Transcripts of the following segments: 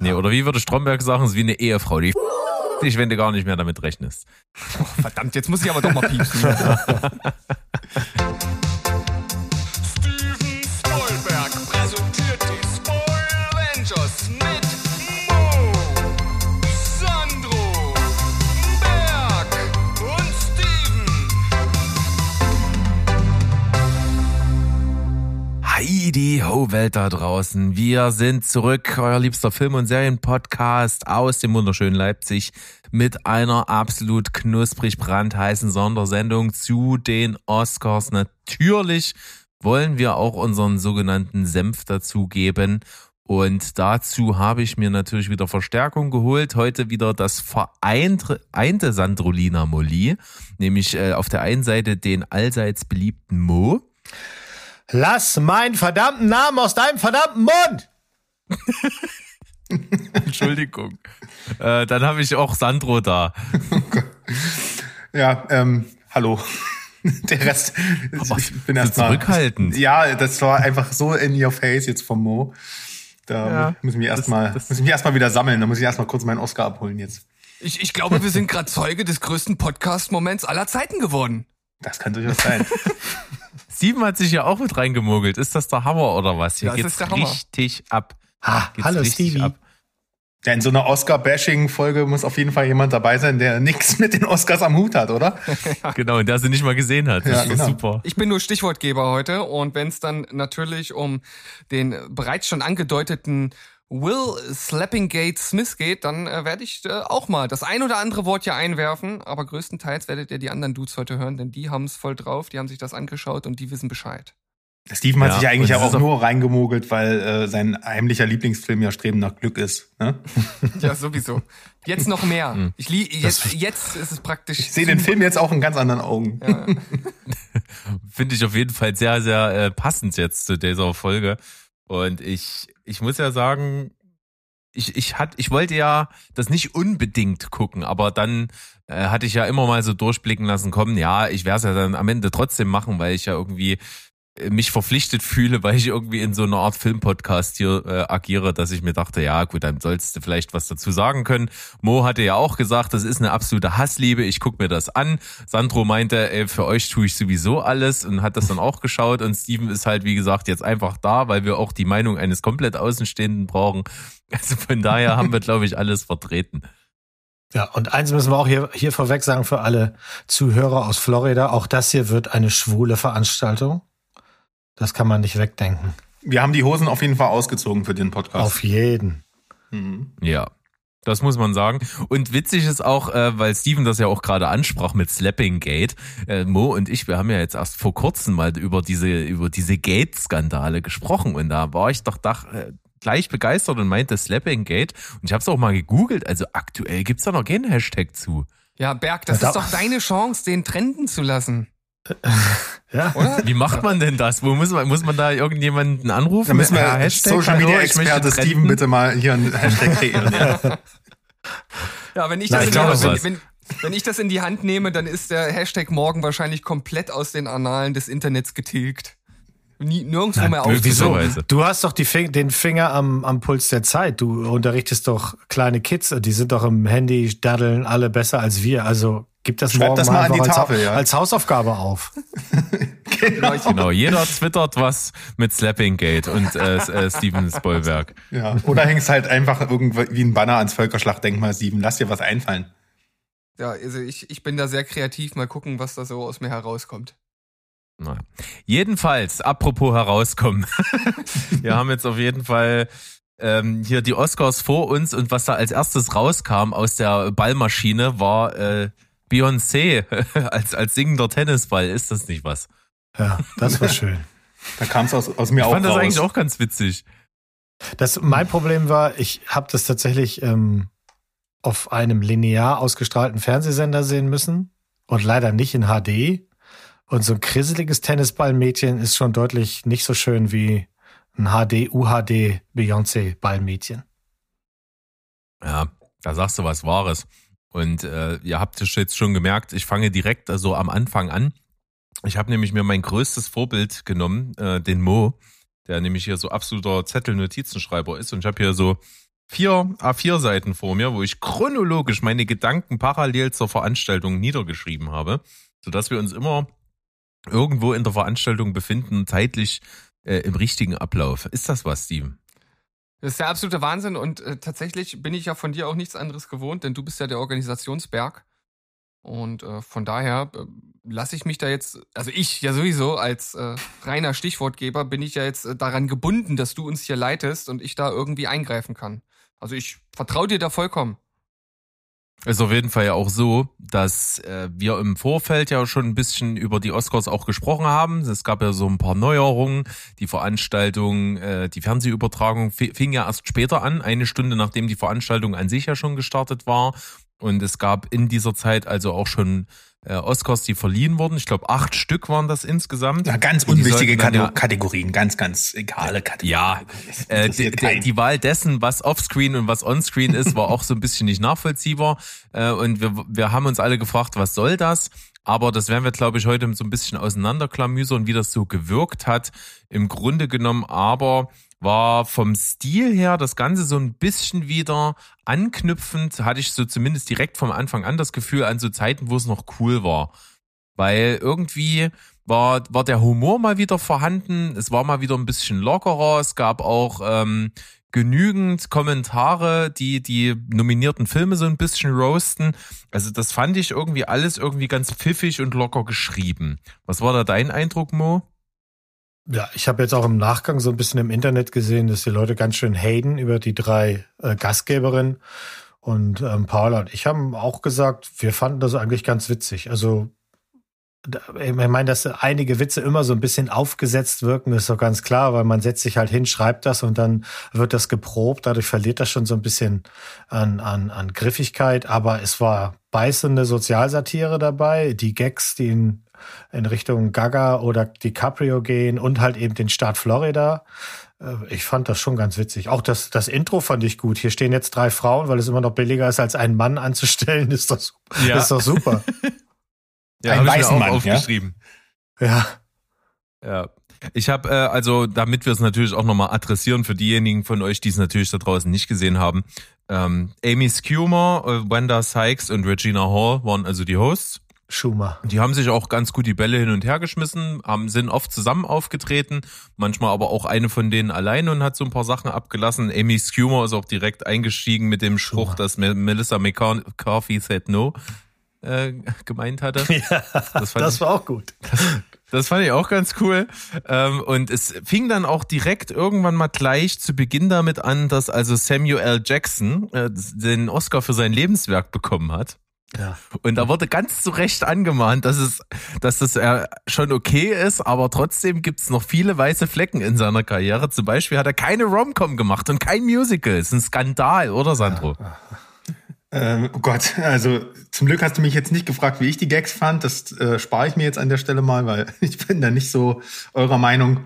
Nee, oder wie würde Stromberg sagen, es ist wie eine Ehefrau, die dich, wenn du gar nicht mehr damit rechnest. Oh, verdammt, jetzt muss ich aber doch mal piepsen. Heidi Ho Welt da draußen. Wir sind zurück, euer liebster Film- und Serienpodcast aus dem wunderschönen Leipzig mit einer absolut knusprig brandheißen Sondersendung zu den Oscars. Natürlich wollen wir auch unseren sogenannten Senf dazugeben. Und dazu habe ich mir natürlich wieder Verstärkung geholt. Heute wieder das vereinte einte Sandrolina Molly, nämlich äh, auf der einen Seite den allseits beliebten Mo. Lass meinen verdammten Namen aus deinem verdammten Mund! Entschuldigung. Äh, dann habe ich auch Sandro da. Ja, ähm, hallo. Der Rest, ich bin so erst mal, zurückhaltend. Ja, das war einfach so in your face jetzt vom Mo. Da Ja, muss ich mich erstmal, ich mich erstmal wieder sammeln. Da muss ich erstmal kurz meinen Oscar abholen jetzt. Ich, ich glaube, wir sind gerade Zeuge des größten Podcast-Moments aller Zeiten geworden. Das kann durchaus sein. Steven hat sich ja auch mit reingemogelt. Ist das der Hammer oder was? Hier Ja, geht's ist der Hammer. richtig ab. Ha, Geht's hallo richtig Stevie. ab. Ja, in so einer Oscar-Bashing-Folge muss auf jeden Fall jemand dabei sein, der nichts mit den Oscars am Hut hat, oder? Genau, und der sie nicht mal gesehen hat. Das Ja, ist genau. super. Ich bin nur Stichwortgeber heute und wenn es dann natürlich um den bereits schon angedeuteten Will Slappinggate Smith geht, dann äh, werde ich äh, auch mal das ein oder andere Wort hier einwerfen, aber größtenteils werdet ihr die anderen Dudes heute hören, denn die haben es voll drauf, die haben sich das angeschaut und die wissen Bescheid. Steven hat Ja, sich ja eigentlich auch auch- nur reingemogelt, weil äh, sein heimlicher Lieblingsfilm ja Streben nach Glück ist. Ne? Ja, sowieso. Jetzt noch mehr. Ich li jetzt, jetzt ist es praktisch. Ich sehe den Film jetzt auch in ganz anderen Augen. Ja. Finde ich auf jeden Fall sehr, sehr äh, passend jetzt zu dieser Folge. Und ich, ich muss ja sagen, ich, ich, hat, ich wollte ja das nicht unbedingt gucken, aber dann äh, hatte ich ja immer mal so durchblicken lassen, komm, ja, ich werde es ja dann am Ende trotzdem machen, weil ich ja irgendwie mich verpflichtet fühle, weil ich irgendwie in so einer Art Filmpodcast hier äh, agiere, dass ich mir dachte, ja gut, dann sollst du vielleicht was dazu sagen können. Mo hatte ja auch gesagt, das ist eine absolute Hassliebe, ich guck mir das an. Sandro meinte, ey, für euch tue ich sowieso alles und hat das dann auch geschaut und Steven ist halt, wie gesagt, jetzt einfach da, weil wir auch die Meinung eines komplett Außenstehenden brauchen. Also von daher haben wir, glaube ich, alles vertreten. Ja, und eins müssen wir auch hier, hier vorweg sagen für alle Zuhörer aus Florida. Auch das hier wird eine schwule Veranstaltung. Das kann man nicht wegdenken. Wir haben die Hosen auf jeden Fall ausgezogen für den Podcast. Auf jeden. Mhm. Ja. Das muss man sagen. Und witzig ist auch, äh, weil Steven das ja auch gerade ansprach mit Slapping Gate. Äh, Mo und ich, wir haben ja jetzt erst vor kurzem mal über diese, über diese Gate-Skandale gesprochen. Und da war ich doch dach, äh, gleich begeistert und meinte Slapping Gate. Und ich habe es auch mal gegoogelt. Also aktuell gibt's da noch keinen Hashtag zu. ja, Berg, das Ja, ist doch deine Chance, den trenden zu lassen. Ja. Oder? Wie macht man denn das? Wo muss man, muss man da irgendjemanden anrufen? Da müssen wir Ja, Social hallo, Media ich möchte Experte. Steven bitte mal hier einen Hashtag kreieren. Ja. Ja, wenn ich, Na, das ich in die, wenn, wenn, wenn ich das in die Hand nehme, dann ist der Hashtag morgen wahrscheinlich komplett aus den Annalen des Internets getilgt. Nie, nirgendwo mehr Wieso? aufzusuchen. Weise. Du hast doch die Fing den Finger am, am Puls der Zeit. Du unterrichtest doch kleine Kids, die sind doch im Handy, daddeln alle besser als wir. Also gib das Schreib morgen das mal an die als, Tafel, ja. als Hausaufgabe auf. Genau, jeder twittert was mit Slapping Gate und äh, äh, Steven Spoilberg. Ja. Oder hängst halt einfach irgendwie wie ein Banner ans Völkerschlachtdenkmal, Steven. Lass dir was einfallen. Ja, also ich, ich bin da sehr kreativ. Mal gucken, was da so aus mir herauskommt. Na. Jedenfalls, apropos herauskommen. Wir haben jetzt auf jeden Fall ähm, hier die Oscars vor uns und was da als erstes rauskam aus der Ballmaschine war äh, Beyoncé als, als singender Tennisball. Ist das nicht was? Ja, das war schön. Da kam es aus, aus mir Ich auch fand das raus. eigentlich auch ganz witzig. Das, mein Problem war, ich habe das tatsächlich ähm, auf einem linear ausgestrahlten Fernsehsender sehen müssen und leider nicht in HD. Und so ein krisseliges Tennisballmädchen ist schon deutlich nicht so schön wie ein HD, UHD Beyoncé Ballmädchen. Ja, da sagst du was Wahres. Und äh, ihr habt es jetzt schon gemerkt, ich fange direkt also am Anfang an. Ich habe nämlich mir mein größtes Vorbild genommen, äh, den Mo, der nämlich hier so absoluter Zettel-Notizenschreiber ist. Und ich habe hier so vier A4-Seiten vor mir, wo ich chronologisch meine Gedanken parallel zur Veranstaltung niedergeschrieben habe, sodass wir uns immer irgendwo in der Veranstaltung befinden, zeitlich äh, im richtigen Ablauf. Ist das was, Steven? Das ist der absolute Wahnsinn und äh, tatsächlich bin ich ja von dir auch nichts anderes gewohnt, denn du bist ja der Organisationsberg. Und äh, von daher äh, lasse ich mich da jetzt, also ich ja sowieso als äh, reiner Stichwortgeber bin ich ja jetzt äh, daran gebunden, dass du uns hier leitest und ich da irgendwie eingreifen kann. Also ich vertraue dir da vollkommen. Ist auf jeden Fall ja auch so, dass äh, wir im Vorfeld ja schon ein bisschen über die Oscars auch gesprochen haben. Es gab ja so ein paar Neuerungen. Die Veranstaltung, äh, die Fernsehübertragung fi- fing ja erst später an, eine Stunde nachdem die Veranstaltung an sich ja schon gestartet war. Und es gab in dieser Zeit also auch schon äh, Oscars, die verliehen wurden. Ich glaube, acht Stück waren das insgesamt. Ja, ganz Und unwichtige sollten dann Kate ja- Kategorien, ganz, ganz egale Kategorien. Ja, Äh, die Wahl dessen, was offscreen und was onscreen ist, war auch so ein bisschen nicht nachvollziehbar. Äh, und wir, wir haben uns alle gefragt, was soll das? Aber das werden wir, glaube ich, heute so ein bisschen auseinanderklamüsern, wie das so gewirkt hat. Im Grunde genommen aber war vom Stil her das Ganze so ein bisschen wieder anknüpfend, hatte ich so zumindest direkt vom Anfang an das Gefühl an so Zeiten, wo es noch cool war. Weil irgendwie war, war der Humor mal wieder vorhanden, es war mal wieder ein bisschen lockerer, es gab auch ähm, genügend Kommentare, die die nominierten Filme so ein bisschen roasten. Also das fand ich irgendwie alles irgendwie ganz pfiffig und locker geschrieben. Was war da dein Eindruck, Mo? Ja, ich habe jetzt auch im Nachgang so ein bisschen im Internet gesehen, dass die Leute ganz schön haten über die drei äh, Gastgeberinnen. Und ähm, Paula und ich haben auch gesagt, wir fanden das eigentlich ganz witzig. Also ich meine, dass einige Witze immer so ein bisschen aufgesetzt wirken, ist doch ganz klar, weil man setzt sich halt hin, schreibt das und dann wird das geprobt. Dadurch verliert das schon so ein bisschen an, an, an Griffigkeit. Aber es war beißende Sozialsatire dabei, die Gags, die in, in Richtung Gaga oder DiCaprio gehen und halt eben den Staat Florida. Äh, Ich fand das schon ganz witzig. Auch das, das Intro fand ich gut. Hier stehen jetzt drei Frauen, weil es immer noch billiger ist, als einen Mann anzustellen. Ist das, Ja. ist doch super. Ja, Ein hab ich mir weißen auch Mann, aufgeschrieben. ja. Ja. Ich habe, äh, also damit wir es natürlich auch nochmal adressieren für diejenigen von euch, die es natürlich da draußen nicht gesehen haben, ähm, Amy Schumer, äh, Wanda Sykes und Regina Hall waren also die Hosts. Schumer. Die haben sich auch ganz gut die Bälle hin und her geschmissen, haben, sind oft zusammen aufgetreten, manchmal aber auch eine von denen alleine und hat so ein paar Sachen abgelassen. Amy Schumer ist auch direkt eingestiegen mit dem Spruch, Schumer. dass Me- Melissa McCarthy said no äh, gemeint hatte. Ja, Das das, fand war auch gut. Das fand ich auch ganz cool. Ähm, und es fing dann auch direkt irgendwann mal gleich zu Beginn damit an, dass also Samuel L. Jackson äh, den Oscar für sein Lebenswerk bekommen hat. Ja. Und da wurde ganz zu Recht angemahnt, dass es, dass das äh, schon okay ist, aber trotzdem gibt's noch viele weiße Flecken in seiner Karriere. Zum Beispiel hat er keine Rom-Com gemacht und kein Musical. Ist ein Skandal, oder Sandro? Ähm, oh Gott, also zum Glück hast du mich jetzt nicht gefragt, wie ich die Gags fand. Das äh, spare ich mir jetzt an der Stelle mal, weil ich bin da nicht so eurer Meinung.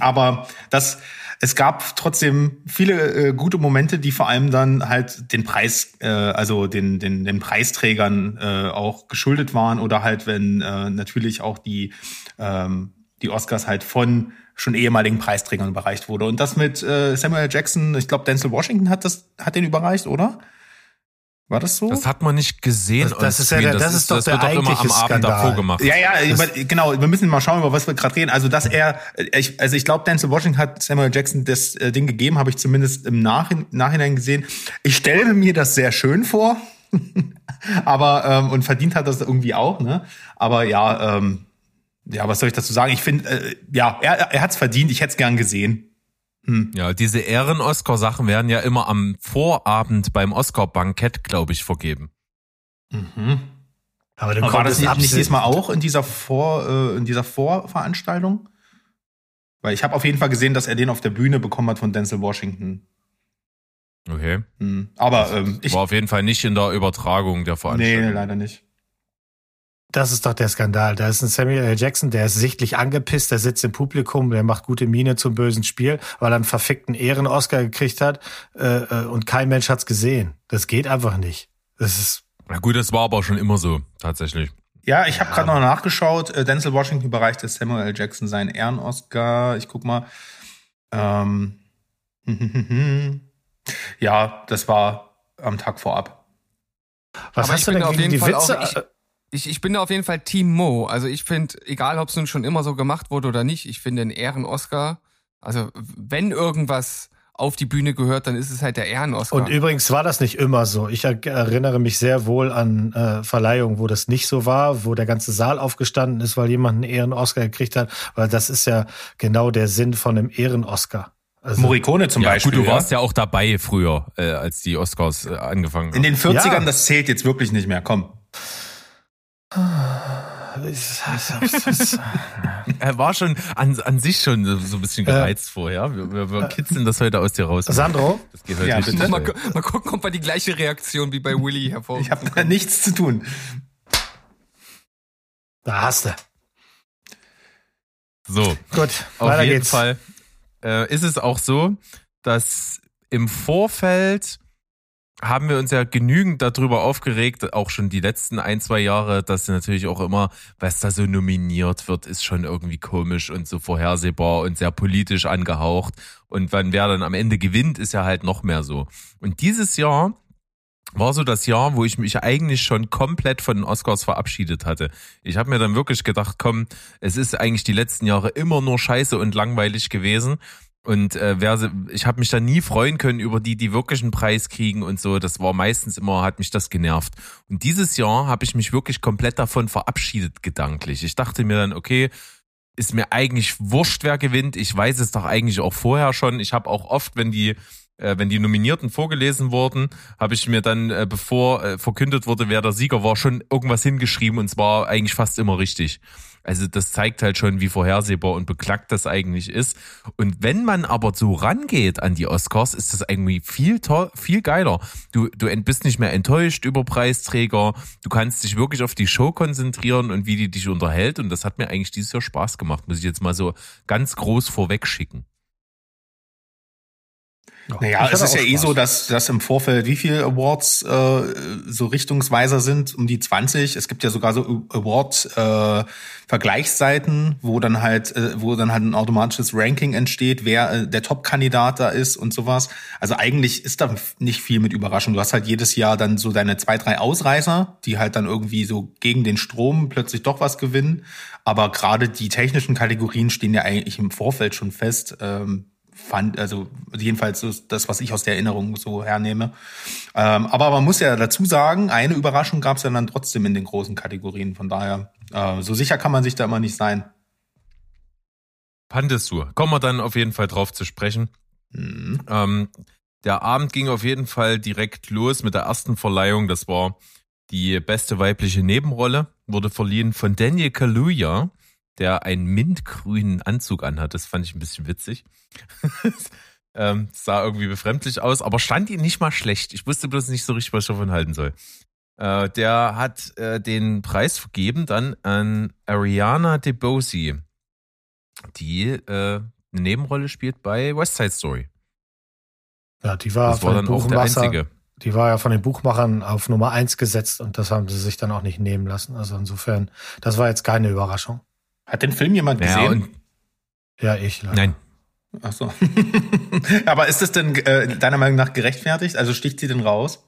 Aber das, es gab trotzdem viele äh, gute Momente, die vor allem dann halt den Preis, äh, also den, den, den Preisträgern äh, auch geschuldet waren oder halt, wenn äh, natürlich auch die, ähm, die Oscars halt von schon ehemaligen Preisträgern überreicht wurde. Und das mit äh, Samuel. Jackson, ich glaube, Denzel Washington hat das, hat den überreicht, oder? War das so? Das hat man nicht gesehen. Das- das ist ja der- das ist doch das der wird doch immer am eigentliche Abend Skandal. davor gemacht. Ja, ja, aber, genau. Wir müssen mal schauen, über was wir gerade reden. Also, dass er, äh, ich, also ich glaube, Denzel Washington hat Samuel Jackson das äh, Ding gegeben, habe ich zumindest im Nachhin, Nachhinein gesehen. Ich stelle mir das sehr schön vor, aber ähm, und verdient hat das irgendwie auch, ne? Aber ja, ähm, ja, was soll ich dazu sagen? Ich finde, äh, ja, er, er hat's verdient. Ich hätte es gern gesehen. Ja, diese Ehren-Oscar-Sachen werden ja immer am Vorabend beim Oscar-Bankett, glaube ich, vergeben. Mhm. Aber du Aber war das nicht, nicht diesmal auch in dieser Vor, äh, in dieser Vorveranstaltung? Weil ich habe auf jeden Fall gesehen, dass er den auf der Bühne bekommen hat von Denzel Washington. Okay. Hm. Aber ähm, ich. War auf jeden Fall nicht in der Übertragung der Nee, Veranstaltung. leider nicht. Das ist doch der Skandal. Da ist ein Samuel L. Jackson, der ist sichtlich angepisst, der sitzt im Publikum, der macht gute Miene zum bösen Spiel, weil er einen verfickten Ehren-Oscar gekriegt hat äh, äh, und kein Mensch hat's gesehen. Das geht einfach nicht. Das ist Na gut, das war aber schon immer so, tatsächlich. Ja, ich habe gerade noch nachgeschaut. Äh, Denzel Washington überreichte Samuel L. Jackson seinen Ehren-Oscar. Ich guck mal. Ähm, ja, das war am Tag vorab. Was Aber hast du denn auf gegen jeden die Fall auch- Witze? Ich, ich bin da auf jeden Fall Team Mo. Also ich finde, egal ob es nun schon immer so gemacht wurde oder nicht, ich finde einen Ehren-Oscar, also wenn irgendwas auf die Bühne gehört, dann ist es halt der Ehren-Oscar. Und übrigens war das nicht immer so. Ich er- erinnere mich sehr wohl an äh, Verleihungen, wo das nicht so war, wo der ganze Saal aufgestanden ist, weil jemand einen Ehren-Oscar gekriegt hat. Weil das ist ja genau der Sinn von einem Ehren-Oscar. Also, Morricone zum ja, Beispiel. gut, du ja. warst ja auch dabei früher, äh, als die Oscars äh, angefangen haben. In den 40ern, Ja. das zählt jetzt wirklich nicht mehr. Komm. Er war schon an, an sich schon so so ein bisschen gereizt vorher. Wir, wir, wir kitzeln das heute aus dir raus. Sandro, Das geht heute Ja, bitte. mal, mal gucken, ob wir die gleiche Reaktion wie bei Willy hervor. Ich habe da nichts zu tun. da hast du. So, Gut, auf weiter jeden geht's. Fall äh, ist es auch so, dass im Vorfeld haben wir uns ja genügend darüber aufgeregt, auch schon die letzten ein, zwei Jahre, dass natürlich auch immer, was da so nominiert wird, ist schon irgendwie komisch und so vorhersehbar und sehr politisch angehaucht. Und wann wer dann am Ende gewinnt, ist ja halt noch mehr so. Und dieses Jahr war so das Jahr, wo ich mich eigentlich schon komplett von den Oscars verabschiedet hatte. Ich habe mir dann wirklich gedacht, komm, es ist eigentlich die letzten Jahre immer nur scheiße und langweilig gewesen. Und äh, wer, ich habe mich da nie freuen können über die, die wirklich einen Preis kriegen und so. Das war meistens immer, hat mich das genervt. Und dieses Jahr habe ich mich wirklich komplett davon verabschiedet gedanklich. Ich dachte mir dann, okay, ist mir eigentlich wurscht, wer gewinnt. Ich weiß es doch eigentlich auch vorher schon. Ich habe auch oft, wenn die äh, wenn die Nominierten vorgelesen wurden, habe ich mir dann, äh, bevor äh, verkündet wurde, wer der Sieger war, schon irgendwas hingeschrieben und zwar eigentlich fast immer richtig. Also das zeigt halt schon, wie vorhersehbar und beklagt das eigentlich ist. Und wenn man aber so rangeht an die Oscars, ist das irgendwie viel toll, viel geiler. Du, du bist nicht mehr enttäuscht über Preisträger. Du kannst dich wirklich auf die Show konzentrieren und wie die dich unterhält. Und das hat mir eigentlich dieses Jahr Spaß gemacht, muss ich jetzt mal so ganz groß vorweg schicken. Naja, es ist ja eh so, dass, dass im Vorfeld wie viele Awards äh, so richtungsweiser sind, um die 20. Es gibt ja sogar so Award-Vergleichsseiten, wo dann halt, äh, wo dann halt ein automatisches Ranking entsteht, wer äh, der Top-Kandidat da ist und sowas. Also eigentlich ist da nicht viel mit Überraschung. Du hast halt jedes Jahr dann so deine zwei, drei Ausreißer, die halt dann irgendwie so gegen den Strom plötzlich doch was gewinnen. Aber gerade die technischen Kategorien stehen ja eigentlich im Vorfeld schon fest. Ähm, fand, also jedenfalls das, was ich aus der Erinnerung so hernehme. Ähm, aber man muss ja dazu sagen, eine Überraschung gab es ja dann trotzdem in den großen Kategorien. Von daher, äh, so sicher kann man sich da immer nicht sein. Pandesur. Kommen wir dann auf jeden Fall drauf zu sprechen. Mhm. Ähm, der Abend ging auf jeden Fall direkt los mit der ersten Verleihung. Das war die beste weibliche Nebenrolle. Wurde verliehen von Daniel Kaluuya, der einen mintgrünen Anzug anhat. Das fand ich ein bisschen witzig. ähm, sah irgendwie befremdlich aus, aber stand ihm nicht mal schlecht. Ich wusste bloß nicht so richtig, was ich davon halten soll. Äh, der hat äh, den Preis vergeben dann an Ariana DeBose, die äh, eine Nebenrolle spielt bei West Side Story. Ja, die war, Das war von dann auch der einzige. Die war ja von den Buchmachern auf Nummer eins gesetzt und das haben sie sich dann auch nicht nehmen lassen. Also insofern, das war jetzt keine Überraschung. Hat den Film jemand Ja, gesehen? und Ja, ich leider. nein, Ach so. aber ist das denn äh, deiner Meinung nach gerechtfertigt? Also sticht sie denn raus?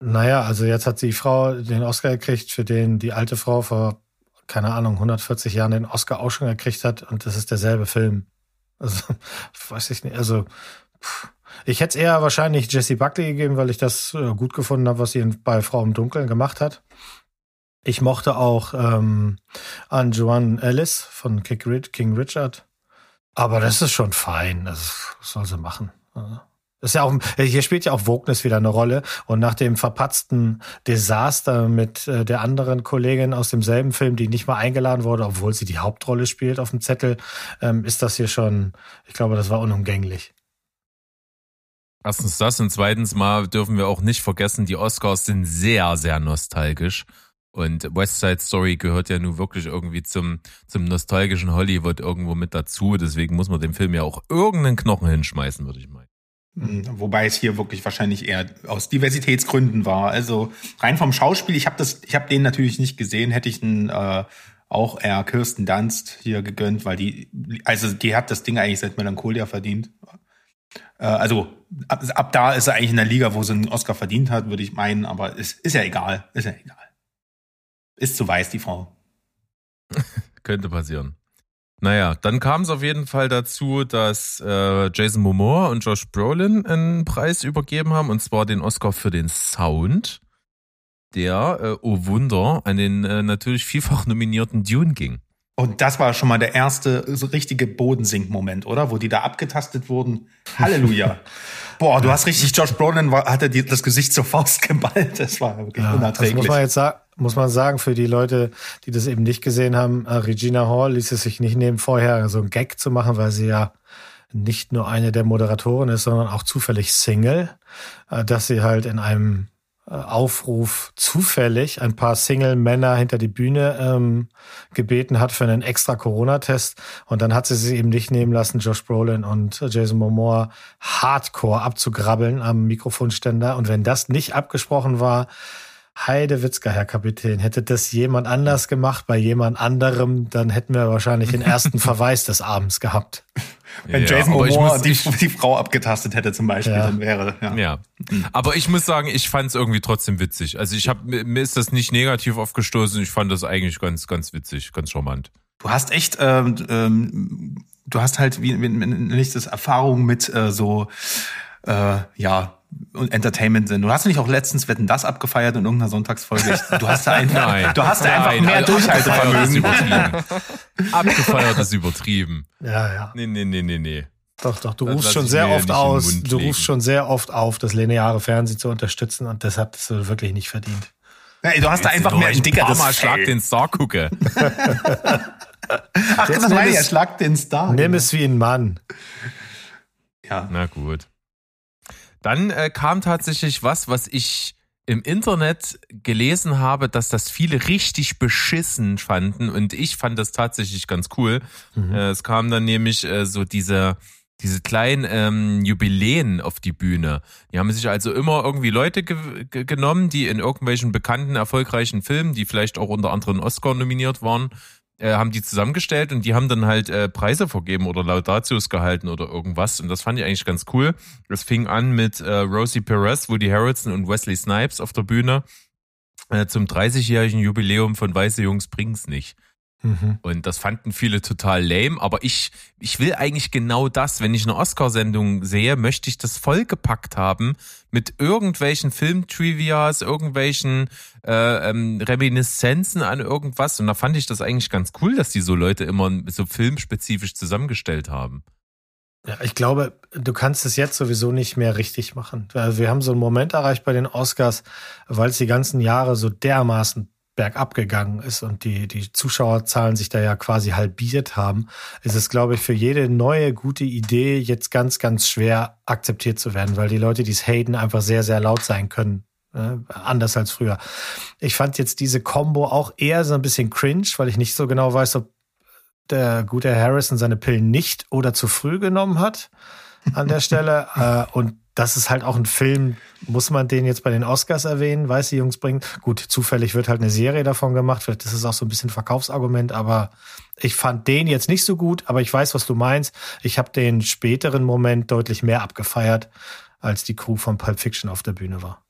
Naja, also jetzt hat die Frau den Oscar gekriegt, für den die alte Frau vor, keine Ahnung, 140 Jahren den Oscar auch schon gekriegt hat und das ist derselbe Film. Also, weiß ich nicht. Also, pff. ich hätte es eher wahrscheinlich Jessie Buckley gegeben, weil ich das äh, gut gefunden habe, was sie in, bei Frau im Dunkeln gemacht hat. Ich mochte auch ähm, an Joan Ellis von King Ri- King Richard. Aber das ist schon fein. Das soll sie machen. Das ist ja auch, hier spielt ja auch Wokeness wieder eine Rolle. Und nach dem verpatzten Desaster mit äh, der anderen Kollegin aus demselben Film, die nicht mal eingeladen wurde, obwohl sie die Hauptrolle spielt auf dem Zettel, ähm, ist das hier schon, ich glaube, das war unumgänglich. erstens das und zweitens mal dürfen wir auch nicht vergessen, die Oscars sind sehr, sehr nostalgisch. Und West Side Story gehört ja nun wirklich irgendwie zum, zum nostalgischen Hollywood irgendwo mit dazu. Deswegen muss man dem Film ja auch irgendeinen Knochen hinschmeißen, würde ich meinen. Mhm, Wobei es hier wirklich wahrscheinlich eher aus Diversitätsgründen war. Also rein vom Schauspiel, ich habe das, ich habe den natürlich nicht gesehen, hätte ich einen, äh, auch eher Kirsten Dunst hier gegönnt, weil die, also die hat das Ding eigentlich seit Melancholia verdient. Äh, also ab, ab da ist er eigentlich in der Liga, wo sie einen Oscar verdient hat, würde ich meinen, aber es ist ja egal. Ist ja egal. Ist zu weiß, die Frau. Könnte passieren. Naja, dann kam es auf jeden Fall dazu, dass äh, Jason Momoa und Josh Brolin einen Preis übergeben haben, und zwar den Oscar für den Sound, der, äh, oh Wunder, an den äh, natürlich vielfach nominierten Dune ging. Und das war schon mal der erste so richtige Bodensink-Moment, oder? Wo die da abgetastet wurden. Halleluja. Boah, du hast richtig, Josh Brolin war, hatte die, das Gesicht zur Faust geballt. Das war wirklich Ja, unerträglich. muss man jetzt sagen, muss man sagen, für die Leute, die das eben nicht gesehen haben, äh, Regina Hall ließ es sich nicht nehmen, vorher so einen Gag zu machen, weil sie ja nicht nur eine der Moderatoren ist, sondern auch zufällig Single, äh, dass sie halt in einem Aufruf zufällig ein paar Single-Männer hinter die Bühne ähm, gebeten hat für einen extra Corona-Test. Und dann hat sie sich eben nicht nehmen lassen, Josh Brolin und Jason Momoa hardcore abzugrabbeln am Mikrofonständer. Und wenn das nicht abgesprochen war, Heidewitzka, Herr Kapitän, hätte das jemand anders gemacht bei jemand anderem, dann hätten wir wahrscheinlich den ersten Verweis des Abends gehabt. Wenn Ja, Jason Momoa muss- die, ich- die Frau abgetastet hätte zum Beispiel, Ja. dann wäre, ja. Ja, aber ich muss sagen, ich fand es irgendwie trotzdem witzig. Also ich habe mir ist das nicht negativ aufgestoßen. Ich fand das eigentlich ganz, ganz witzig, ganz charmant. Du hast echt, ähm, ähm, du hast halt wie, wie nicht das Erfahrung mit äh, so, äh, ja, und Entertainment sind. Du hast nicht auch letztens Wetten das abgefeiert in irgendeiner Sonntagsfolge. Du hast da einfach, Nein, du hast da einfach Nein, mehr also Abgefeiert ist Durchhaltevermögen. übertrieben. Abgefeiert ist übertrieben. Ja, ja. Nee, nee, nee, nee, nee. Doch, doch, du Das rufst schon sehr oft aus, du rufst schon sehr oft auf, das lineare Fernsehen zu unterstützen und deshalb hast du wirklich nicht verdient. Nee, du hast da einfach mehr ein dickeres Mal Schlag den Star gucke. Ach, das meine ich, er es- schlagt den Star. Nimm es wie ein Mann. Ja. Na gut. Dann äh, kam tatsächlich was, was ich im Internet gelesen habe, dass das viele richtig beschissen fanden und ich fand das tatsächlich ganz cool. Äh, es kam dann nämlich äh, so diese diese kleinen ähm, Jubiläen auf die Bühne. Die haben sich also immer irgendwie Leute ge ge genommen, die in irgendwelchen bekannten, erfolgreichen Filmen, die vielleicht auch unter anderem Oscar nominiert waren, äh, haben die zusammengestellt und die haben dann halt äh, Preise vergeben oder Laudatius gehalten oder irgendwas. Und das fand ich eigentlich ganz cool. Das fing an mit äh, Rosie Perez, Woody Harrelson und Wesley Snipes auf der Bühne äh, zum 30-jährigen Jubiläum von Weiße Jungs bring's nicht. Und das fanden viele total lame, aber ich, ich will eigentlich genau das. Wenn ich eine Oscarsendung sehe, möchte ich das vollgepackt haben mit irgendwelchen Filmtrivias, irgendwelchen äh, ähm, Reminiszenzen an irgendwas. Und da fand ich das eigentlich ganz cool, dass die so Leute immer so filmspezifisch zusammengestellt haben. Ja, ich glaube, du kannst es jetzt sowieso nicht mehr richtig machen. Wir haben so einen Moment erreicht bei den Oscars, weil es die ganzen Jahre so dermaßen bergab gegangen ist und die, die Zuschauerzahlen sich da ja quasi halbiert haben, ist es, glaube ich, für jede neue gute Idee jetzt ganz, ganz schwer akzeptiert zu werden, weil die Leute, die es haten, einfach sehr, sehr laut sein können. äh, anders als früher. Ich fand jetzt diese Combo auch eher so ein bisschen cringe, weil ich nicht so genau weiß, ob der gute Harrison seine Pillen nicht oder zu früh genommen hat an der Stelle. äh, und das ist halt auch ein Film, muss man den jetzt bei den Oscars erwähnen, weiß die Jungs bringen. Gut, zufällig wird halt eine Serie davon gemacht, vielleicht ist es auch so ein bisschen Verkaufsargument, aber ich fand den jetzt nicht so gut, aber ich weiß, was du meinst. Ich habe den späteren Moment deutlich mehr abgefeiert, als die Crew von Pulp Fiction auf der Bühne war.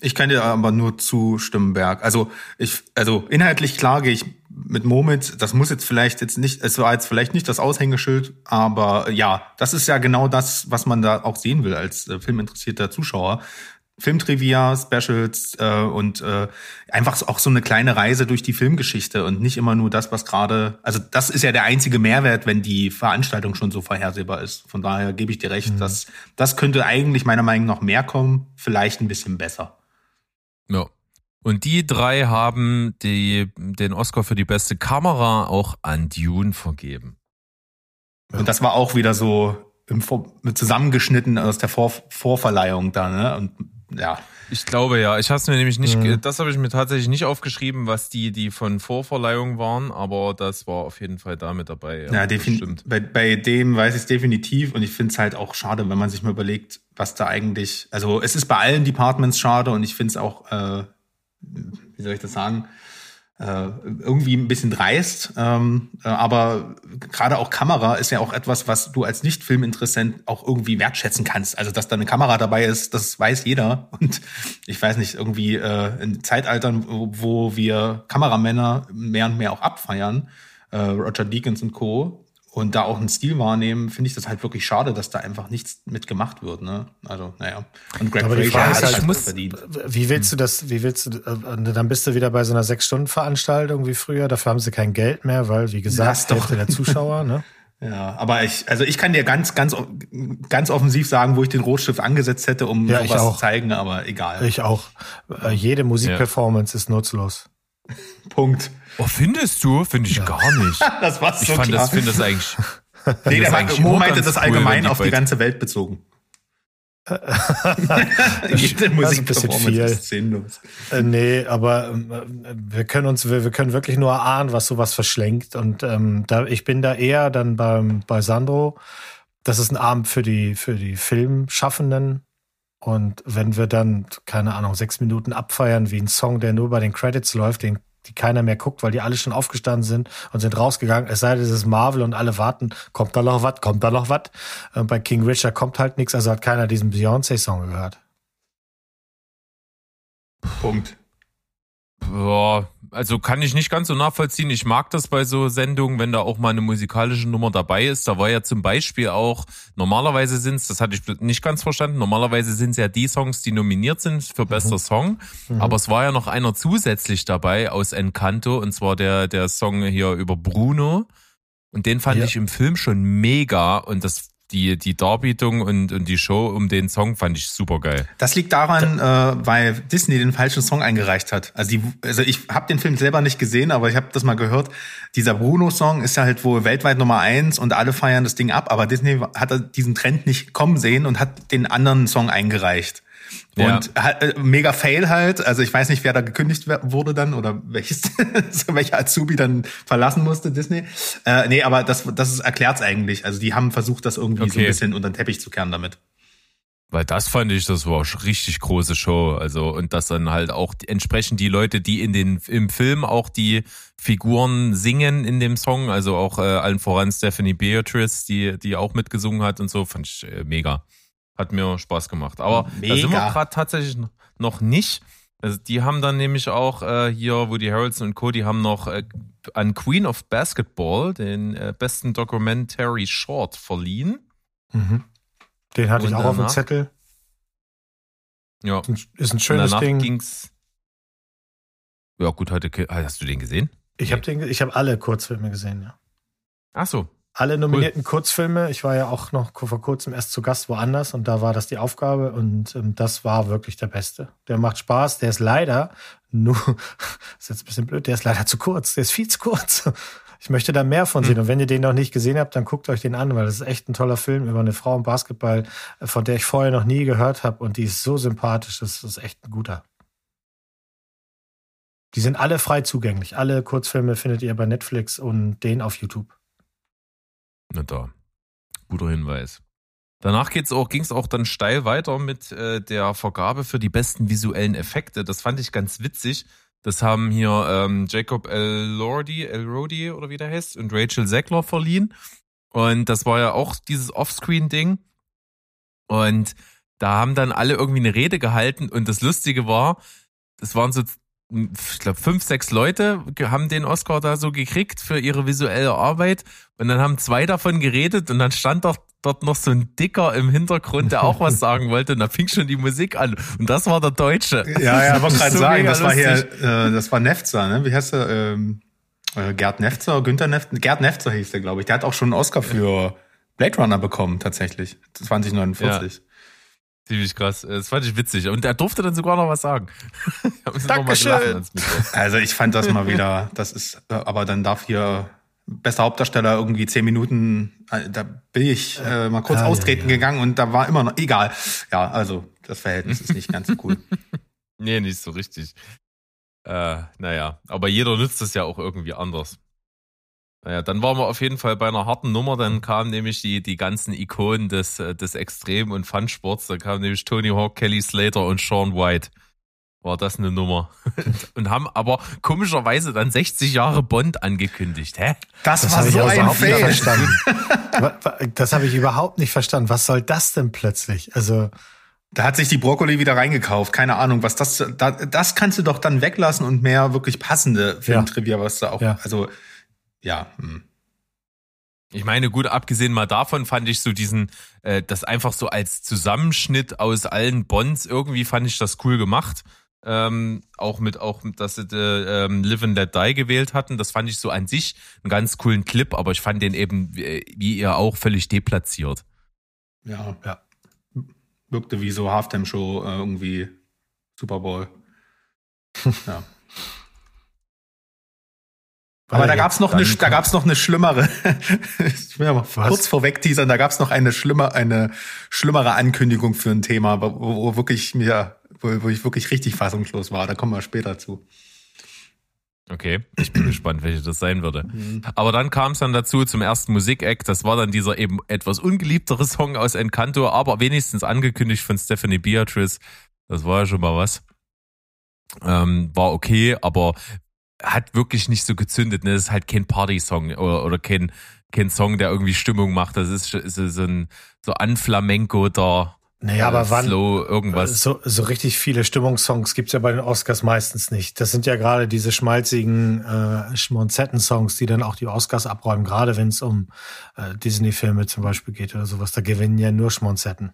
Ich kann dir aber nur zustimmen, Berg. Also ich, also inhaltlich klar gehe ich mit Moment. Das muss jetzt vielleicht jetzt nicht, es war jetzt vielleicht nicht das Aushängeschild, aber ja, das ist ja genau das, was man da auch sehen will als äh, filminteressierter Zuschauer. Filmtrivia, Specials äh, und äh, einfach auch so eine kleine Reise durch die Filmgeschichte und nicht immer nur das, was gerade, also das ist ja der einzige Mehrwert, wenn die Veranstaltung schon so vorhersehbar ist. Von daher gebe ich dir recht, dass das könnte eigentlich meiner Meinung nach mehr kommen, vielleicht ein bisschen besser. Ja. Und die drei haben die, den Oscar für die beste Kamera auch an Dune vergeben. Und das war auch wieder so im zusammengeschnitten aus der Vor Vorverleihung da, ne? Und ja. Ich glaube ja. Ich habe mir nämlich nicht, Mhm. das habe ich mir tatsächlich nicht aufgeschrieben, was die, die von Vorverleihung waren, aber das war auf jeden Fall da mit dabei. Ja, das definitiv. Bei, bei dem weiß ich es definitiv und ich finde es halt auch schade, wenn man sich mal überlegt, was da eigentlich. Also es ist bei allen Departments schade und ich finde es auch, äh, wie soll ich das sagen? Äh, irgendwie ein bisschen dreist, ähm, äh, aber gerade auch Kamera ist ja auch etwas, was du als Nicht-Filminteressent auch irgendwie wertschätzen kannst. Also, dass da eine Kamera dabei ist, das weiß jeder. Und ich weiß nicht, irgendwie äh, in Zeitaltern, wo, wir Kameramänner mehr und mehr auch abfeiern, äh, Roger Deakins und Co., und da auch einen Stil wahrnehmen, finde ich das halt wirklich schade, dass da einfach nichts mit gemacht wird. Ne? Also, naja. Und Greg Aber die Frage ist halt halt, muss- verdient. Wie willst du das, wie willst du, äh, dann bist du wieder bei so einer Sechs-Stunden-Veranstaltung wie früher, dafür haben sie kein Geld mehr, weil, wie gesagt. Hälfte der Zuschauer, ne? Ja, aber ich, also ich kann dir ganz, ganz, ganz offensiv sagen, wo ich den Rotstift angesetzt hätte, um Ja, auch. zu zeigen, aber egal. Ich auch. Äh, Jede Musikperformance ist nutzlos. Punkt. Oh, findest du? Finde ich gar nicht. Das war's Ich so fand klar. das, finde das eigentlich. nee, das der eigentlich Mo meinte das cool, allgemein die auf die ganze Welt bezogen. Jede Das ist ein bisschen viel. Äh, nee, aber ähm, äh, wir können uns, wir, wir können wirklich nur erahnen, was sowas verschlenkt. Und ähm, da, ich bin da eher dann beim, bei Sandro. Das ist ein Abend für die, für die Filmschaffenden. Und wenn wir dann, keine Ahnung, sechs Minuten abfeiern wie ein Song, der nur bei den Credits läuft, den die keiner mehr guckt, weil die alle schon aufgestanden sind und sind rausgegangen. Es sei denn, es ist Marvel und alle warten, kommt da noch was, kommt da noch was. Äh, bei King Richard kommt halt nichts, also hat keiner diesen Beyoncé-Song gehört. Punkt. Boah, also kann ich nicht ganz so nachvollziehen. Ich mag das bei so Sendungen, wenn da auch mal eine musikalische Nummer dabei ist. Da war ja zum Beispiel auch, normalerweise sind's, das hatte ich nicht ganz verstanden, normalerweise sind's ja die Songs, die nominiert sind für bester Song. Aber es war ja noch einer zusätzlich dabei aus Encanto, und zwar der, der Song hier über Bruno. Und den fand Ja. ich im Film schon mega und das, die, die Darbietung und, und die Show um den Song fand ich super geil. Das liegt daran, äh, weil Disney den falschen Song eingereicht hat. Also, die, also ich habe den Film selber nicht gesehen, aber ich habe das mal gehört. Dieser Bruno-Song ist ja halt wohl weltweit Nummer eins und alle feiern das Ding ab. Aber Disney hat diesen Trend nicht kommen sehen und hat den anderen Song eingereicht. Ja. Und halt, äh, mega Fail halt. Also ich weiß nicht, wer da gekündigt wurde dann oder welches, welcher Azubi dann verlassen musste, Disney. Äh, nee, aber das, das erklärt's eigentlich. Also die haben versucht, das irgendwie so ein Okay. bisschen unter den Teppich zu kehren damit. Weil das fand ich, das war richtig große Show. Also, und dass dann halt auch entsprechend die Leute, die in den, im Film auch die Figuren singen in dem Song, also auch äh, allen voran Stephanie Beatrice, die, die auch mitgesungen hat und so, fand ich äh, mega. Hat mir Spaß gemacht. Aber da sind wir Mega. gerade tatsächlich noch- nicht. Also die haben dann nämlich auch äh, hier Woody Harrelson und Co., die haben noch äh, an Queen of Basketball den äh, besten Documentary Short verliehen. Mhm. Den hatte Und ich auch auf dem danach? Zettel. Ja. Ist ein schönes danach Ding. ging's. Ja, gut, heute hast du den gesehen? Ich habe den, ich habe alle Kurzfilme gesehen, ja. Ach so. Alle nominierten Kurzfilme. Ich war ja auch noch vor kurzem erst zu Gast woanders und da war das die Aufgabe und ähm, das war wirklich der Beste. Der macht Spaß. Der ist leider nur, das ist jetzt ein bisschen blöd, der ist leider zu kurz. Der ist viel zu kurz. Ich möchte da mehr von sehen. Und wenn ihr den noch nicht gesehen habt, dann guckt euch den an, weil das ist echt ein toller Film über eine Frau im Basketball, äh, von der ich vorher noch nie gehört habe und die ist so sympathisch. Das ist echt ein guter. Die sind alle frei zugänglich. Alle Kurzfilme findet ihr bei Netflix und den auf YouTube. Na da. Guter Hinweis. Danach auch, ging's auch dann steil weiter mit äh, der Vergabe für die besten visuellen Effekte. Das fand ich ganz witzig. Das haben hier ähm, Jacob Elordi, Elrodi oder wie der heißt, und Rachel Zegler verliehen. Und das war ja auch dieses Offscreen-Ding. Und da haben dann alle irgendwie eine Rede gehalten. Und das Lustige war, das waren so, ich glaube, fünf, sechs Leute haben den Oscar da so gekriegt für ihre visuelle Arbeit. Und dann haben zwei davon geredet und dann stand doch dort noch so ein Dicker im Hintergrund, der auch was sagen wollte. Und da fing schon die Musik an. Und das war der Deutsche. Ja, ja, ich wollte gerade So sagen, das war hier, lustig. äh, das war Nefzer, ne? Wie heißt er? Ähm, äh, Gerd Nefzer, Günther Nefzer, Gerd Nefzer hieß der, glaube ich. Der hat auch schon einen Oscar für Blade Runner bekommen, tatsächlich. 2049. Ziemlich krass. Das fand ich witzig. Und er durfte dann sogar noch was sagen. Ich hab noch mal Dankeschön. Also ich fand das mal wieder, das ist, äh, aber dann darf hier bester Hauptdarsteller irgendwie zehn Minuten, äh, da bin ich äh, mal kurz Ah, ja, austreten ja. gegangen und da war immer noch, egal. Ja, also das Verhältnis ist nicht ganz so cool. Nee, nicht so richtig. Äh, naja, aber jeder nützt es ja auch irgendwie anders. Naja, dann waren wir auf jeden Fall bei einer harten Nummer. Dann kamen nämlich die, die ganzen Ikonen des, äh, des Extrem- und Fun-Sports. Da kamen nämlich Tony Hawk, Kelly Slater und Sean White. war das eine Nummer. Und haben aber komischerweise dann 60 Jahre Bond angekündigt. Hä? Das, Das war habe ich so auch ein überhaupt nicht Fail. Das habe ich überhaupt nicht verstanden. Was soll das denn plötzlich? Also, Da hat sich die Brokkoli wieder reingekauft. Keine Ahnung, was das, da, das kannst du doch dann weglassen und mehr wirklich passende Filmtrivia, was da auch, Ja. also, ja, hm. Ich meine, gut, abgesehen mal davon fand ich so diesen, äh, das einfach so als Zusammenschnitt aus allen Bonds, irgendwie fand ich das cool gemacht. Ähm, auch mit, auch, dass sie äh, ähm, Live and Let Die gewählt hatten. Das fand ich so an sich einen ganz coolen Clip, aber ich fand den eben, wie wie ihr auch, völlig deplatziert. ja, Ja. Wirkte wie so Halftime-Show, äh, irgendwie Super Bowl. ja. Aber da gab's noch eine, da gab's noch eine schlimmere. ich will ja mal Was? kurz vorweg teasern. Da gab's noch eine schlimme, eine schlimmere Ankündigung für ein Thema, wo, wo wirklich mir, wo, wo ich wirklich richtig fassungslos war. Da kommen wir später zu. Okay, ich bin gespannt, welche das sein würde. Aber dann kam es dann dazu zum ersten Musikeck. Das war dann dieser eben etwas ungeliebtere Song aus Encanto, aber wenigstens angekündigt von Stephanie Beatrice. Das war ja schon mal was. Ähm, war okay, aber hat wirklich nicht so gezündet. Ne? Das ist halt kein Party-Song oder, oder kein, kein Song, der irgendwie Stimmung macht. Das ist, ist so ein so an Flamenco da. Naja, aber wann, Slow, irgendwas. So, so richtig viele Stimmungssongs gibt's ja bei den Oscars meistens nicht. Das sind ja gerade diese schmalzigen äh, Schmonzetten-Songs, die dann auch die Oscars abräumen, gerade wenn es um äh, Disney-Filme zum Beispiel geht oder sowas. Da gewinnen ja nur Schmonzetten.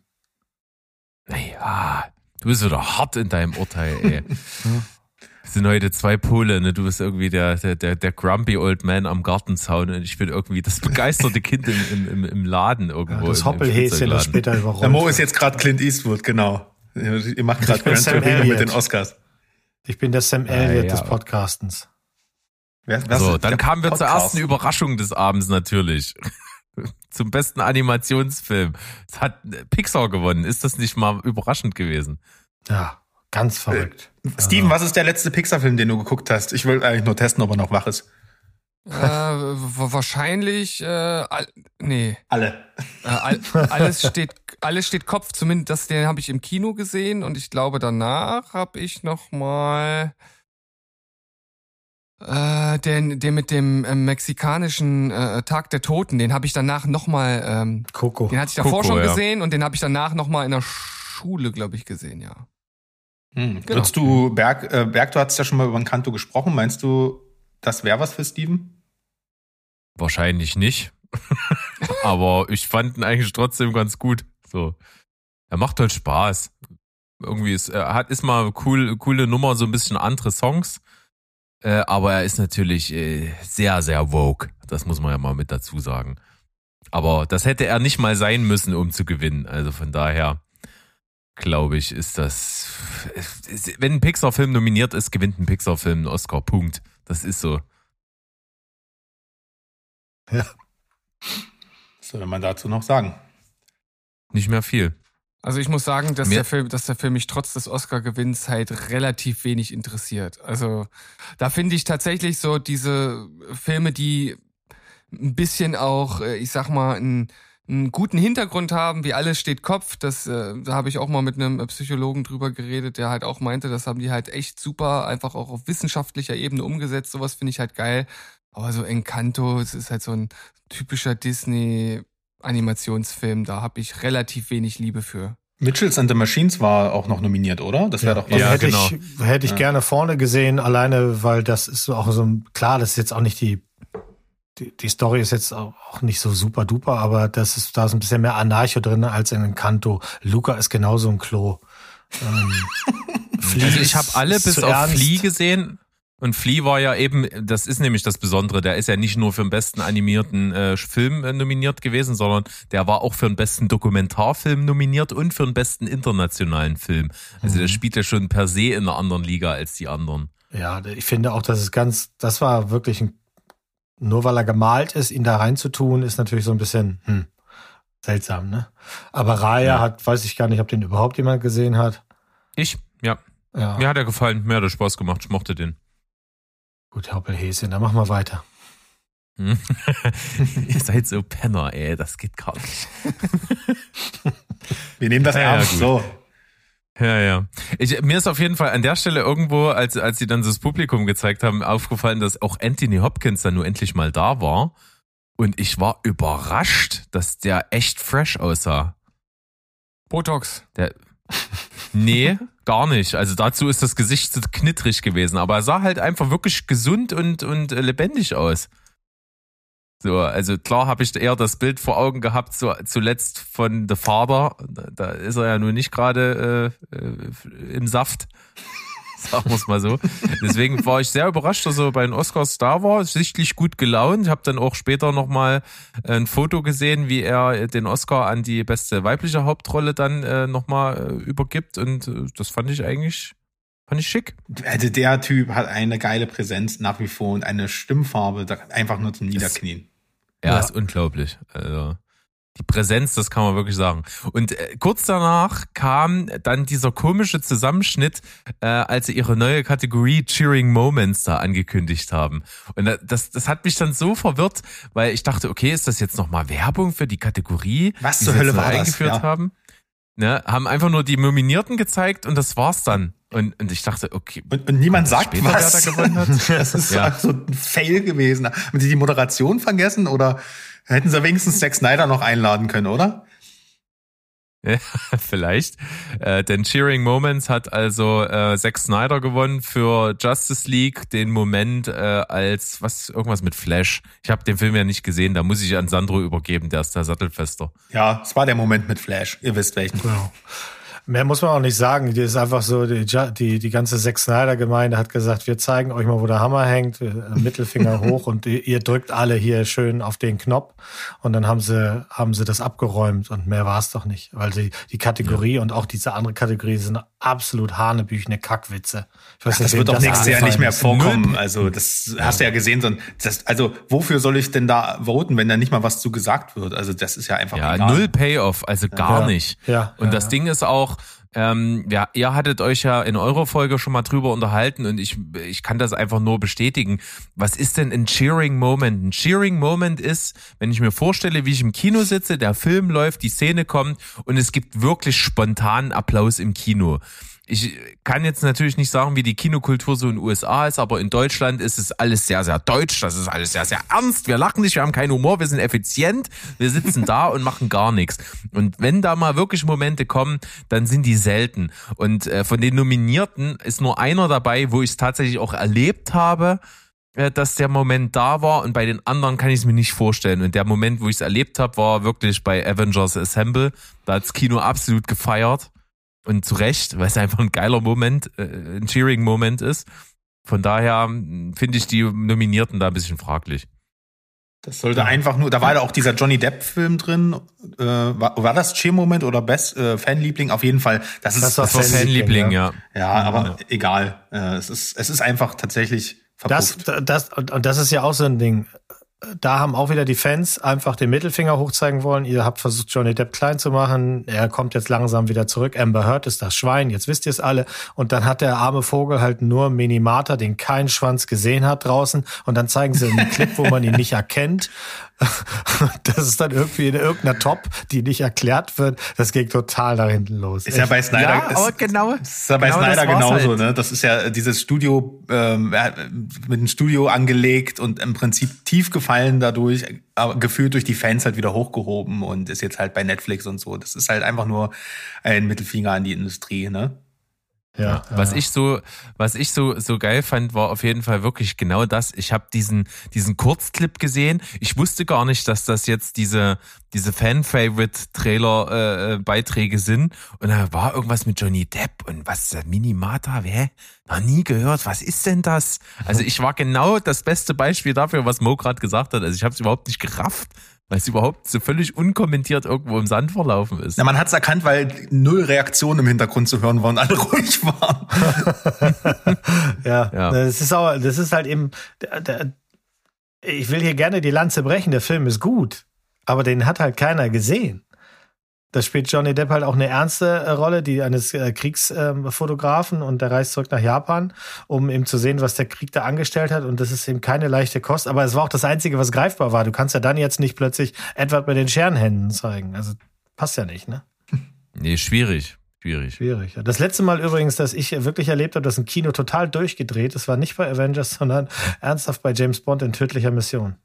Naja, du bist wieder hart in deinem Urteil, ey. Es sind heute zwei Pole, ne? Du bist irgendwie der, der, der, der grumpy old man am Gartenzaun und ich bin irgendwie das begeisterte Kind im, im, im, im Laden Ja, irgendwo. das im- im Hoppelhäschen, das später Der überrollt. Mo ist jetzt gerade Clint Eastwood, genau. Ihr macht gerade Ich bin Gran Sam Torino mit Elliott. den Oscars. Ich bin der Sam Elliott ja. des Podcastens. Wer, wer So, dann der kamen wir zur Podcast? ersten Überraschung des Abends natürlich. Zum besten Animationsfilm. Es hat Pixar gewonnen. Ist das nicht mal überraschend gewesen? Ja, ganz verrückt. Steven, was ist der letzte Pixar-Film, den du geguckt hast? Ich will eigentlich nur testen, ob er noch wach ist. Äh, wa- wahrscheinlich, äh, all, nee, Alle. äh, all, alles steht, alles steht Kopf. Zumindest das, den habe ich im Kino gesehen und ich glaube danach habe ich noch mal äh, den, den mit dem äh, mexikanischen äh, Tag der Toten. Den habe ich danach noch mal, ähm, Coco. den hatte ich davor Coco, schon ja. gesehen und den habe ich danach noch mal in der Schule, glaube ich, gesehen. Ja. Hm. Genau. Würdest du, Berg, äh, Berg, du hast ja schon mal über Encanto gesprochen. Meinst du, das wäre was für Steven? Wahrscheinlich nicht. Aber ich fand ihn eigentlich trotzdem ganz gut. So. Er macht halt Spaß. Irgendwie ist, er hat, ist mal cool, coole Nummer, so ein bisschen andere Songs. Äh, aber er ist natürlich äh, sehr, sehr woke. Das muss man ja mal mit dazu sagen. Aber das hätte er nicht mal sein müssen, um zu gewinnen. Also von daher glaube ich, ist das, wenn ein Pixar-Film nominiert ist, gewinnt ein Pixar-Film einen Oscar. Punkt. Das ist so. Was soll man dazu noch sagen? Nicht mehr viel. Also ich muss sagen, dass Mir- der Film, dass der Film mich trotz des Oscar-Gewinns halt relativ wenig interessiert. Also da finde ich tatsächlich so diese Filme, die ein bisschen auch, äh, ich sag mal, einen, einen guten Hintergrund haben, wie alles steht Kopf. Das, äh, da habe ich auch mal mit einem Psychologen drüber geredet, der halt auch meinte, das haben die halt echt super, einfach auch auf wissenschaftlicher Ebene umgesetzt. Sowas finde ich halt geil. Aber so Encanto, es ist halt so ein typischer Disney. Animationsfilm, da habe ich relativ wenig Liebe für. Mitchells and the Machines war auch noch nominiert, oder? Das wäre doch was. Ja, hätte genau. ich, hätte ich Ja. gerne vorne gesehen, alleine, weil das ist so auch so ein, klar, das ist jetzt auch nicht die, die, die Story ist jetzt auch nicht so super duper, aber das ist, da ist ein bisschen mehr Anarcho drin als in Encanto. Luca ist genauso ein Klo. Ähm, Flea Also ich habe alle bis auf ernst. Flea gesehen. Und Flea war ja eben, das ist nämlich das Besondere, der ist ja nicht nur für den besten animierten äh, Film äh, nominiert gewesen, sondern der war auch für den besten Dokumentarfilm nominiert und für den besten internationalen Film. Also Mhm. der spielt ja schon per se in einer anderen Liga als die anderen. Ja, ich finde auch, dass es ganz, das war wirklich ein, nur weil er gemalt ist, ihn da reinzutun, ist natürlich so ein bisschen hm, seltsam, ne? Aber Raya Ja. hat, weiß ich gar nicht, ob den überhaupt jemand gesehen hat. Ich, ja, Ja, mir hat er gefallen, mir hat er Spaß gemacht, ich mochte den. gut, Hoppelhäschen, dann machen wir weiter. Hm? Ihr seid so Penner, ey, das geht gar nicht. Wir nehmen das Ja, ernst. so. Ja, ja. Ich, mir ist auf jeden Fall an der Stelle irgendwo, als, als sie dann das Publikum gezeigt haben, aufgefallen, dass auch Anthony Hopkins dann nur endlich mal da war. Und ich war überrascht, dass der echt fresh aussah. Botox. Der, nee, gar nicht. Also dazu ist das Gesicht zu knittrig gewesen. Aber er sah halt einfach wirklich gesund und, und äh, lebendig aus. So, also klar habe ich eher das Bild vor Augen gehabt, so zuletzt von The Father. Da, ist er ja nun nicht gerade äh, äh, im Saft. Sagen wir es mal so. Deswegen war ich sehr überrascht, dass er bei den Oscars da war, sichtlich gut gelaunt. Ich habe dann auch später nochmal ein Foto gesehen, wie er den Oscar an die beste weibliche Hauptrolle dann äh, nochmal äh, übergibt. Und äh, das fand ich eigentlich, fand ich schick. Also der Typ hat eine geile Präsenz nach wie vor und eine Stimmfarbe, einfach nur zum Niederknien. Ja, Ja. ist unglaublich. Also die Präsenz, das kann man wirklich sagen. Und äh, kurz danach kam dann dieser komische Zusammenschnitt, äh, als sie ihre neue Kategorie Cheering Moments da angekündigt haben. Und da- das, das hat mich dann so verwirrt, weil ich dachte, okay, ist das jetzt nochmal Werbung für die Kategorie, Was die zur sie Hölle war das? eingeführt Ja. haben? Ne, haben einfach nur die Nominierten gezeigt und das war's dann. Und, und ich dachte, okay, Und, und niemand sagt später, wer was. da gewonnen hat? Das ist Ja. so ein Fail gewesen. Haben Sie die Moderation vergessen oder hätten Sie wenigstens Zack Snyder noch einladen können, oder? Ja, vielleicht. Äh, denn Cheering Moments hat also äh, Zack Snyder gewonnen für Justice League, den Moment äh, als was irgendwas mit Flash. Ich habe den Film ja nicht gesehen, da muss ich an Sandro übergeben, der ist der Sattelfester. Ja, es war der Moment mit Flash. Ihr wisst welchen. Genau. Mehr muss man auch nicht sagen. Die ist einfach so, die, Ja- die, die ganze Zack Snyder-Gemeinde hat gesagt, wir zeigen euch mal, wo der Hammer hängt, äh, Mittelfinger hoch und ihr, ihr drückt alle hier schön auf den Knopf und dann haben sie, haben sie das abgeräumt und mehr war es doch nicht. Weil sie, die Kategorie und auch diese andere Kategorie sind absolut hanebüchene Kackwitze. Ich weiß Das wem wird doch nächstes Jahr nicht mehr vorkommen. Also das hast du ja gesehen. sondern Das, also wofür soll ich denn da voten, wenn da nicht mal was zu gesagt wird? Also das ist ja einfach Ja, egal. null Payoff, also gar Ja. nicht. Ja, Und ja, das ja. Ding ist auch, ähm, ja, ihr hattet euch ja in eurer Folge schon mal drüber unterhalten und ich, ich kann das einfach nur bestätigen. Was ist denn ein Cheering Moment? Ein Cheering Moment ist, wenn ich mir vorstelle, wie ich im Kino sitze, der Film läuft, die Szene kommt und es gibt wirklich spontanen Applaus im Kino. Ich kann jetzt natürlich nicht sagen, wie die Kinokultur so in den USA ist, aber in Deutschland ist es alles sehr, sehr deutsch. Das ist alles sehr, sehr ernst. Wir lachen nicht, wir haben keinen Humor, wir sind effizient. Wir sitzen da und machen gar nichts. Und wenn da mal wirklich Momente kommen, dann sind die selten. Und äh, von den Nominierten ist nur einer dabei, wo ich es tatsächlich auch erlebt habe, äh, dass der Moment da war. Und bei den anderen kann ich es mir nicht vorstellen. Und der Moment, wo ich es erlebt habe, war wirklich bei Avengers Assemble. Da hat's Kino absolut gefeiert. Und zu Recht, weil es einfach ein geiler Moment, äh, ein Cheering-Moment ist. Von daher mh, finde ich die Nominierten da ein bisschen fraglich. Das sollte einfach nur, da war ja auch dieser Johnny Depp-Film drin. Äh, war, war das Cheer-Moment oder Best äh, Fanliebling? Auf jeden Fall. Das ist Das war Das war Fanliebling, Fanliebling, ja. ja, aber egal. Äh, es ist es ist einfach tatsächlich Das, verpufft. das, und und das ist ja auch so ein Ding. Da haben auch wieder die Fans einfach den Mittelfinger hochzeigen wollen. Ihr habt versucht, Johnny Depp klein zu machen. Er kommt jetzt langsam wieder zurück. Amber Heard ist das Schwein. Jetzt wisst ihr es alle. Und dann hat der arme Vogel halt nur Minimata, den kein Schwanz gesehen hat draußen. Und dann zeigen sie einen Clip, wo man ihn nicht erkennt. Das ist dann irgendwie in irgendeiner Top, die nicht erklärt wird. Das ging total nach hinten los. Ist ja bei Snyder, Ja, ist, aber genau. ist ja bei genau das Snyder genauso, halt. ne? Das ist ja dieses Studio ähm, mit dem Studio angelegt und im Prinzip tief gefallen dadurch, aber gefühlt durch die Fans halt wieder hochgehoben und ist jetzt halt bei Netflix und so. Das ist halt einfach nur ein Mittelfinger an die Industrie, ne? Ja, Was ja. ich so, was ich so so geil fand, war auf jeden Fall wirklich genau das. Ich habe diesen diesen Kurzclip gesehen. Ich wusste gar nicht, dass das jetzt diese diese Fan-Favorite-Trailer äh, Beiträge sind. Und da war irgendwas mit Johnny Depp und was äh, Minimata, hä? Noch nie gehört. Was ist denn das? Also ich war genau das beste Beispiel dafür, was Mo gerade gesagt hat. Also ich habe es überhaupt nicht gerafft, weil es überhaupt so völlig unkommentiert irgendwo im Sand verlaufen ist. Na, man hat's erkannt, weil null Reaktionen im Hintergrund zu hören waren, alle ruhig waren. Ja, Ja. das ist auch, das ist halt eben, der, der, ich will hier gerne die Lanze brechen, der Film ist gut, aber den hat halt keiner gesehen. Da spielt Johnny Depp halt auch eine ernste äh, Rolle, die eines äh, Kriegsfotografen und der reist zurück nach Japan, um eben zu sehen, was der Krieg da angestellt hat und das ist eben keine leichte Kost, aber es war auch das Einzige, was greifbar war. Du kannst ja dann jetzt nicht plötzlich Edward bei den Scherenhänden zeigen, also passt ja nicht, ne? Nee, schwierig. Schwierig. Schwierig. Das letzte Mal übrigens, dass ich wirklich erlebt habe, dass ein Kino total durchgedreht ist, war nicht bei Avengers, sondern ernsthaft bei James Bond in tödlicher Mission.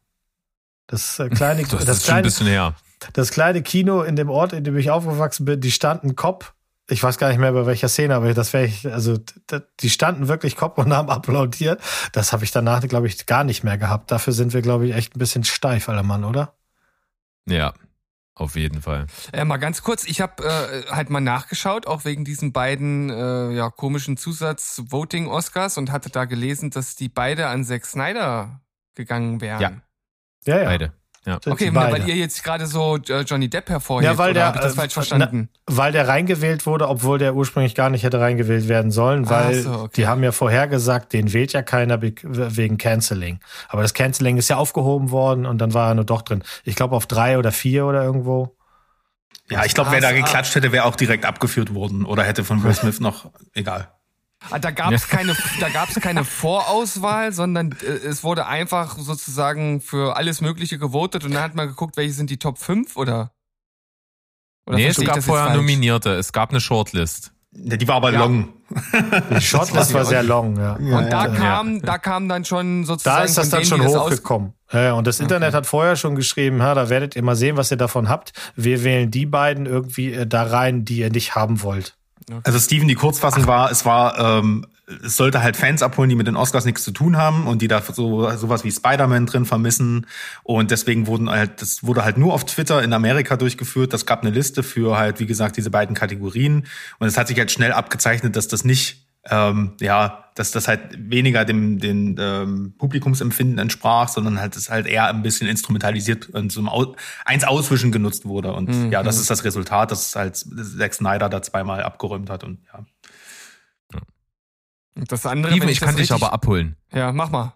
Das äh, kleine, Das, das, ist schon ein kleine, bisschen her. Das kleine Kino in dem Ort, in dem ich aufgewachsen bin, die standen Kopf. Ich weiß gar nicht mehr bei welcher Szene, aber das wäre ich, also die standen wirklich Kopf und haben applaudiert. Das habe ich danach, glaube ich, gar nicht mehr gehabt. Dafür sind wir, glaube ich, echt ein bisschen steif, aller Mann, oder? Ja, auf jeden Fall. Äh, mal ganz kurz, ich habe äh, halt mal nachgeschaut, auch wegen diesen beiden äh, ja, komischen Zusatz-Voting-Oscars und hatte da gelesen, dass die beide an Zack Snyder gegangen wären. Ja. Ja, ja. Beide. Sind Okay, weil ihr jetzt gerade so äh, Johnny Depp hervorhebt, Ja, weil oder der, ich das äh, falsch verstanden? Weil der reingewählt wurde, obwohl der ursprünglich gar nicht hätte reingewählt werden sollen, weil so, okay. die haben ja vorhergesagt, den wählt ja keiner wegen Canceling. Aber das Canceling ist ja aufgehoben worden und dann war er nur doch drin. Ich glaube auf drei oder vier oder irgendwo. Ja, ich glaube, wer da Ah, geklatscht hätte, wäre auch direkt abgeführt worden oder hätte von Will Smith noch, egal. Ah, da gab es keine, da gab's keine Vorauswahl, sondern äh, es wurde einfach sozusagen für alles Mögliche gewotet und dann hat man geguckt, welche sind die Top 5 oder? oder nee, es gab vorher falsch? Nominierte. Es gab eine Shortlist. Die war aber Ja. long. Die Shortlist war sehr long, ja. Und da ja. kam, da kam dann schon sozusagen Da ist das dann denen, schon hochgekommen. Ja, und das Internet hat vorher schon geschrieben, ha, da werdet ihr mal sehen, was ihr davon habt. Wir wählen die beiden irgendwie äh, da rein, die ihr nicht haben wollt. Also Steven, die Kurzfassung war, es war, ähm, es sollte halt Fans abholen, die mit den Oscars nichts zu tun haben und die da so sowas wie Spider-Man drin vermissen. Und deswegen wurden halt, das wurde halt nur auf Twitter in Amerika durchgeführt. Das gab eine Liste für halt, wie gesagt, diese beiden Kategorien. Und es hat sich halt schnell abgezeichnet, dass das nicht ähm, ja, dass das halt weniger dem den ähm, Publikumsempfinden entsprach, sondern halt es halt eher ein bisschen instrumentalisiert und zum Au eins auswischen genutzt wurde. Und Mhm. ja, das ist das Resultat, dass halt Zack Snyder da zweimal abgeräumt hat und ja. Und das andere, Steven, ich das kann dich richtig- aber abholen. Ja, mach mal.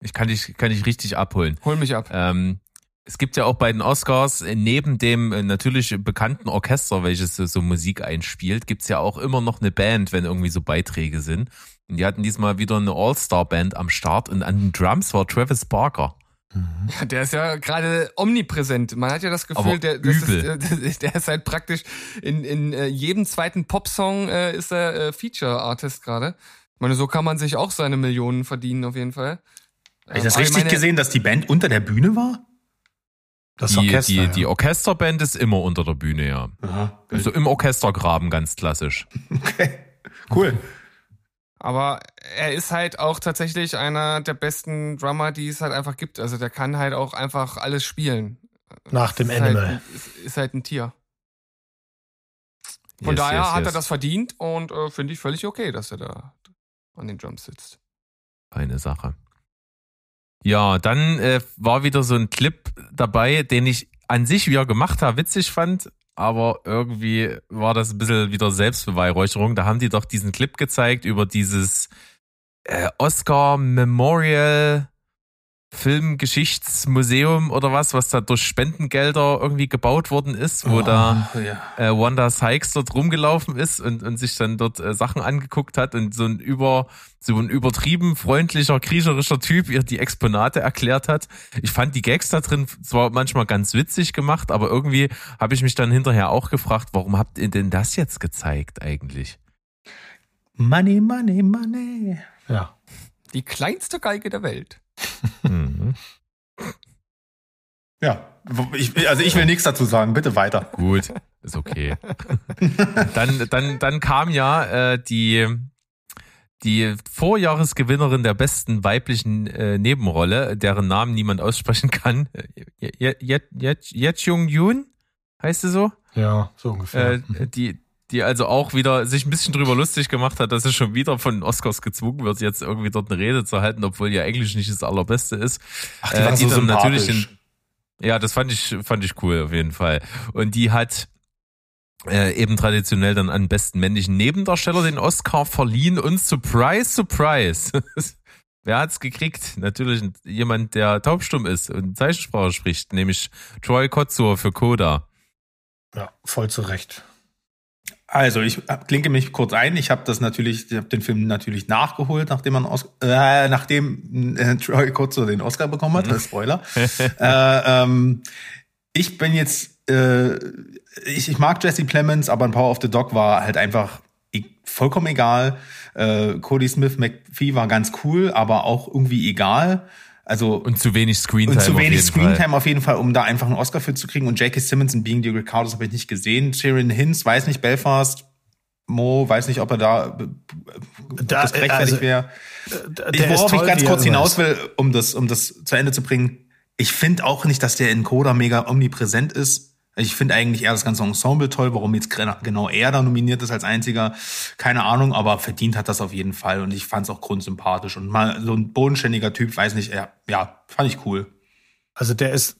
Ich kann dich, kann dich richtig abholen. Hol mich ab. Ähm, es gibt ja auch bei den Oscars, äh, neben dem äh, natürlich bekannten Orchester, welches so, Musik einspielt, gibt's ja auch immer noch eine Band, wenn irgendwie so Beiträge sind. Und die hatten diesmal wieder eine All-Star-Band am Start und an den Drums war Travis Barker. Ja, Der ist ja gerade omnipräsent. Man hat ja das Gefühl, der, das. Ist, der ist halt praktisch in, in äh, jedem zweiten Popsong äh, ist er äh, Feature-Artist gerade. Ich meine, so kann man sich auch seine Millionen verdienen auf jeden Fall. Habe ich das richtig meine- gesehen, dass die Band unter der Bühne war? Das Die, Orchester. die, ja. die Orchesterband ist immer unter der Bühne, ja. Aha. Also im Orchestergraben, ganz klassisch. Okay. Cool. Aber er ist halt auch tatsächlich einer der besten Drummer, die es halt einfach gibt. Also der kann halt auch einfach alles spielen. Nach dem ist halt, Animal. ein- ist, ist halt ein Tier. Von Yes, daher yes, hat er yes. das verdient und äh, finde ich völlig okay, dass er da an den Drums sitzt. Eine Sache. Ja, dann äh, war wieder so ein Clip dabei, den ich an sich, wie er gemacht hat, witzig fand, aber irgendwie war das ein bisschen wieder Selbstbeweihräucherung. Da haben die doch diesen Clip gezeigt über dieses äh, Oscar Memorial Filmgeschichtsmuseum oder was, was da durch Spendengelder irgendwie gebaut worden ist, wo da Oh, ja. äh, Wanda Sykes dort rumgelaufen ist und, und sich dann dort äh, Sachen angeguckt hat und so ein über so ein übertrieben freundlicher, kriecherischer Typ ihr die Exponate erklärt hat. Ich fand die Gags da drin zwar manchmal ganz witzig gemacht, aber irgendwie habe ich mich dann hinterher auch gefragt, warum habt ihr denn das jetzt gezeigt eigentlich? Money, money, money. ja. Die kleinste Geige der Welt. Mhm. Ja, ich, also ich will nichts dazu sagen. Bitte weiter. Gut, ist okay. dann, dann, dann kam ja äh, die, die Vorjahresgewinnerin der besten weiblichen äh, Nebenrolle, deren Namen niemand aussprechen kann. Yet Jung Yoon heißt sie so? Ja, so ungefähr. Äh, die, die also auch wieder sich ein bisschen drüber lustig gemacht hat, dass sie schon wieder von den Oscars gezwungen wird, jetzt irgendwie dort eine Rede zu halten, obwohl ihr Englisch nicht das allerbeste ist. Ach, die war so dann natürlich in, ja, das fand ich, fand ich cool auf jeden Fall. Und die hat äh, eben traditionell dann an besten männlichen Nebendarsteller den Oscar verliehen und surprise, surprise. Wer hat's gekriegt? Natürlich jemand, der taubstumm ist und Zeichensprache spricht, nämlich Troy Kotzur für Coda. ja, voll zu Recht. Also ich hab- klinke mich kurz ein. Ich habe das natürlich, ich habe den Film natürlich nachgeholt, nachdem man Os äh, nachdem äh, Troy Kotzo den Oscar bekommen hat. Spoiler. äh, ähm, ich bin jetzt, äh, ich, ich mag Jesse Plemons, aber ein Power of the Dog war halt einfach e- vollkommen egal. Äh, Cody Smith McPhee war ganz cool, aber auch irgendwie egal. Also Und zu wenig Screentime. und zu auf wenig jeden Screentime Fall. auf jeden Fall, um da einfach einen Oscar für zu kriegen. Und J.K. Simmons in Being the Ricardos habe ich nicht gesehen. Sharon Hinz, weiß nicht, Belfast, Mo, weiß nicht, ob er da, ob Da, das gerechtfertigt also, wäre. Ich, ist worauf ich toll, ganz wie er kurz hinaus will, um das, um das zu Ende zu bringen. Ich finde auch nicht, dass der in Coda mega omnipräsent ist. Ich finde eigentlich eher das ganze Ensemble toll, warum jetzt genau er da nominiert ist als einziger. Keine Ahnung, aber verdient hat das auf jeden Fall und ich fand es auch grundsympathisch und mal so ein bodenständiger Typ, weiß nicht, er, ja, fand ich cool. Also der ist,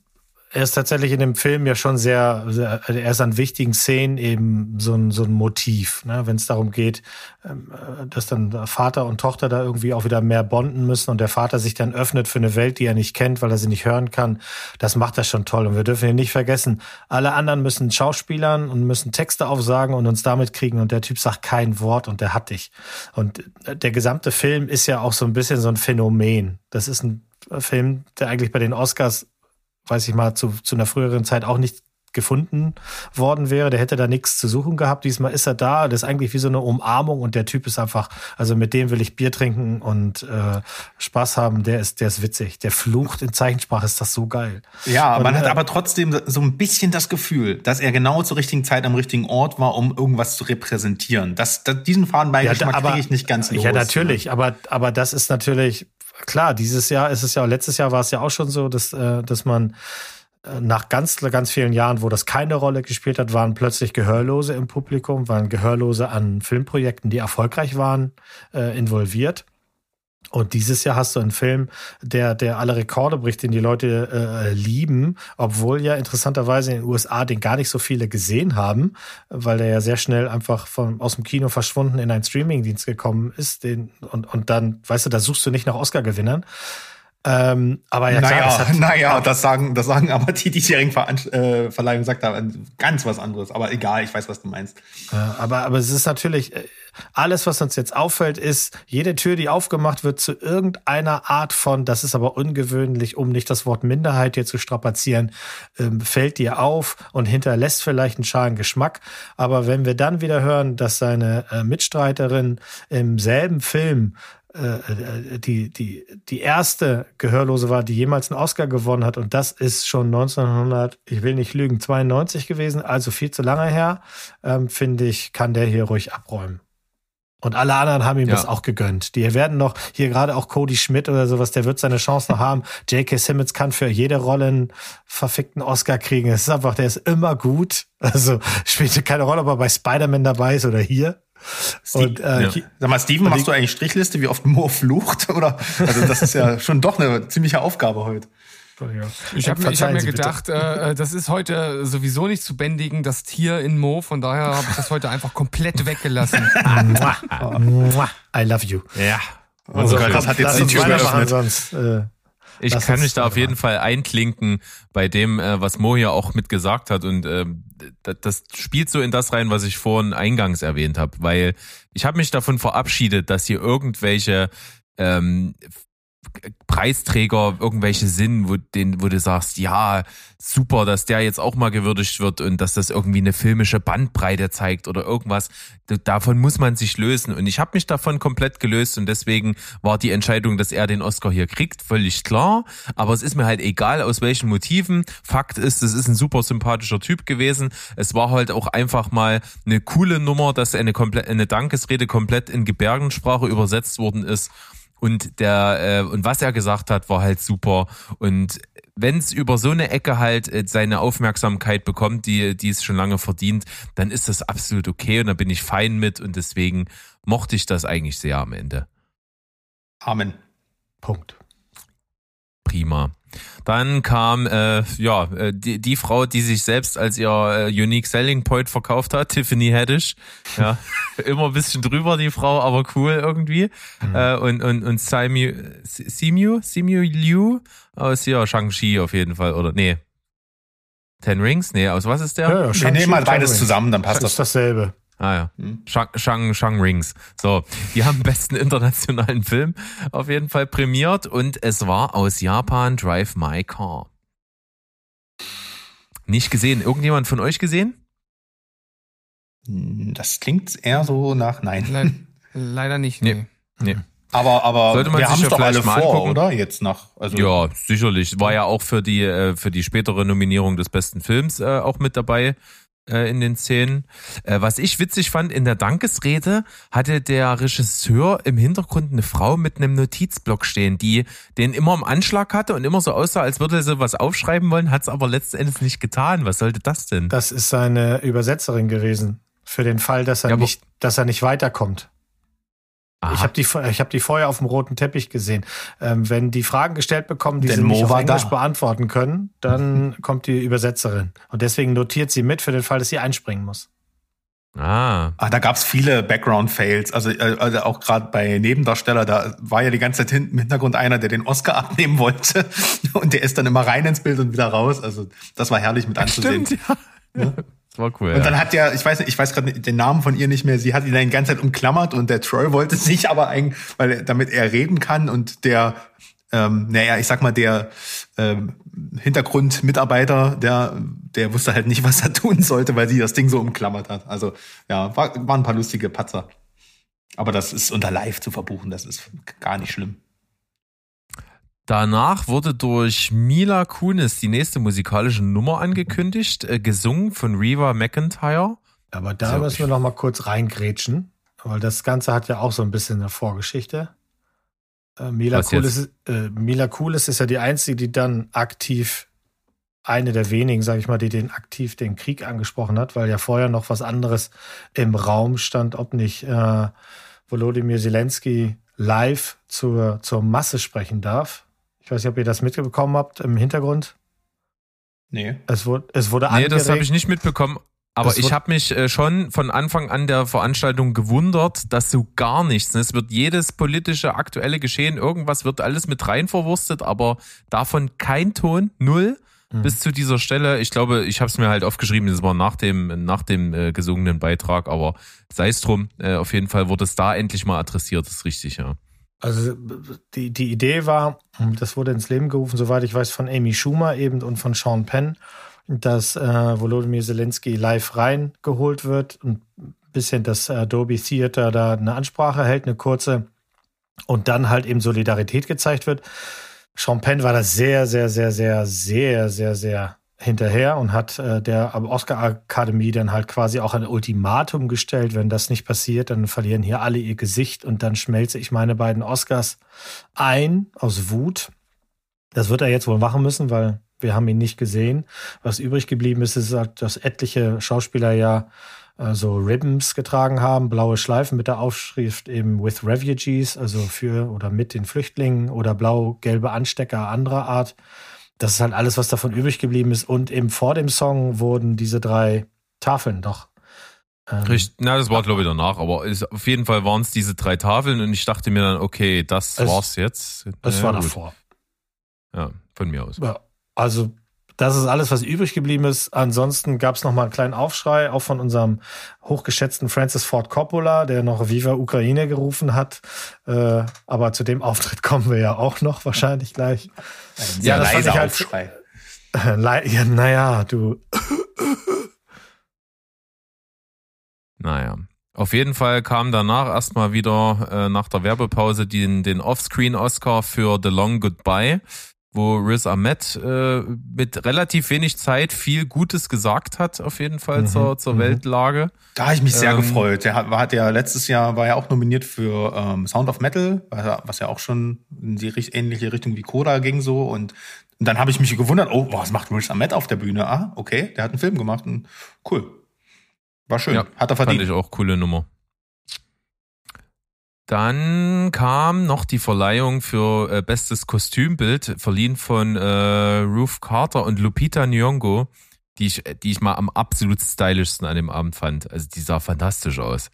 er ist tatsächlich in dem Film ja schon sehr, sehr er ist an wichtigen Szenen eben so ein, so ein Motiv, ne? wenn es darum geht, ähm, äh, dass dann Vater und Tochter da irgendwie auch wieder mehr bonden müssen und der Vater sich dann öffnet für eine Welt, die er nicht kennt, weil er sie nicht hören kann. Das macht er schon toll. Und wir dürfen ihn nicht vergessen, alle anderen müssen Schauspielern und müssen Texte aufsagen und uns damit kriegen und der Typ sagt kein Wort und der hat dich. Und der gesamte Film ist ja auch so ein bisschen so ein Phänomen. Das ist ein Film, der eigentlich bei den Oscars weiß ich mal, zu, zu einer früheren Zeit auch nicht gefunden worden wäre. Der hätte da nichts zu suchen gehabt. Diesmal ist er da. Das ist eigentlich wie so eine Umarmung und der Typ ist einfach, also mit dem will ich Bier trinken und äh, Spaß haben. Der ist, der ist witzig. Der flucht in Zeichensprache, ist das so geil. Ja, Und, man hat äh, aber trotzdem so ein bisschen das Gefühl, dass er genau zur richtigen Zeit am richtigen Ort war, um irgendwas zu repräsentieren. Das, das, diesen Fadenbeigeschmack aber- kriege ich nicht ganz los. Ja, natürlich, aber, aber das ist natürlich, klar, dieses Jahr ist es ja, letztes Jahr war es ja auch schon so, dass, äh, dass man äh, nach ganz, ganz vielen Jahren, wo das keine Rolle gespielt hat, waren plötzlich Gehörlose im Publikum, waren Gehörlose an Filmprojekten, die erfolgreich waren, äh, involviert. Und dieses Jahr hast du einen Film, der, der alle Rekorde bricht, den die Leute äh, lieben, obwohl ja interessanterweise in den USA den gar nicht so viele gesehen haben, weil der ja sehr schnell einfach von, aus dem Kino verschwunden in einen Streamingdienst gekommen ist. Den, und, und dann, weißt du, da suchst du nicht nach Oscar-Gewinnern. Ähm, aber ja, klar, naja, hat, naja, das sagen, das sagen aber die diesjährigen Veran- äh, Verleihung sagt da ganz was anderes. Aber egal, ich weiß, was du meinst. Ja, aber, aber es ist natürlich, äh, alles, was uns jetzt auffällt, ist, jede Tür, die aufgemacht wird zu irgendeiner Art von, das ist aber ungewöhnlich, um nicht das Wort Minderheit hier zu strapazieren, ähm, fällt dir auf und hinterlässt vielleicht einen schalen Geschmack. Aber wenn wir dann wieder hören, dass seine äh, Mitstreiterin im selben Film äh, die, die, die erste Gehörlose war, die jemals einen Oscar gewonnen hat. Und das ist schon 1900, ich will nicht lügen, 92 gewesen, also viel zu lange her, ähm, finde ich, kann der hier ruhig abräumen. Und alle anderen haben ihm Ja. das auch gegönnt. Die werden noch, hier gerade auch Cody Schmidt oder sowas, der wird seine Chance noch haben. J.K. Simmons kann für jede Rolle einen verfickten Oscar kriegen. Es ist einfach, der ist immer gut. Also spielt keine Rolle, ob er bei Spider-Man dabei ist oder hier. Und äh, ja. Sag mal, Steven, machst du eigentlich Strichliste, wie oft Mo flucht? Oder? Also, das ist ja schon doch eine ziemliche Aufgabe heute. Ich habe ich hab Verzeihen mir Sie bitte. gedacht, äh, das ist heute sowieso nicht zu bändigen, das Tier in Mo. Von daher habe ich das heute einfach komplett weggelassen. Mua, mua, I love you. Ja. Oh Gott, das hat jetzt die uns Tür geöffnet. sonst. Äh, Ich kann mich da auf jeden. Fall einklinken bei dem, äh, was Mo hier auch mit gesagt hat. Und d- das spielt so in das rein, was ich vorhin eingangs erwähnt habe. Weil ich habe mich davon verabschiedet, dass hier irgendwelche ähm, Preisträger irgendwelche sind, wo, den, wo du sagst, ja, super, dass der jetzt auch mal gewürdigt wird und dass das irgendwie eine filmische Bandbreite zeigt oder irgendwas. Davon muss man sich lösen. Und ich habe mich davon komplett gelöst und deswegen war die Entscheidung, dass er den Oscar hier kriegt, völlig klar. Aber es ist mir halt egal, aus welchen Motiven. Fakt ist, es ist ein super sympathischer Typ gewesen. Es war halt auch einfach mal eine coole Nummer, dass eine, komplett, eine Dankesrede komplett in Gebärdensprache übersetzt worden ist. Und der äh, und was er gesagt hat, war halt super. Und wenn es über so eine Ecke halt äh, seine Aufmerksamkeit bekommt, die die es schon lange verdient, dann ist das absolut okay und da bin ich fein mit und deswegen mochte ich das eigentlich sehr am Ende. Amen. Punkt. Prima. Dann kam äh, ja äh, die, die Frau, die sich selbst als ihr äh, Unique Selling Point verkauft hat, Tiffany Haddish. Ja, immer ein bisschen drüber die Frau, aber cool irgendwie. Äh, und und und Simu Simu Simu Liu aus ja Shang-Chi auf jeden Fall oder nee. Ten Rings? Nee, aus was ist der? Ja, ja, Wir Shang-Chi nehmen mal beides zusammen, dann passt Das ist das. dasselbe. Ah ja. Hm. Shang, Shang, Shang Rings. So, die haben besten internationalen Film auf jeden Fall prämiert und es war aus Japan Drive My Car. Nicht gesehen. Irgendjemand von euch gesehen? Das klingt eher so nach Nein. Le leider nicht. Nee. Nee. Nee. Aber, aber Sollte man wir haben doch alle vor, angucken. oder? Jetzt nach. Also, Ja, sicherlich. War ja auch für die, äh, für die spätere Nominierung des besten Films äh, auch mit dabei äh, in den Szenen. Äh, was ich witzig fand, in der Dankesrede hatte der Regisseur im Hintergrund eine Frau mit einem Notizblock stehen, die den immer im Anschlag hatte und immer so aussah, als würde sie was aufschreiben wollen, hat es aber letzten Endes nicht getan. Was sollte das denn? Das ist seine Übersetzerin gewesen. Für den Fall, dass er, Ja, nicht, dass er nicht weiterkommt. Aha. Ich habe die, ich hab die vorher auf dem roten Teppich gesehen. Ähm, wenn die Fragen gestellt bekommen, die Denn sie Mo nicht auf Englisch da. beantworten können, dann kommt die Übersetzerin. Und deswegen notiert sie mit für den Fall, dass sie einspringen muss. ah. Ah, da gab's viele Background-Fails. Also, äh, also auch gerade bei Nebendarsteller, da war ja die ganze Zeit hinten im Hintergrund einer, der den Oscar abnehmen wollte. Und der ist dann immer rein ins Bild und wieder raus. Also das war herrlich mit anzusehen. Stimmt, ja. Das war cool. Und ja. dann hat ja, ich weiß nicht, ich weiß gerade den Namen von ihr nicht mehr, sie hat ihn dann die ganze Zeit umklammert und der Troy wollte sich aber eigentlich, weil er, damit er reden kann und der, ähm, naja, ich sag mal, der ähm, Hintergrundmitarbeiter, der, der wusste halt nicht, was er tun sollte, weil sie das Ding so umklammert hat. Also ja, war, waren ein paar lustige Patzer. Aber das ist unter Live zu verbuchen, das ist gar nicht schlimm. Danach wurde durch Mila Kunis die nächste musikalische Nummer angekündigt, äh, gesungen von Reva McIntyre. Aber da So, müssen wir noch mal kurz reingrätschen, weil das Ganze hat ja auch so ein bisschen eine Vorgeschichte. Äh, Mila, Kunis, äh, Mila Kunis ist ja die einzige, die dann aktiv, eine der wenigen, sage ich mal, die den aktiv den Krieg angesprochen hat, weil ja vorher noch was anderes im Raum stand, ob nicht äh, Volodymyr Zelensky live zur, zur Masse sprechen darf. Ich weiß nicht, ob ihr das mitbekommen habt im Hintergrund. Nee. Es wurde, es wurde Nee, das habe angeregt. ich nicht mitbekommen. Aber Das ich habe mich äh, schon von Anfang an der Veranstaltung gewundert, dass so gar nichts. ne? Es wird jedes politische, aktuelle Geschehen, irgendwas wird alles mit rein verwurstet, aber davon kein Ton, null. Mhm. Bis zu dieser Stelle, ich glaube, ich habe es mir halt aufgeschrieben, das war nach dem, nach dem äh, gesungenen Beitrag, aber sei es drum, äh, auf jeden Fall wurde es da endlich mal adressiert, das ist richtig, ja. Also die, die Idee war, das wurde ins Leben gerufen, soweit ich weiß, von Amy Schumer eben und von Sean Penn, dass äh, Volodymyr Zelensky live reingeholt wird und ein bisschen das Adobe Theater da eine Ansprache hält, eine kurze, und dann halt eben Solidarität gezeigt wird. Sean Penn war da sehr, sehr, sehr, sehr, sehr, sehr, sehr hinterher und hat äh, der Oscar-Akademie dann halt quasi auch ein Ultimatum gestellt. Wenn das nicht passiert, dann verlieren hier alle ihr Gesicht und dann schmelze ich meine beiden Oscars ein aus Wut. Das wird er jetzt wohl machen müssen, weil wir haben ihn nicht gesehen. Was übrig geblieben ist, ist, dass etliche Schauspieler ja äh, so Ribbons getragen haben, blaue Schleifen mit der Aufschrift eben with refugees, also für oder mit den Flüchtlingen oder blau-gelbe Anstecker anderer Art. Das ist halt alles, was davon übrig geblieben ist. Und eben vor dem Song wurden diese drei Tafeln doch. ähm, Richtig, na, das war glaube ich danach, aber ist, auf jeden Fall waren es diese drei Tafeln und ich dachte mir dann, okay, das Es- war's jetzt. Das Ja, war gut. davor. Ja, von mir aus. Ja, also das ist alles, was übrig geblieben ist. Ansonsten gab es noch mal einen kleinen Aufschrei, auch von unserem hochgeschätzten Francis Ford Coppola, der noch Viva Ukraine gerufen hat. Äh, aber zu dem Auftritt kommen wir ja auch noch wahrscheinlich gleich. Ein Ja, sehr das fand leiser ich halt- Aufschrei. Äh, ja, naja, du. Naja. Auf jeden Fall kam danach erstmal wieder äh, nach der Werbepause den, den Offscreen-Oscar für The Long Goodbye, wo Riz Ahmed äh, mit relativ wenig Zeit viel Gutes gesagt hat, auf jeden Fall Mhm, zur, zur mhm. Weltlage. Da habe ich mich sehr Ähm, gefreut. Der hat, war, hat ja letztes Jahr war ja auch nominiert für ähm, Sound of Metal, was ja- auch schon in die richt- ähnliche Richtung wie Coda ging so und, und dann habe ich mich gewundert, oh, was macht Riz Ahmed auf der Bühne? Ah, okay, der hat einen Film gemacht und cool. War schön. Ja, hat er Fand verdient. ich auch coole Nummer. Dann kam noch die Verleihung für äh, bestes Kostümbild, verliehen von äh, Ruth Carter und Lupita Nyong'o, die ich, die ich mal am absolut stylischsten an dem Abend fand. Also die sah fantastisch aus.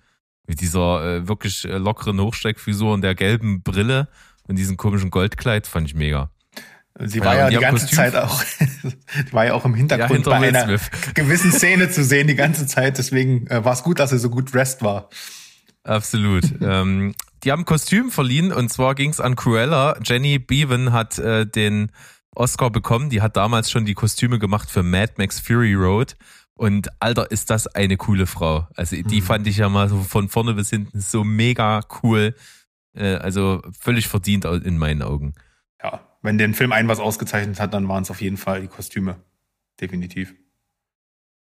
Mit dieser äh, wirklich äh, lockeren Hochsteckfrisur und der gelben Brille und diesem komischen Goldkleid fand ich mega. Sie Ja, war ja, und die ganze Kostüm- Zeit auch, war ja auch im Hintergrund hinter bei Will einer Smith. gewissen Szene zu sehen die ganze Zeit. Deswegen äh, war es gut, dass er so gut dressed war. Absolut. ähm, die haben Kostüm verliehen und zwar ging's an Cruella. Jenny Beavan hat äh, den Oscar bekommen. Die hat damals schon die Kostüme gemacht für Mad Max Fury Road. Und Alter, ist das eine coole Frau. Also die Mhm. fand ich ja mal so von vorne bis hinten so mega cool. Äh, also völlig verdient in meinen Augen. Ja, wenn den Film ein was ausgezeichnet hat, dann waren es auf jeden Fall die Kostüme. Definitiv.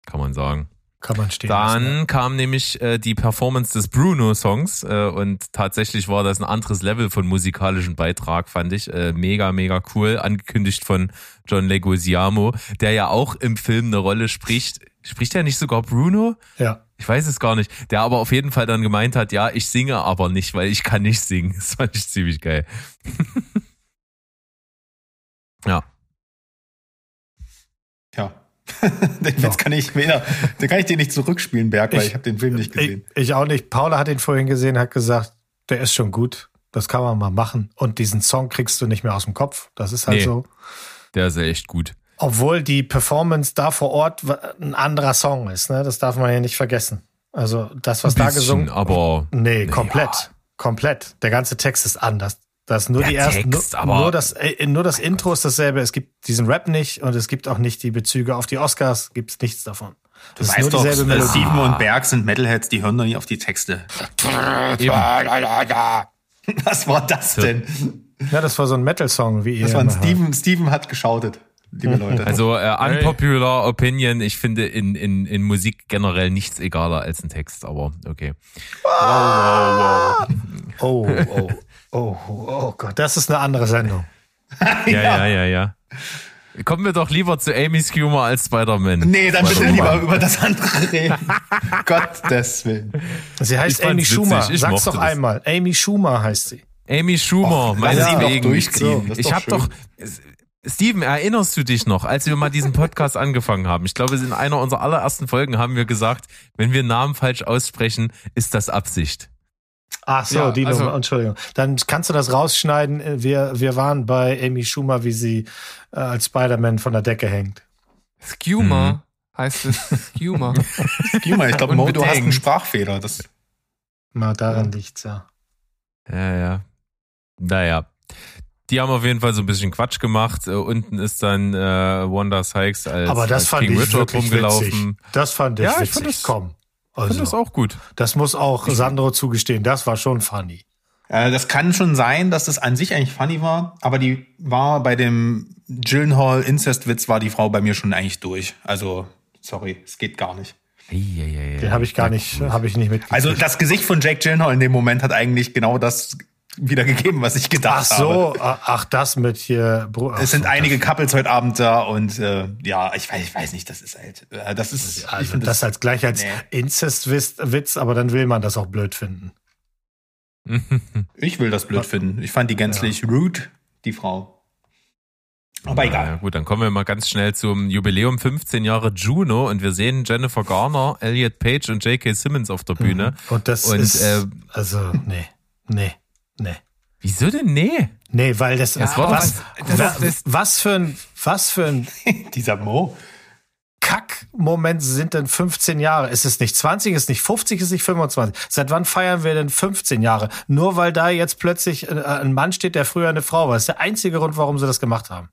Kann man sagen. Kann man stehen lassen, Dann ne? kam nämlich äh, die Performance des Bruno-Songs äh, und tatsächlich war das ein anderes Level von musikalischen Beitrag, fand ich. Äh, mega, mega cool. Angekündigt von John Leguizamo, der ja auch im Film eine Rolle spricht. Spricht er nicht sogar Bruno? Ja. Ich weiß es gar nicht. Der aber auf jeden Fall dann gemeint hat, ja, ich singe aber nicht, weil ich kann nicht singen. Das fand ich ziemlich geil. ja. Ja. den Witz kann ich weder, den kann ich dir nicht zurückspielen, Berg, weil ich, Ich- habe den Film nicht gesehen. Ich, ich auch nicht. Paula hat ihn vorhin gesehen, hat gesagt, der ist schon gut. Das kann man mal machen. Und diesen Song kriegst du nicht mehr aus dem Kopf. Das ist halt Nee. so. Der ist ja echt gut. Obwohl die Performance da vor Ort ein anderer Song ist, ne? Das darf man ja nicht vergessen. Also das, was Ein da bisschen, gesungen aber Nee, Nee, komplett. Komplett. Der ganze Text ist anders. Das ist nur Der die ersten, Text, nur, aber- nur das, äh, nur das Intro ist dasselbe. Es gibt diesen Rap nicht und es gibt auch nicht die Bezüge auf die Oscars. Gibt's nichts davon. Du Das ist weißt nur doch, dieselbe äh, Melodie. Steven und Berg sind Metalheads, die hören doch nie auf die Texte. Was war das denn? Ja, das war so ein Metal-Song, wie ihr. Das war ein immer hört. Steven, Steven hat geschautet, liebe Leute. Also äh, unpopular Opinion, ich finde in, in, in Musik generell nichts egaler als ein Text, aber okay. Oh, oh, oh, oh Gott, das ist eine andere Sendung. Ja, ja, ja, ja. Kommen wir doch lieber zu Amy Schumer als Spider-Man. nee, dann bitte Spider-Man. lieber über das andere reden. Gottes Willen. Sie heißt Ich Amy witzig, Schumer. ich Sag's doch das. einmal. Amy Schumer heißt sie. Amy Schumer, Och, meine lass sie doch Wegen. durchziehen, das ist Ich schön. doch. Steven, erinnerst du dich noch, als wir mal diesen Podcast angefangen haben? Ich glaube, in einer unserer allerersten Folgen haben wir gesagt, wenn wir Namen falsch aussprechen, ist das Absicht. Ach so, Ja, die also- Nummer, Entschuldigung. Dann kannst du das rausschneiden. Wir, wir waren bei Amy Schumer, wie sie äh, als Spider-Man von der Decke hängt. Skewer heißt es. Skewer. Juma, ich glaube, du hast einen. Sprachfehler. Das, Mal daran liegt's, ja. Ja, ja. Naja. Die haben auf jeden Fall so ein bisschen Quatsch gemacht. Äh, unten ist dann äh, Wanda Sykes als, Aber das als fand King ich Richard rumgelaufen. witzig. Das fand ich Ja, ich witzig. fand das- Komm. Finde das Also, auch gut. das muss auch Sandro zugestehen. Das war schon funny. äh, das kann schon sein, dass das an sich eigentlich funny war, aber die war bei dem Gyllenhaal Incest-Witz war die Frau bei mir schon eigentlich durch. Also, sorry, es geht gar nicht. Den habe ich gar nicht, habe ich nicht mitgekriegt. Also das Gesicht von Jake Gyllenhaal in dem Moment hat eigentlich genau das wiedergegeben, was ich ach gedacht habe. so, ach ach, das mit hier. Ach Es sind so, einige Couples heute Abend da und äh, ja, ich weiß, ich weiß nicht, das ist halt, äh, das ist, ich Also find das als gleich als Nee. Inzestwitz, Witz, aber dann will man das auch blöd finden. ich will das blöd finden. Ich fand die gänzlich rude, die Frau. Aber Ja, egal. gut, dann kommen wir mal ganz schnell zum Jubiläum 15 Jahre Juno und wir sehen Jennifer Garner, Elliot Page und J.K. Simmons auf der Bühne. Mhm. Und das Und, ist, äh, also, nee, nee, nee. Wieso denn nee? Nee, weil das, Das doch was, das- das- was für ein, was für ein Dieser Mo. Kack-Moment sind denn 15 Jahre? Ist es nicht 20, ist es nicht 50, ist es nicht 25? Seit wann feiern wir denn 15 Jahre? Nur weil da jetzt plötzlich äh, ein Mann steht, der früher eine Frau war. Das ist der einzige Grund, warum sie das gemacht haben.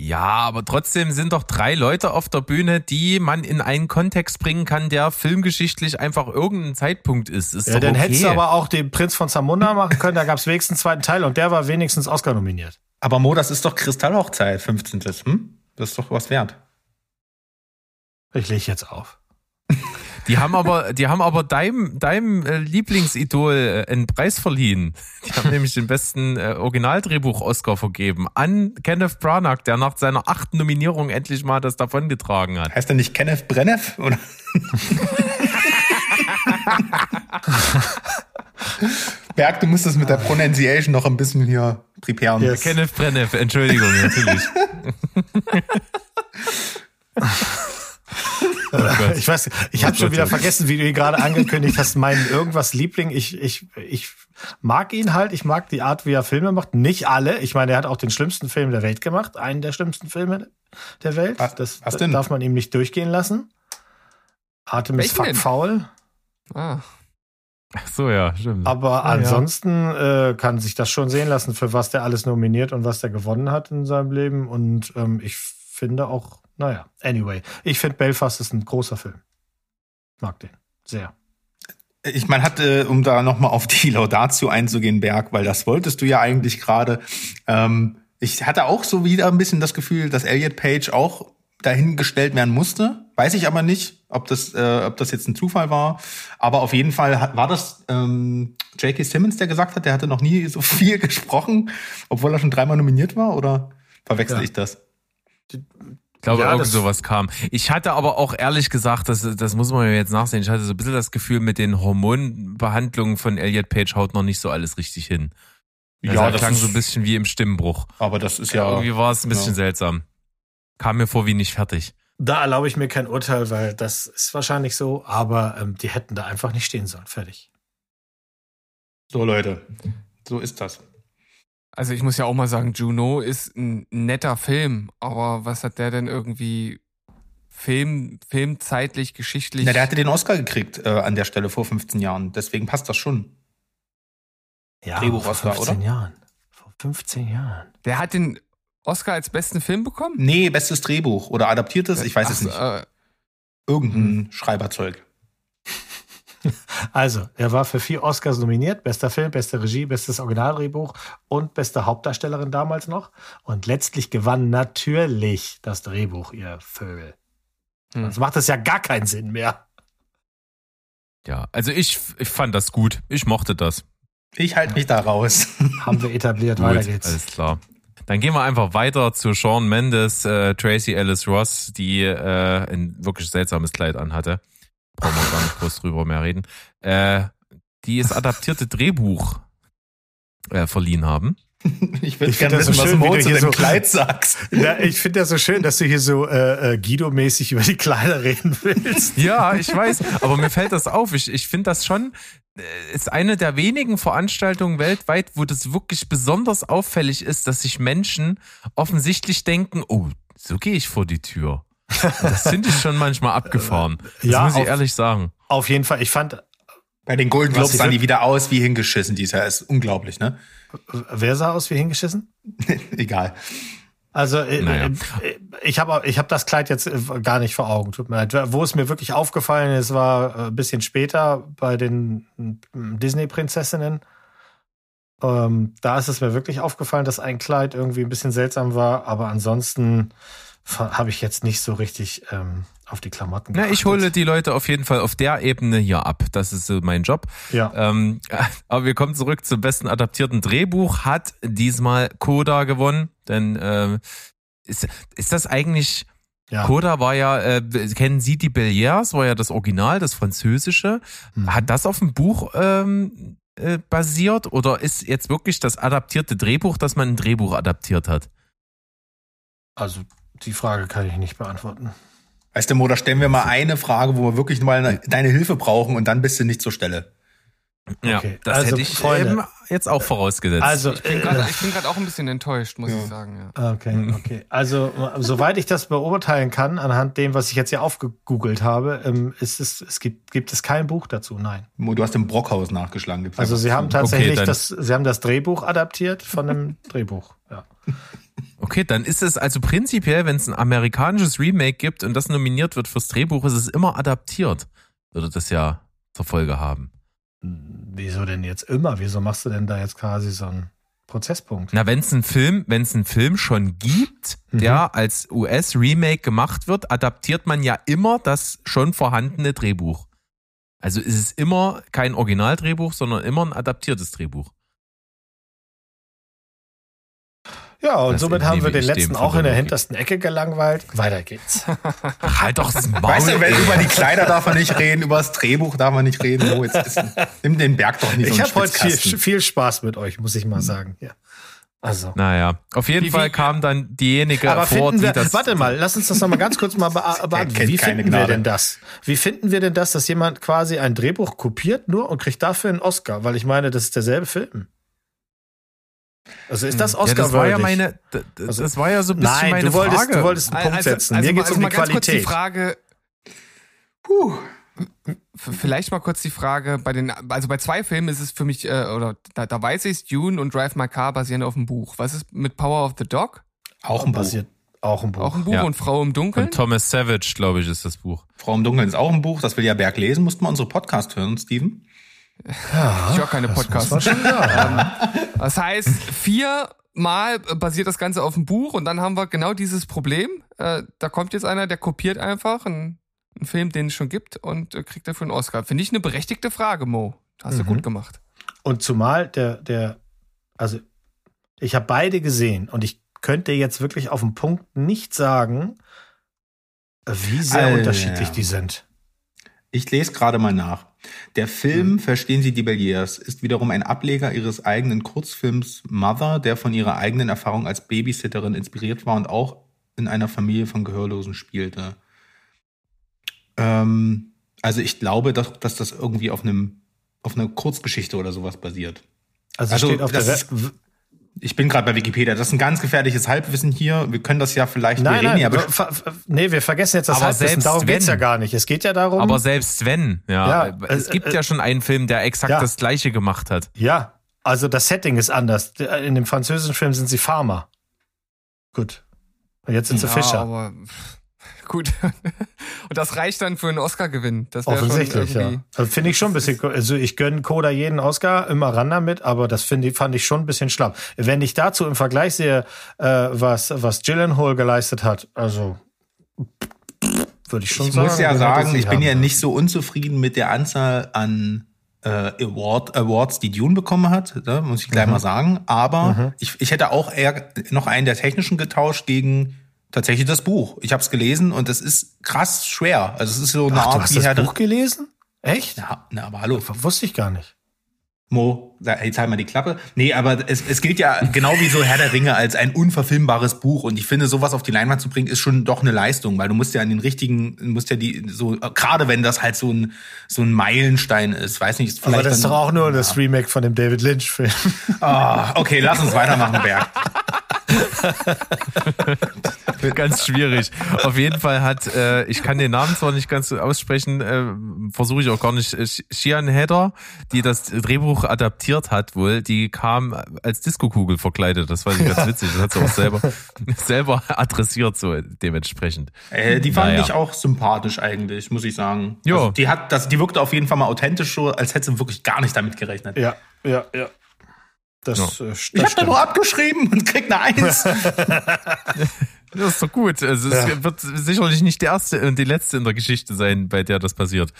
Ja, aber trotzdem sind doch drei Leute auf der Bühne, die man in einen Kontext bringen kann, der filmgeschichtlich einfach irgendein Zeitpunkt ist. ist Ja, doch dann okay. hättest du aber auch den Prinz von Zamunda machen können. Da gab es wenigstens einen zweiten Teil und der war wenigstens Oscar nominiert. Aber Mo, das ist doch Kristallhochzeit, 15. Hm? Das ist doch was wert. Ich lege jetzt auf. Die haben aber, die haben aber deinem, deinem äh, Lieblingsidol äh, einen Preis verliehen. Die haben nämlich den besten äh, Originaldrehbuch-Oscar vergeben an Kenneth Branagh, der nach seiner achten Nominierung endlich mal das davongetragen hat. Heißt er nicht Kenneth Brenneff? Oder? Berg, du musst das mit der Pronunciation noch ein bisschen hier preparen. Yes. Kenneth Branagh, Entschuldigung, natürlich. Gott. Ich weiß, ich habe schon wieder vergessen, wie du ihn gerade angekündigt hast, meinen irgendwas Liebling. Ich, ich, ich mag ihn halt. Ich mag die Art, wie er Filme macht. Nicht alle. Ich meine, er hat auch den schlimmsten Film der Welt gemacht. Einen der schlimmsten Filme der Welt. Was- das was denn? darf man ihm nicht durchgehen lassen. Artemis Welchen fuck denn? faul. Ah. Ach so, ja, stimmt. Aber ja. ansonsten äh, kann sich das schon sehen lassen, für was der alles nominiert und was der gewonnen hat in seinem Leben. Und ähm, ich finde auch, naja, anyway. Ich finde Belfast ist ein großer Film. Mag den. Sehr. Ich meine, hatte, um da nochmal auf die Laudatio einzugehen, Berg, weil das wolltest du ja eigentlich gerade. Ähm, ich hatte auch so wieder ein bisschen das Gefühl, dass Elliot Page auch dahingestellt werden musste. Weiß ich aber nicht, ob das, äh, ob das jetzt ein Zufall war. Aber auf jeden Fall hat, war das ähm, J.K. Simmons, der gesagt hat, der hatte noch nie so viel gesprochen, obwohl er schon dreimal nominiert war, oder verwechsel Ja. ich das? Ich glaube, Ja, irgend das- sowas kam. Ich hatte aber auch ehrlich gesagt, das, das muss man mir jetzt nachsehen, ich hatte so ein bisschen das Gefühl, mit den Hormonbehandlungen von Elliot Page haut noch nicht so alles richtig hin. Also das klang so ein bisschen wie im Stimmbruch. aber das ist Ja, ja. irgendwie war es ein bisschen ja. seltsam. Kam mir vor wie nicht fertig. Da erlaube ich mir kein Urteil, weil das ist wahrscheinlich so, aber ähm, die hätten da einfach nicht stehen sollen. Fertig. So, Leute. So ist das. Also ich muss ja auch mal sagen, Juno ist ein netter Film, aber was hat der denn irgendwie Film, filmzeitlich, geschichtlich? Na, der hatte den Oscar gekriegt äh, an der Stelle vor 15 Jahren. Deswegen passt das schon. Ja, Drehbuch vor Oscar, 15 oder? Jahren. Vor 15 Jahren. der hat den Oscar als besten Film bekommen? Nee, bestes Drehbuch oder adaptiertes, ich weiß es Ach, nicht. Äh, Irgendein Schreiberzeug. Also, er war für vier Oscars nominiert. Bester Film, beste Regie, bestes Originaldrehbuch und beste Hauptdarstellerin damals noch. Und letztlich gewann natürlich das Drehbuch, ihr Vögel. Hm. Sonst macht das ja gar keinen Sinn mehr. Ja, also ich, ich fand das gut. Ich mochte das. Ich halte mich da raus. Haben wir etabliert. Weiter geht's. alles klar. Dann gehen wir einfach weiter zu Sean Mendes, äh, Tracy Ellis Ross, die äh, ein wirklich seltsames Kleid anhatte. Brauchen wir gar nicht groß drüber mehr reden. Äh, die das adaptierte Drehbuch äh, verliehen haben. Ich will gerne so wissen, was schön, wie Mo du zu hier so- Kleid sagst. Ja, ich finde das so schön, dass du hier so äh, äh, Guido-mäßig über die Kleider reden willst. Ja, ich weiß, aber mir fällt das auf. Ich, ich finde das schon, äh, ist eine der wenigen Veranstaltungen weltweit, wo das wirklich besonders auffällig ist, dass sich Menschen offensichtlich denken, oh, so gehe ich vor die Tür. Das finde ich schon manchmal abgefahren. Das Ja, muss ich auf- ehrlich sagen. Auf jeden Fall. Ich fand, Bei den Golden Globes sahen die wieder aus wie hingeschissen dieses Jahr. Ist unglaublich, ne? wer sah aus wie hingeschissen? Egal. Also äh, Naja. äh, ich habe ich hab das Kleid jetzt äh, gar nicht vor Augen. Tut mir leid. Wo es mir wirklich aufgefallen ist, war äh, ein bisschen später bei den mm, Disney-Prinzessinnen. Ähm, da ist es mir wirklich aufgefallen, dass ein Kleid irgendwie ein bisschen seltsam war, aber ansonsten habe ich jetzt nicht so richtig ähm, auf die Klamotten Na, ich geachtet. hole die Leute auf jeden Fall auf der Ebene hier ab. Das ist so mein Job. Ja. Ähm, aber wir kommen zurück zum besten adaptierten Drehbuch. Hat diesmal Coda gewonnen. Denn ähm, ist, ist das eigentlich ja. Coda war ja, äh, kennen Sie die Bellières, war ja das Original, das Französische. Mhm. Hat das auf dem Buch ähm, äh, basiert oder ist jetzt wirklich das adaptierte Drehbuch, dass man ein Drehbuch adaptiert hat? Also die Frage kann ich nicht beantworten. Weißt du, Mo, da stellen wir mal eine Frage, wo wir wirklich mal eine, deine Hilfe brauchen und dann bist du nicht zur Stelle. Ja, Okay, das also, hätte ich Freunde. ähm, jetzt auch vorausgesetzt. Also ich bin äh, gerade grad auch ein bisschen enttäuscht, muss Ja. ich sagen. Ja. Okay, okay. Also, äh, soweit ich das beurteilen kann, anhand dem, was ich jetzt hier aufgegoogelt habe, ähm, ist es, es gibt, gibt es kein Buch dazu, nein. Mo, du hast im Brockhaus nachgeschlagen. Gibt's Also, sie haben tatsächlich dann- das, sie haben das Drehbuch adaptiert von einem Drehbuch, ja. Okay, dann ist es also prinzipiell, wenn es ein amerikanisches Remake gibt und das nominiert wird fürs Drehbuch, ist es immer adaptiert. Würde das ja zur Folge haben. Wieso denn jetzt immer? Wieso machst du denn da jetzt quasi so einen Prozesspunkt? Na, wenn es einen Film, wenn es einen Film schon gibt, Mhm. der als US-Remake gemacht wird, adaptiert man ja immer das schon vorhandene Drehbuch. Also ist es immer kein Originaldrehbuch, sondern immer ein adaptiertes Drehbuch. Ja, und Das somit haben wir den letzten auch in der hintersten Ecke gelangweilt. Weiter geht's. Halt doch das Maul. Weißt du, wenn, über die Kleider darf man nicht reden, über das Drehbuch darf man nicht reden. Mo, jetzt ist, nimm den Berg doch nicht Ich so habe heute viel, viel Spaß mit euch, muss ich mal sagen. Ja. Also. Naja, auf jeden Wie- Fall kam dann diejenige Aber vor, finden die wir, das. warte mal, lass uns das noch mal ganz kurz mal beantworten. Wie finden wir denn das? Wie finden wir denn das, dass jemand quasi ein Drehbuch kopiert nur und kriegt dafür einen Oscar? Weil ich meine, das ist derselbe Film. Also ist das ja, Oscar das war ja meine, das, das Also- war ja so ein bisschen Nein, meine du wolltest, Frage. du wolltest einen Punkt setzen. Mir geht's also um mal die ganz kurz die Qualität. Frage, Puh. vielleicht mal kurz die Frage, bei den, also bei zwei Filmen ist es für mich, äh, oder da, da weiß ich Dune und Drive My Car basieren auf dem Buch. Was ist mit Power of the Dog? Auch ein Buch. basiert Auch ein Buch. Auch ein Buch Ja. und Frau im Dunkeln. Von Thomas Savage, glaube ich, ist das Buch. Frau im Dunkeln ist auch ein Buch, das will ja Berg lesen. Mussten wir unsere Podcast hören, Steven? Ja, Ich höre keine Podcasts. schon sagen. Das heißt, viermal basiert das Ganze auf dem Buch und dann haben wir genau dieses Problem. Äh, da kommt jetzt einer, der kopiert einfach einen, einen Film, den es schon gibt und äh, kriegt dafür einen Oscar. Finde ich eine berechtigte Frage, Mo. Hast du Mhm. gut gemacht. Und zumal der, der, also ich habe beide gesehen und ich könnte jetzt wirklich auf den Punkt nicht sagen, wie sehr Alter. unterschiedlich die sind. Ich lese gerade mal nach. Der Film Verstehen Sie die Belliers ist wiederum ein Ableger ihres eigenen Kurzfilms Mother, der von ihrer eigenen Erfahrung als Babysitterin inspiriert war und auch in einer Familie von Gehörlosen spielte. Ähm, also ich glaube, dass, dass das irgendwie auf einem auf einer Kurzgeschichte oder sowas basiert. Also, Also, steht auf der Web- Ich bin gerade bei Wikipedia. Das ist ein ganz gefährliches Halbwissen hier. Wir können das ja vielleicht. Nein, wir reden nein, ja ver, nee, wir vergessen jetzt das Aber Halbwissen. selbst Darum geht's wenn- ja gar nicht. Es geht ja darum. Aber selbst wenn, ja, Ja, es äh, gibt äh, ja schon einen Film, der exakt ja. das gleiche gemacht hat. ja, also das Setting ist anders. In dem französischen Film sind sie Farmer. Gut. Und jetzt sind sie Ja, Fischer. aber gut. und das reicht dann für einen Oscar-Gewinn. Das wäre schon Offensichtlich, ja. Also finde ich schon ein bisschen, also ich gönne Koda jeden Oscar immer ran damit, aber das finde ich, fand ich schon ein bisschen schlapp. Wenn ich dazu im Vergleich sehe, äh, was, was Gyllenhaal geleistet hat, also würde ich schon Ich sagen. muss ja sagen, ich bin haben ja nicht so unzufrieden mit der Anzahl an äh, Award, Awards, die Dune bekommen hat, ne, muss ich gleich Mhm. mal sagen. Aber ich, ich hätte auch eher noch einen der technischen getauscht gegen tatsächlich das Buch. Ich habe es gelesen und es ist krass schwer. Also es ist so eine Ach, du Art hast wie das Buch gelesen? Echt? Ja, na, aber hallo. Wusste ich gar nicht. Mo, jetzt halt mal die Klappe. Nee, aber es, es gilt ja genau wie so Herr der Ringe als ein unverfilmbares Buch. Und ich finde, sowas auf die Leinwand zu bringen, ist schon doch eine Leistung, weil du musst ja an den richtigen, du musst ja die, so, gerade wenn das halt so ein, so ein Meilenstein ist, weiß nicht, ist vielleicht. Aber das ist dann- doch auch nur das Remake von dem David Lynch-Film. Ah, okay, lass uns weitermachen, Berg. Ganz schwierig. Auf jeden Fall hat, äh, ich kann den Namen zwar nicht ganz so aussprechen, äh, versuche ich auch gar nicht, Shian Hedder, die das Drehbuch adaptiert hat wohl, die kam als Diskokugel verkleidet. Das war ganz witzig. Das hat sie auch selber, selber adressiert so dementsprechend. Äh, die fand Naja. ich auch sympathisch eigentlich, muss ich sagen. Jo. Also, die hat, das, die wirkte auf jeden Fall mal authentisch, so, als hätte sie wirklich gar nicht damit gerechnet. ja, ja, ja. Das, Ja. äh, Ich das habe da nur abgeschrieben und krieg eine Eins. Das ist doch gut. Also es Ja. wird sicherlich nicht die erste und die letzte in der Geschichte sein, bei der das passiert.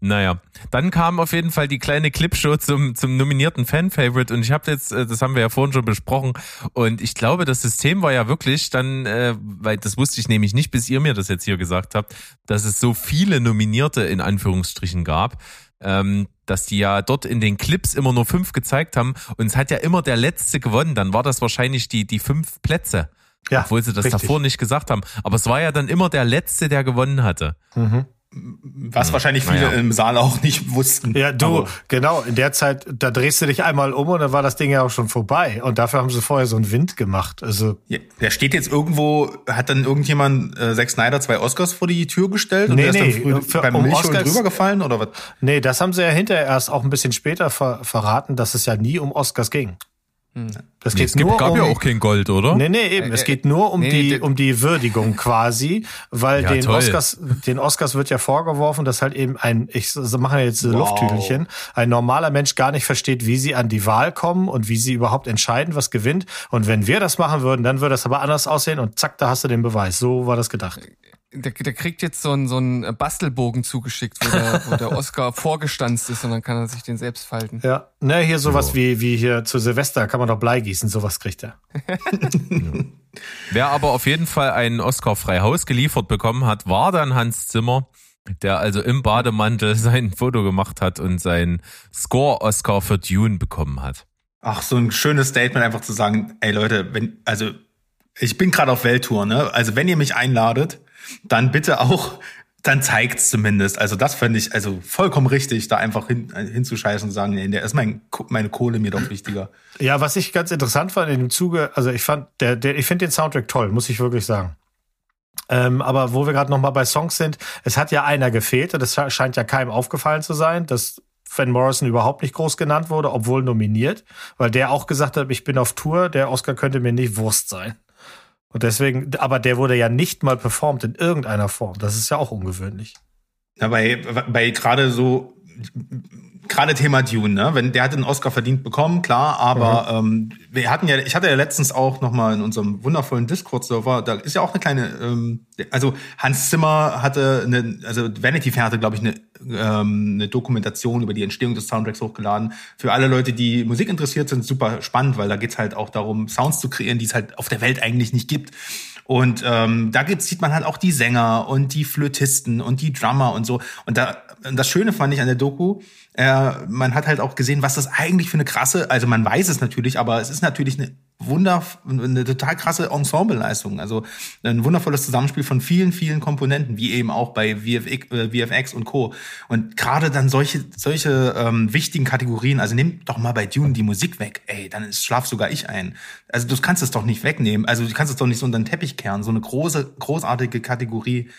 Naja, dann kam auf jeden Fall die kleine Clipshow zum, zum nominierten Fan-Favorite und ich habe jetzt, äh, das haben wir ja vorhin schon besprochen und ich glaube, das System war ja wirklich dann, äh, weil das wusste ich nämlich nicht, bis ihr mir das jetzt hier gesagt habt, dass es so viele Nominierte in Anführungsstrichen gab, ähm, dass die ja dort in den Clips immer nur fünf gezeigt haben und es hat ja immer der Letzte gewonnen, dann war das wahrscheinlich die, die fünf Plätze. Ja, Obwohl sie das richtig. davor nicht gesagt haben. Aber es war ja dann immer der Letzte, der gewonnen hatte. Mhm. Was wahrscheinlich viele Naja. im Saal auch nicht wussten. Ja, du, Aber- genau, in der Zeit, da drehst du dich einmal um und dann war das Ding ja auch schon vorbei. Und dafür haben sie vorher so einen Wind gemacht. Also, Ja, der steht jetzt irgendwo, hat dann irgendjemand äh, Zack Snyder zwei Oscars vor die Tür gestellt und Nee, der ist nee, dann früh für- beim um Milchholen Oscars- drüber gefallen oder was? nee, das haben sie ja hinterher erst auch ein bisschen später ver verraten, dass es ja nie um Oscars ging. Das Nee, geht es gibt, nur gab um, ja auch kein Gold, oder? Nee, nee, eben. Äh, Es geht nur um nee, die, um die Würdigung quasi, weil Ja, den toll. Oscars, den Oscars wird ja vorgeworfen, dass halt eben ein, ich so mache jetzt Wow. Lufttüdelchen, ein normaler Mensch gar nicht versteht, wie sie an die Wahl kommen und wie sie überhaupt entscheiden, was gewinnt. Und wenn wir das machen würden, dann würde das aber anders aussehen und zack, da hast du den Beweis. So war das gedacht. Der, der kriegt jetzt so einen, so einen Bastelbogen zugeschickt, wo der, wo der Oscar vorgestanzt ist und dann kann er sich den selbst falten. Ja, ne, hier sowas wie, wie hier zu Silvester kann man doch Blei gießen, sowas kriegt er. Wer aber auf jeden Fall einen Oscar frei Haus geliefert bekommen hat, war dann Hans Zimmer, der also im Bademantel sein Foto gemacht hat und seinen Score-Oscar für Dune bekommen hat. Ach, so ein schönes Statement einfach zu sagen, ey Leute, wenn, also ich bin gerade auf Welttour, ne? Also wenn ihr mich einladet, dann bitte auch, dann zeigt's zumindest. Also das fände ich also vollkommen richtig, da einfach hin, äh, hinzuscheißen und sagen, nee, der ist mein, meine Kohle mir doch wichtiger. Ja, was ich ganz interessant fand in dem Zuge, also ich fand, der, der, ich finde den Soundtrack toll, muss ich wirklich sagen. Ähm, aber wo wir gerade noch mal bei Songs sind, es hat ja einer gefehlt sche- scheint ja keinem aufgefallen zu sein, dass Van Morrison überhaupt nicht groß genannt wurde, obwohl nominiert, weil der auch gesagt hat, ich bin auf Tour, der Oscar könnte mir nicht Wurst sein. Und deswegen, aber der wurde ja nicht mal performt in irgendeiner Form. Das ist ja auch ungewöhnlich. Ja, bei, bei gerade so, gerade Thema Dune, ne? Wenn der hat den Oscar verdient bekommen, klar, aber ähm, wir hatten ja, ich hatte ja letztens auch noch mal in unserem wundervollen Discord-Server, da ist ja auch eine kleine, ähm, also Hans Zimmer hatte eine, also Vanity Fair hatte, glaube ich, eine, ähm, eine Dokumentation über die Entstehung des Soundtracks hochgeladen. Für alle Leute, die Musik interessiert sind, super spannend, weil da geht's halt auch darum, Sounds zu kreieren, die es halt auf der Welt eigentlich nicht gibt. Und ähm, da gibt's, sieht man halt auch die Sänger und die Flötisten und die Drummer und so. Und da, und das Schöne fand ich an der Doku, äh, man hat halt auch gesehen, was das eigentlich für eine krasse, also man weiß es natürlich, aber es ist natürlich eine wunder, eine total krasse Ensembleleistung. Also ein wundervolles Zusammenspiel von vielen, vielen Komponenten, wie eben auch bei VFX, äh, und Co. Und gerade dann solche, solche ähm, wichtigen Kategorien, also nimm doch mal bei Dune die Musik weg, ey, dann schlaf sogar ich ein. Also du kannst es doch nicht wegnehmen. Also du kannst es doch nicht so unter den Teppich kehren. So eine große, großartige Kategorie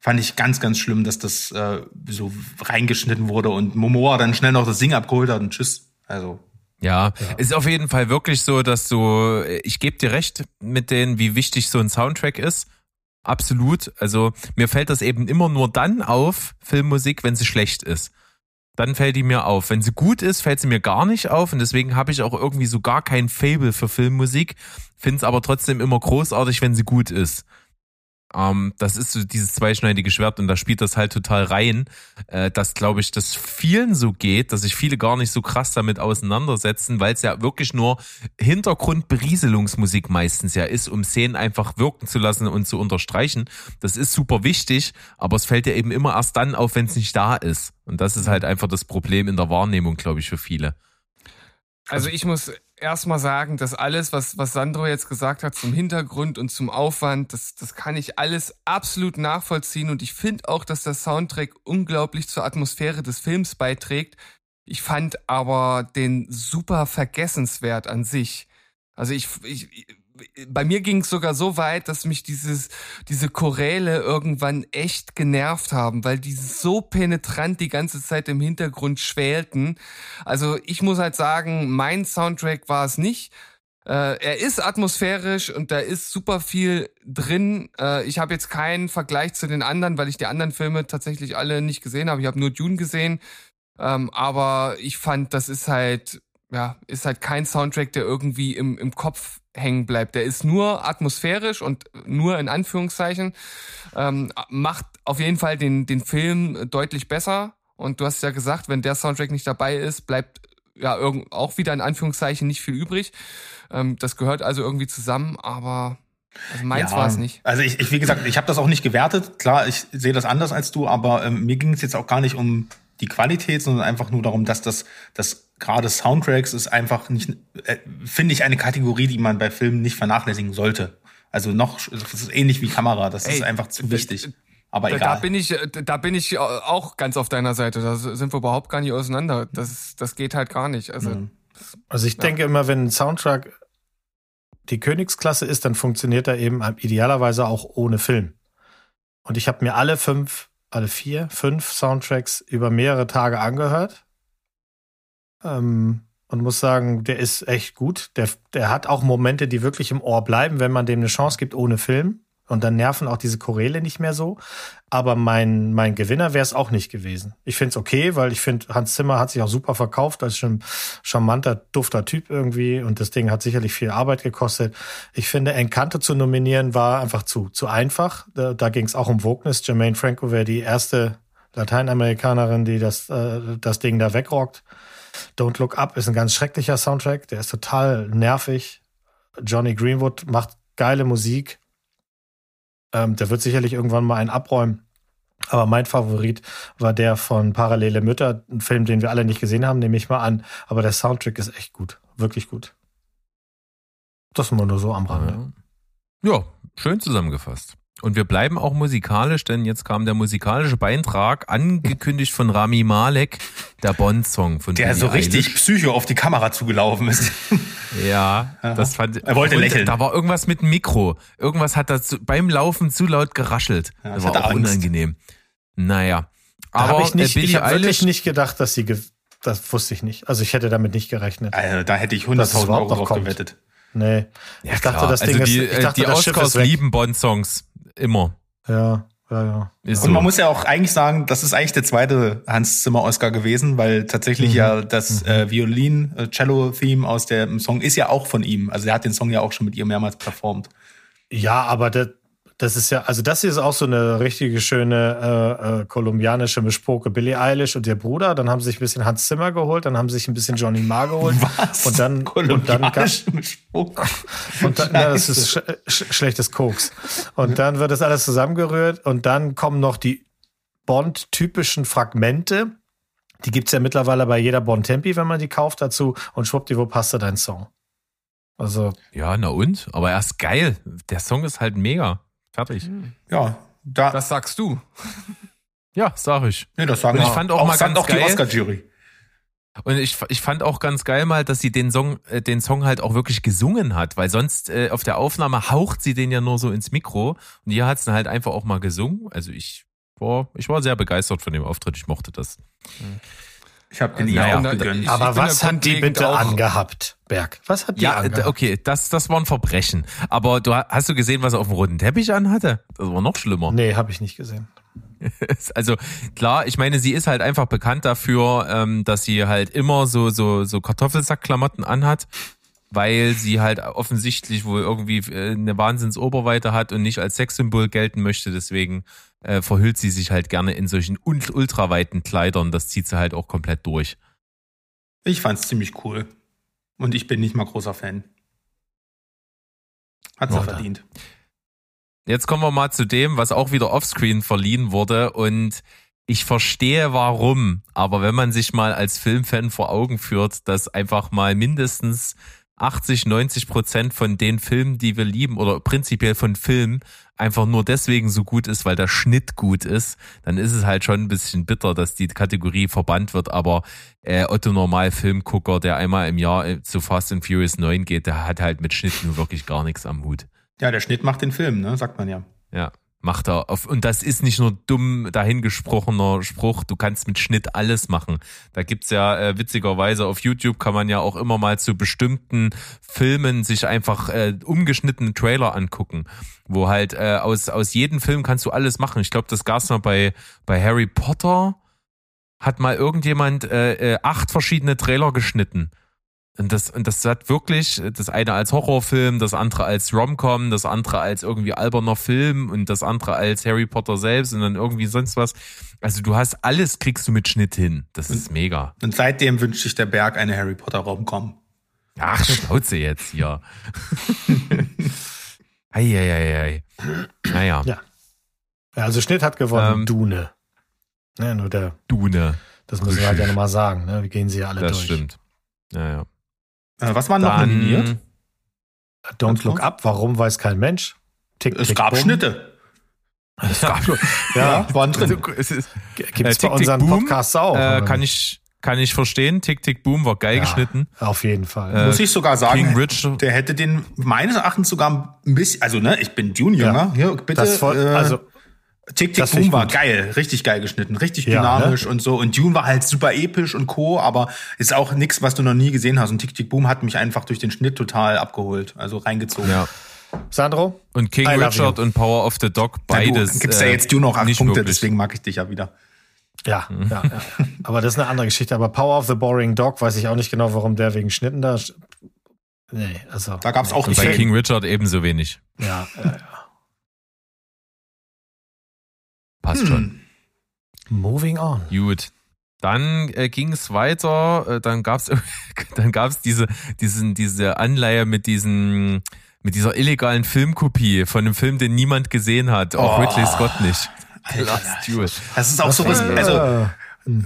fand ich ganz, ganz schlimm, dass das äh, so reingeschnitten wurde und Momoa dann schnell noch das Ding abgeholt hat und tschüss. Also Ja, ist auf jeden Fall wirklich so, dass du, ich gebe dir recht mit denen, wie wichtig so ein Soundtrack ist. Absolut. Also mir fällt das eben immer nur dann auf, Filmmusik, wenn sie schlecht ist. Dann fällt die mir auf. Wenn sie gut ist, fällt sie mir gar nicht auf und deswegen habe ich auch irgendwie so gar kein Fable für Filmmusik, finde es aber trotzdem immer großartig, wenn sie gut ist. Ähm, das ist so dieses zweischneidige Schwert und da spielt das halt total rein, äh, dass glaube ich, das vielen so geht, dass sich viele gar nicht so krass damit auseinandersetzen, weil es ja wirklich nur Hintergrundberieselungsmusik meistens ja ist, um Szenen einfach wirken zu lassen und zu unterstreichen. Das ist super wichtig, aber es fällt ja eben immer erst dann auf, wenn es nicht da ist. Und das ist halt einfach das Problem in der Wahrnehmung, glaube ich, für viele. Also ich muss erstmal sagen, dass alles, was, was Sandro jetzt gesagt hat zum Hintergrund und zum Aufwand, das, das kann ich alles absolut nachvollziehen und ich finde auch, dass der Soundtrack unglaublich zur Atmosphäre des Films beiträgt. Ich fand aber den super vergessenswert an sich. Also ich, ich bei mir ging es sogar so weit, dass mich dieses, diese Choräle irgendwann echt genervt haben, weil die so penetrant die ganze Zeit im Hintergrund schwälten. Also ich muss halt sagen, mein Soundtrack war es nicht. Äh, er ist atmosphärisch und da ist super viel drin. Äh, ich habe jetzt keinen Vergleich zu den anderen, weil ich die anderen Filme tatsächlich alle nicht gesehen habe. Ich habe nur Dune gesehen. Ähm, aber ich fand, das ist halt, ja, ist halt kein Soundtrack, der irgendwie im, im Kopf hängen bleibt. Der ist nur atmosphärisch und nur in Anführungszeichen, ähm, macht auf jeden Fall den, den Film deutlich besser. Und du hast ja gesagt, wenn der Soundtrack nicht dabei ist, bleibt ja irgend, auch wieder in Anführungszeichen nicht viel übrig. Ähm, das gehört also irgendwie zusammen, aber also meins Ja, war es nicht. Also ich, ich wie gesagt, ich habe das auch nicht gewertet. Klar, ich sehe das anders als du, aber ähm, mir ging es jetzt auch gar nicht um die Qualität, sondern einfach nur darum, dass das, dass gerade Soundtracks ist einfach nicht, äh, finde ich eine Kategorie, die man bei Filmen nicht vernachlässigen sollte. Also noch, das ist ähnlich wie Kamera, das Ey, ist einfach zu wichtig. Aber Da, egal. da bin ich, da bin ich auch ganz auf deiner Seite. Da sind wir überhaupt gar nicht auseinander. Das, das geht halt gar nicht. Also Mhm. Also ich denke immer, wenn ein Soundtrack die Königsklasse ist, dann funktioniert er eben idealerweise auch ohne Film. Und ich habe mir alle fünf, alle vier, fünf Soundtracks über mehrere Tage angehört. Ähm, und muss sagen, der ist echt gut. Der, der hat auch Momente, die wirklich im Ohr bleiben, wenn man dem eine Chance gibt ohne Film. Und dann nerven auch diese Choräle nicht mehr so. Aber mein, mein Gewinner wäre es auch nicht gewesen. Ich finde es okay, weil ich finde, Hans Zimmer hat sich auch super verkauft als schon charmanter, dufter Typ irgendwie. Und das Ding hat sicherlich viel Arbeit gekostet. Ich finde, Encanto zu nominieren war einfach zu, zu einfach. Da, da ging es auch um Wokeness. Jermaine Franco wäre die erste Lateinamerikanerin, die das, äh, das Ding da wegrockt. Don't Look Up ist ein ganz schrecklicher Soundtrack. Der ist total nervig. Johnny Greenwood macht geile Musik. Ähm, der wird sicherlich irgendwann mal einen abräumen. Aber mein Favorit war der von Parallele Mütter, ein Film, den wir alle nicht gesehen haben, nehme ich mal an. Aber der Soundtrack ist echt gut. Wirklich gut. Das nur nur so am Rande. Ja, schön zusammengefasst. Und wir bleiben auch musikalisch, denn jetzt kam der musikalische Beitrag, angekündigt von Rami Malek, der Bond-Song von Der Billie so richtig Eilish. psycho auf die Kamera zugelaufen ist. Ja, Aha. das fand Er wollte und lächeln. Da war irgendwas mit dem Mikro. Irgendwas hat da zu, beim Laufen zu laut geraschelt. Ja, das das war auch Angst. unangenehm. Naja. Da Aber habe ich nicht, äh, ich habe wirklich nicht gedacht, dass sie, das wusste ich nicht. Also ich hätte damit nicht gerechnet. Also, da hätte ich Dass es 100.000 überhaupt Euro drauf kommt. gewettet. Nee. Ja, ich dachte, klar. das Ding also die, ist, ich äh, dachte, die das Schiff Oscars ist weg. lieben Bond-Songs. Immer. Ja, ja, ja. Ist Und so. man muss ja auch eigentlich sagen, das ist eigentlich der zweite Hans Zimmer Oscar gewesen, weil tatsächlich ja das äh, Violin äh, Cello Theme aus dem Song ist ja auch von ihm. Also er hat den Song ja auch schon mit ihr mehrmals performt. Ja, aber das, das ist ja, also das hier ist auch so eine richtige schöne äh, äh, kolumbianische Mischpoke. Billie Eilish und ihr Bruder, dann haben sie sich ein bisschen Hans Zimmer geholt, dann haben sie sich ein bisschen Johnny Marr geholt. Und dann, und dann, Spruch. und dann ja, das ist sch sch schlechtes Koks. Und dann wird das alles zusammengerührt und dann kommen noch die Bond-typischen Fragmente. Die gibt's ja mittlerweile bei jeder Bond-Tempi, wenn man die kauft dazu. Und schwuppdiwupp passt da dein Song. Also, Ja, na und? Aber er ist geil. Der Song ist halt mega. Fertig. Ja, da, Das sagst du. Ja, sag ich. nee, das sagen Und ich auch- fand auch mal sagt ganz auch die geil- Oscar-Jury. Und ich, ich fand auch ganz geil mal, dass sie den Song, äh, den Song halt auch wirklich gesungen hat, weil sonst äh, auf der Aufnahme haucht sie den ja nur so ins Mikro und hier hat sie halt einfach auch mal gesungen. Also ich war, ich war sehr begeistert von dem Auftritt, ich mochte das. Ich habe den Also, ihr ja, auch gegönnt. aber was hat die bitte auch- angehabt, Berg? Was hat die Ja, äh, angehabt? okay, das, das war ein Verbrechen. Aber du ha- hast du gesehen, was er auf dem roten Teppich anhatte? Das war noch schlimmer. Nee, habe ich nicht gesehen. Also klar, ich meine, sie ist halt einfach bekannt dafür, ähm, dass sie halt immer so so so Kartoffelsackklamotten anhat, weil sie halt offensichtlich wohl irgendwie äh, eine Wahnsinnsoberweite hat und nicht als Sexsymbol gelten möchte. Deswegen äh, verhüllt sie sich halt gerne in solchen ult- ultraweiten Kleidern. Das zieht sie halt auch komplett durch. Ich fand's ziemlich cool. Und ich bin nicht mal großer Fan. Hat sie verdient. Jetzt kommen wir mal zu dem, was auch wieder offscreen verliehen wurde und ich verstehe warum, aber wenn man sich mal als Filmfan vor Augen führt, dass einfach mal mindestens 80, 90 Prozent von den Filmen, die wir lieben oder prinzipiell von Filmen einfach nur deswegen so gut ist, weil der Schnitt gut ist, dann ist es halt schon ein bisschen bitter, dass die Kategorie verbannt wird, aber äh, Otto Normal Filmgucker, der einmal im Jahr äh, zu Fast and Furious 9 geht, der hat halt mit Schnitt nur wirklich gar nichts am Hut. Ja, der Schnitt macht den Film, ne? Sagt man ja. Ja, macht er. Auf, und das ist nicht nur dumm dahingesprochener Spruch, du kannst mit Schnitt alles machen. Da gibt's ja äh, witzigerweise auf YouTube kann man ja auch immer mal zu bestimmten Filmen sich einfach äh, umgeschnittene Trailer angucken, wo halt äh, aus, aus jedem Film kannst du alles machen. Ich glaube, das gab's mal bei, bei Harry Potter, hat mal irgendjemand äh, äh, acht verschiedene Trailer geschnitten. Und das, und das hat wirklich, das eine als Horrorfilm, das andere als Romcom, das andere als irgendwie alberner Film und das andere als Harry Potter selbst und dann irgendwie sonst was. Also du hast alles, kriegst du mit Schnitt hin. Das ist mega. Und seitdem wünscht sich der Berg eine Harry Potter Raumkommen. Ach, Schnauze jetzt hier. Eieiei. Naja, Ja. Ja, also Schnitt hat gewonnen, Ähm, Dune. Ja, nur der, Dune. das müssen wir halt ja nochmal sagen, ne? Wir gehen sie ja alle Das durch. stimmt. Naja. Äh, was war noch nominiert? Don't look up, warum weiß kein Mensch? Tick, Es tick, gab bumm. Schnitte. Es gab, Ja, waren drin. es ist, gibt's Äh, bei Tick, unseren Boom, Podcasts auch. äh, kann ich, kann ich verstehen. Tick, Tick, Boom war geil Ja, geschnitten. Auf jeden Fall. Äh, Muss ich sogar sagen, King Richard. der hätte den meines Erachtens sogar ein bisschen, also ne, ich bin Dune-Jünger. Hier, bitte. das voll, äh, also, Tick Tick Boom war geil, richtig geil geschnitten, richtig Ja, dynamisch und so. Und Dune war halt super episch und co, aber ist auch nix, was du noch nie gesehen hast. Und Tick Tick Boom hat mich einfach durch den Schnitt total abgeholt, also reingezogen. Ja. Sandro? Und King I Richard und Power of the Dog, Ja, beides. du gibst ja äh, jetzt Dune noch acht nicht Punkte, wirklich. deswegen mag ich dich ja wieder. Ja, Mhm. ja, ja, ja. Aber das ist eine andere Geschichte. Aber Power of the Boring Dog weiß ich auch nicht genau, warum der wegen Schnitten da. Nee, also. Da gab's auch Und nicht bei. King Richard ebenso wenig. Ja, ja, ja. Passt Hm. schon. Moving on. Gut. Dann äh, ging es weiter, äh, dann gab's dann gab's diese diesen diese Anleihe mit diesen mit dieser illegalen Filmkopie von einem Film, den niemand gesehen hat, auch Oh. Ridley Scott nicht. Last Duel. Das ist auch sowas, also Ja.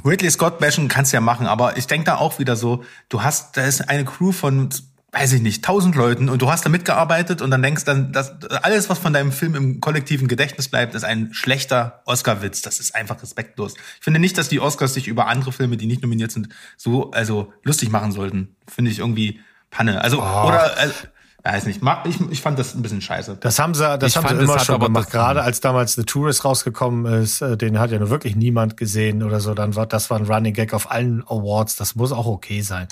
Ridley Scott bashen kannst du ja machen, aber ich denke da auch wieder so, du hast, da ist eine Crew von, weiß ich nicht, tausend Leuten und du hast da mitgearbeitet und dann denkst dann, dass alles, was von deinem Film im kollektiven Gedächtnis bleibt, ist ein schlechter Oscar-Witz. Das ist einfach respektlos. Ich finde nicht, dass die Oscars sich über andere Filme, die nicht nominiert sind, so, also lustig machen sollten. Finde ich irgendwie Panne. Also, Oh. oder, also, weiß nicht, ich, ich fand das ein bisschen scheiße. Das haben sie, das Ich haben fand, sie immer schon aber gemacht. Gerade als damals The Tourist rausgekommen ist, äh, den hat ja nur wirklich niemand gesehen oder so. Dann war das war ein Running Gag auf allen Awards. Das muss auch okay sein.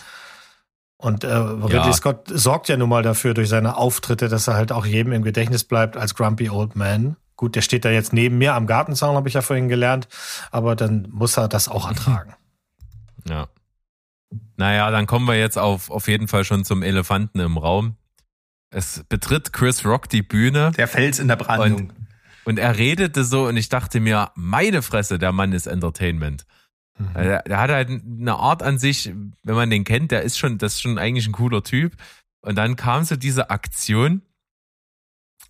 Und äh, Ridley Ja. Scott sorgt ja nun mal dafür durch seine Auftritte, dass er halt auch jedem im Gedächtnis bleibt als Grumpy Old Man. Gut, der steht da jetzt neben mir am Gartenzaun, habe ich ja vorhin gelernt, aber dann muss er das auch ertragen. Ja. Naja, dann kommen wir jetzt auf, auf jeden Fall schon zum Elefanten im Raum. Es betritt Chris Rock die Bühne Der Fels in der Brandung. und er redete so und ich dachte mir, meine Fresse, der Mann ist Entertainment. Also Der, der hat halt eine Art an sich, wenn man den kennt, der ist schon, das ist schon eigentlich ein cooler Typ. Und dann kam so diese Aktion.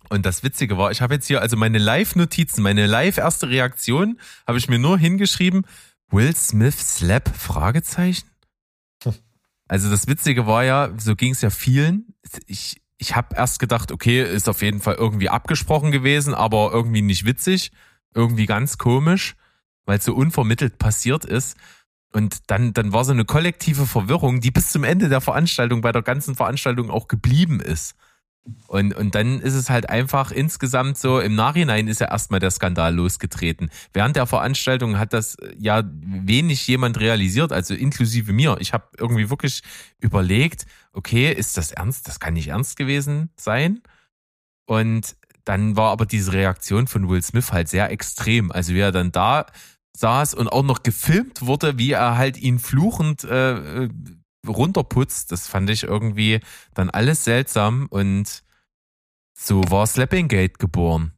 Und das Witzige war, ich habe jetzt hier also meine Live-Notizen, meine live-erste Reaktion, habe ich mir nur hingeschrieben, Will Smith Slap? Fragezeichen. Also das Witzige war ja, so ging es ja vielen. Ich, ich habe erst gedacht, okay, ist auf jeden Fall irgendwie abgesprochen gewesen, aber irgendwie nicht witzig, irgendwie ganz komisch, weil es so unvermittelt passiert ist. Und dann, dann war so eine kollektive Verwirrung, die bis zum Ende der Veranstaltung, bei der ganzen Veranstaltung auch geblieben ist. Und, und dann ist es halt einfach insgesamt so, im Nachhinein ist ja erstmal der Skandal losgetreten. Während der Veranstaltung hat das ja wenig jemand realisiert, also inklusive mir. Ich habe irgendwie wirklich überlegt, okay, ist das ernst? Das kann nicht ernst gewesen sein. Und dann war aber diese Reaktion von Will Smith halt sehr extrem. Also wie er dann da saß und auch noch gefilmt wurde, wie er halt ihn fluchend äh, äh, runterputzt. Das fand ich irgendwie dann alles seltsam und so war Slappinggate geboren.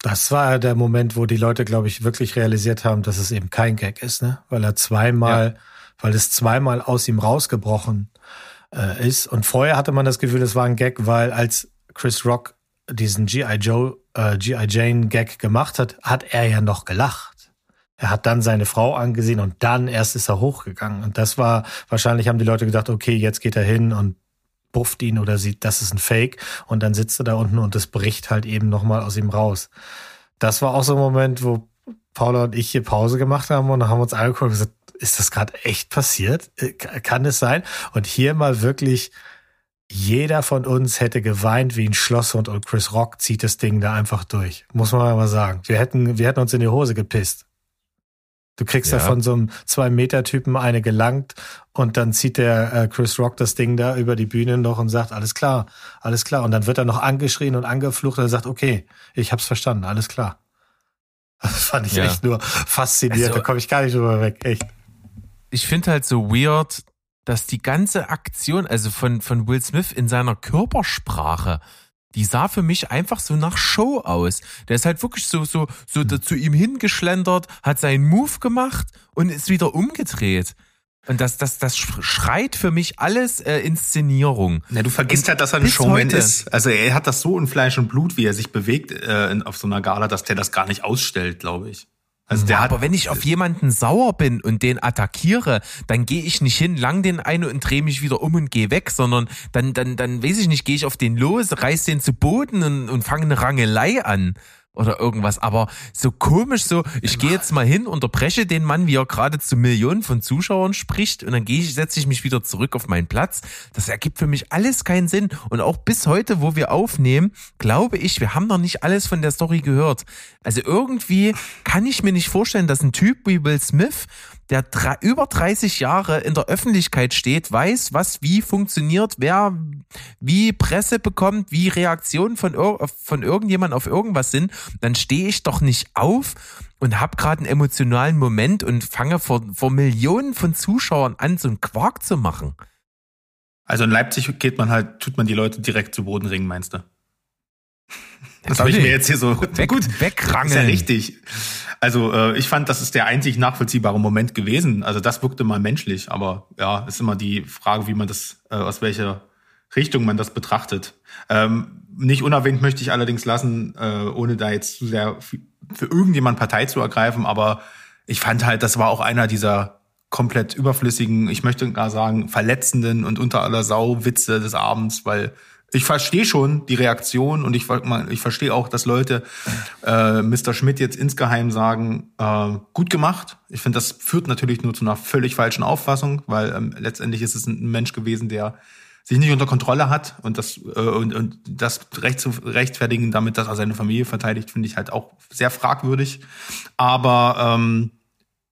Das war ja der Moment, wo die Leute, glaube ich, wirklich realisiert haben, dass es eben kein Gag ist, ne? Weil er zweimal, weil es zweimal aus ihm rausgebrochen äh, ist. Und vorher hatte man das Gefühl, es war ein Gag, weil als Chris Rock diesen G.I. Joe, äh, G.I. Jane Gag gemacht hat, hat er ja noch gelacht. Er hat dann seine Frau angesehen und dann erst ist er hochgegangen. Und das war, wahrscheinlich haben die Leute gedacht, okay, jetzt geht er hin und bufft ihn oder sieht, das ist ein Fake. Und dann sitzt er da unten und es bricht halt eben nochmal aus ihm raus. Das war auch so ein Moment, wo Paula und ich hier Pause gemacht haben und haben uns angeguckt und gesagt, ist das gerade echt passiert? Äh, Kann es sein? Und hier mal wirklich, jeder von uns hätte geweint wie ein Schlosshund und Chris Rock zieht das Ding da einfach durch. Muss man mal sagen. Wir hätten, wir hätten uns in die Hose gepisst. Du kriegst ja, Ja. von so einem Zwei-Meter-Typen eine gelangt und dann zieht der äh, Chris Rock das Ding da über die Bühne noch und sagt, alles klar, alles klar. Und dann wird er noch angeschrien und angeflucht und er sagt, okay, ich hab's verstanden, alles klar. Das fand ich Ja. echt nur faszinierend, Also- da komme ich gar nicht drüber weg, echt. Ich finde halt so weird, dass die ganze Aktion, also von, von Will Smith in seiner Körpersprache, die sah für mich einfach so nach Show aus. Der ist halt wirklich so, so, so da zu ihm hingeschlendert, hat seinen Move gemacht und ist wieder umgedreht. Und das, das, das schreit für mich alles äh, Inszenierung. Na, du vergisst Und halt, dass er ein Showman heute- ist. Also er hat das so in Fleisch und Blut, wie er sich bewegt äh, auf so einer Gala, dass der das gar nicht ausstellt, glaube ich. Also der Ja, hat, aber wenn ich auf jemanden sauer bin und den attackiere, dann gehe ich nicht hin, lang den ein und drehe mich wieder um und gehe weg, sondern dann, dann, dann weiß ich nicht, gehe ich auf den los, reiß den zu Boden und, und fange eine Rangelei an oder irgendwas. Aber so komisch, so, ich gehe jetzt mal hin, unterbreche den Mann, wie er gerade zu Millionen von Zuschauern spricht und dann gehe ich, setze ich mich wieder zurück auf meinen Platz. Das ergibt für mich alles keinen Sinn. Und auch bis heute, wo wir aufnehmen, glaube ich, wir haben noch nicht alles von der Story gehört. Also irgendwie kann ich mir nicht vorstellen, dass ein Typ wie Will Smith, der drei, über 30 Jahre in der Öffentlichkeit steht, weiß, was wie funktioniert, wer wie Presse bekommt, wie Reaktionen von, von irgendjemand auf irgendwas sind, dann stehe ich doch nicht auf und habe gerade einen emotionalen Moment und fange vor, vor Millionen von Zuschauern an, so einen Quark zu machen. also in Leipzig geht man halt, tut man die Leute direkt zu Boden ringen, meinst du? Das habe ich mir jetzt hier so Weg, Ist wegrangeln. ja richtig. Also äh, ich fand, das ist der einzig nachvollziehbare Moment gewesen. Also das wirkte mal menschlich, aber ja, ist immer die Frage, wie man das, äh, aus welcher Richtung man das betrachtet. Ähm, nicht unerwähnt möchte ich allerdings lassen, äh, ohne da jetzt zu sehr für für irgendjemand Partei zu ergreifen, aber ich fand halt, das war auch einer dieser komplett überflüssigen, ich möchte gar sagen, verletzenden und unter aller Sau Witze des Abends, weil ich verstehe schon die Reaktion und ich, ich verstehe auch, dass Leute äh, Mr. Schmidt jetzt insgeheim sagen, äh, gut gemacht. Ich finde, das führt natürlich nur zu einer völlig falschen Auffassung, weil ähm, letztendlich ist es ein Mensch gewesen, der sich nicht unter Kontrolle hat und das äh, und, und das recht zu rechtfertigen, damit dass er seine Familie verteidigt, finde ich halt auch sehr fragwürdig. Aber ähm,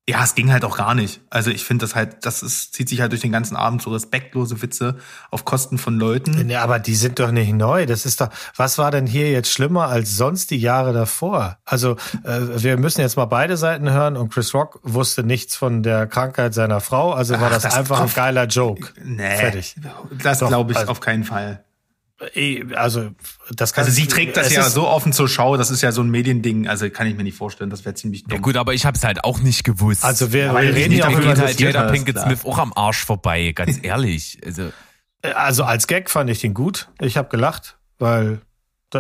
Ja, es ging halt auch gar nicht. Also ich finde das halt, das ist, zieht sich halt durch den ganzen Abend so respektlose Witze auf Kosten von Leuten. Ja, aber die sind doch nicht neu. Das ist doch, was war denn hier jetzt schlimmer als sonst die Jahre davor? Also, äh, wir müssen jetzt mal beide Seiten hören und Chris Rock wusste nichts von der Krankheit seiner Frau, also war Ach, das, das einfach ein kommt- geiler Joke. Nee, Fertig. das glaube ich also- auf keinen Fall. Also, das kann Also sie trägt das ja so offen zur Schau, das ist ja so ein Mediending, also kann ich mir nicht vorstellen, das wäre ziemlich dumm. Ja gut, aber ich habe es halt auch nicht gewusst. Also wir, wir reden nicht ja darüber über geht das, halt Jada Pinkett. Smith auch am Arsch vorbei, ganz ehrlich. Also Also als Gag fand ich den gut. Ich habe gelacht, weil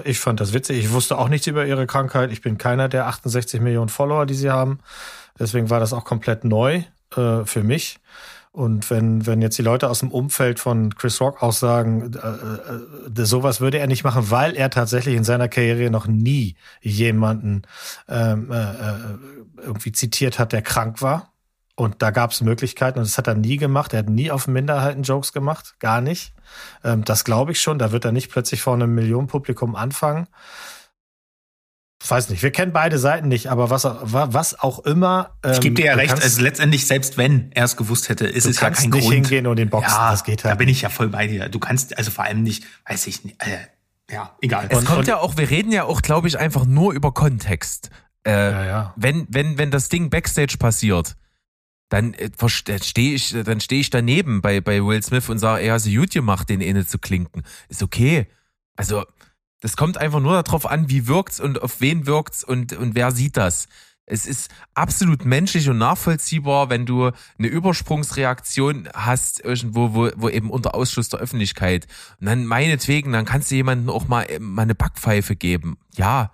ich fand das witzig. Ich wusste auch nichts über ihre Krankheit. Ich bin keiner der 68 Millionen Follower, die sie haben. Deswegen war das auch komplett neu äh, für mich. Und wenn, wenn jetzt die Leute aus dem Umfeld von Chris Rock auch sagen, äh, äh, sowas würde er nicht machen, weil er tatsächlich in seiner Karriere noch nie jemanden ähm, äh, äh, irgendwie zitiert hat, der krank war. Und da gab es Möglichkeiten und das hat er nie gemacht. Er hat nie auf Minderheiten-Jokes gemacht, gar nicht. Ähm, das glaube ich schon. Da wird er nicht plötzlich vor einem Millionenpublikum anfangen. Weiß nicht, wir kennen beide Seiten nicht, aber was, was auch immer. Ähm, Ich gebe dir ja du recht, kannst- also letztendlich, selbst wenn er es gewusst hätte, ist es ja kein nicht Grund. hingehen und den Boxen. ja, das geht da halt. bin ich ja voll bei dir. Du kannst, also vor allem nicht, weiß ich nicht, äh, ja, egal. es Und- kommt und- ja auch, wir reden ja auch, glaube ich, einfach nur über Kontext. Äh, Ja, ja. Wenn, wenn, wenn das Ding Backstage passiert, dann äh, stehe ich, dann stehe ich daneben bei, bei Will Smith und sage, er hat so gut gemacht, den eine zu klinken. Ist okay. Also, das kommt einfach nur darauf an, wie wirkt's und auf wen wirkt's und, und wer sieht das. Es ist absolut menschlich und nachvollziehbar, wenn du eine Übersprungsreaktion hast, irgendwo, wo, wo eben unter Ausschluss der Öffentlichkeit. Und dann meinetwegen, dann kannst du jemandem auch mal, äh, mal eine Backpfeife geben. Ja,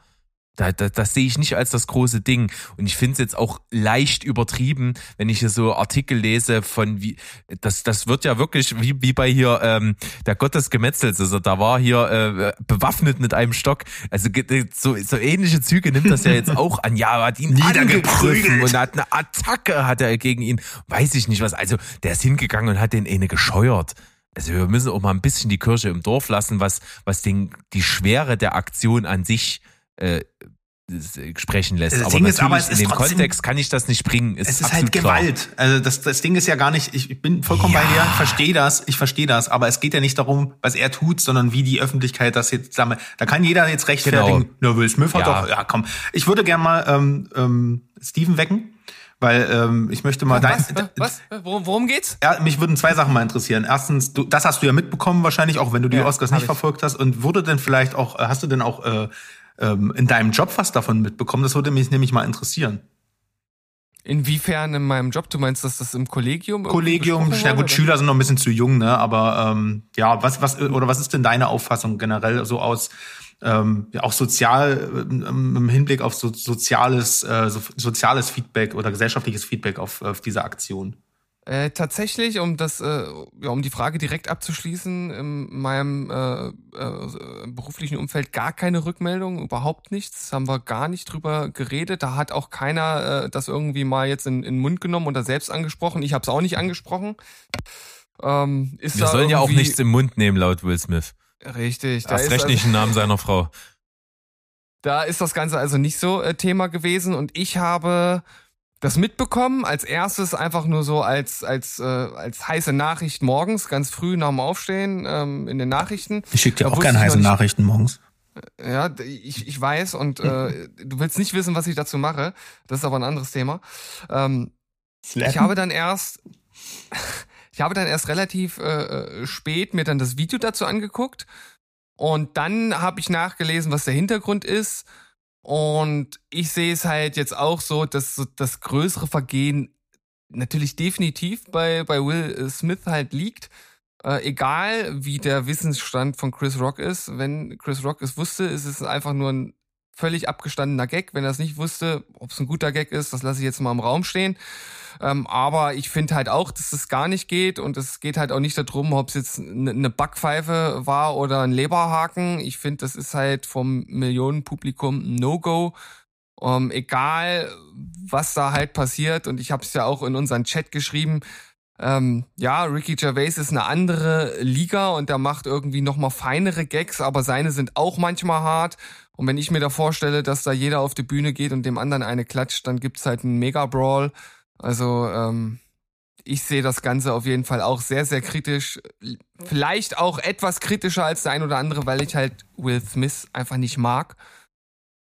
da, da, das sehe ich nicht als das große Ding. Und ich finde es jetzt auch leicht übertrieben, wenn ich hier so Artikel lese von wie, das, das wird ja wirklich wie, wie bei hier ähm, der Gott des Gemetzels. Also da war hier äh, bewaffnet mit einem Stock. Also so, so ähnliche Züge nimmt das ja jetzt auch an. Ja, er hat ihn angegriffen und hat eine Attacke hat er gegen ihn. Weiß ich nicht was. Also der ist hingegangen und hat den eine gescheuert. Also wir müssen auch mal ein bisschen die Kirche im Dorf lassen, was, was den, die Schwere der Aktion an sich äh, sprechen lässt. Das aber Ding natürlich ist aber, es in ist dem trotzdem- Kontext kann ich das nicht bringen. Ist es ist halt klar. Gewalt. Also das, das Ding ist ja gar nicht, ich bin vollkommen bei dir, ich verstehe das, ich verstehe das, aber es geht ja nicht darum, was er tut, sondern wie die Öffentlichkeit das jetzt sammelt. Da kann jeder jetzt rechtfertigen, Genau. na, Will Smith hat Ja. doch, ja komm. Ich würde gerne mal ähm, ähm, Steven wecken, weil ähm, ich möchte mal dein, Was? Was? Worum, worum geht's? Ja, mich würden zwei Sachen mal interessieren. Erstens, du, das hast du ja mitbekommen wahrscheinlich, auch wenn du die Ja, Oscars nicht ich. verfolgt hast. Und wurde denn vielleicht auch, äh, hast du denn auch äh, ähm, in deinem Job was davon mitbekommen? Das würde mich nämlich mal interessieren. Inwiefern in meinem Job? Du meinst, dass das im Kollegium? Kollegium, ja gut, wurde, Schüler sind noch ein bisschen zu jung, ne? Aber ähm, ja, was, was, oder was ist denn deine Auffassung generell so aus ähm, ja, auch sozial ähm, im Hinblick auf so, soziales, äh, so, soziales Feedback oder gesellschaftliches Feedback auf, auf diese Aktion? Äh, tatsächlich, um das, äh, ja, um die Frage direkt abzuschließen, in meinem äh, äh, beruflichen Umfeld gar keine Rückmeldung, überhaupt nichts, haben wir gar nicht drüber geredet. Da hat auch keiner äh, das irgendwie mal jetzt in, in den Mund genommen oder selbst angesprochen. Ich habe es auch nicht angesprochen. Ähm, ist Wir sollen ja auch nichts im Mund nehmen, laut Will Smith. Richtig, Erst ist, recht also, nicht im Namen seiner Frau. da ist das Ganze also nicht so äh, Thema gewesen und ich habe das mitbekommen als erstes einfach nur so als als äh, als heiße Nachricht morgens ganz früh nach dem Aufstehen ähm, in den Nachrichten. Ich schicke dir Da auch wusste gerne ich noch heiße nicht- Nachrichten morgens. ja ich, ich weiß und äh, du willst nicht wissen was ich dazu mache. Das ist aber ein anderes Thema. Ähm, ich habe dann erst ich habe dann erst relativ äh, äh, spät mir dann das Video dazu angeguckt. Und dann habe ich nachgelesen, was der Hintergrund ist und ich sehe es halt jetzt auch so, dass so das größere Vergehen natürlich definitiv bei bei Will Smith halt liegt. Äh, egal wie der Wissensstand von Chris Rock ist, wenn Chris Rock es wusste, ist es einfach nur ein völlig abgestandener Gag. Wenn er es nicht wusste, ob es ein guter Gag ist, das lasse ich jetzt mal im Raum stehen. Ähm, aber ich finde halt auch, dass es gar nicht geht und es geht halt auch nicht darum, ob es jetzt eine Backpfeife war oder ein Leberhaken. Ich finde, das ist halt vom Millionenpublikum ein No-Go. Ähm, egal, was da halt passiert und ich habe es ja auch in unseren Chat geschrieben. Ähm, ja, Ricky Gervais ist eine andere Liga und der macht irgendwie noch mal feinere Gags, aber seine sind auch manchmal hart. Und wenn ich mir da vorstelle, dass da jeder auf die Bühne geht und dem anderen eine klatscht, dann gibt's halt einen Mega-Brawl. Also ähm, ich sehe das Ganze auf jeden Fall auch sehr, sehr kritisch. Vielleicht auch etwas kritischer als der ein oder andere, weil ich halt Will Smith einfach nicht mag.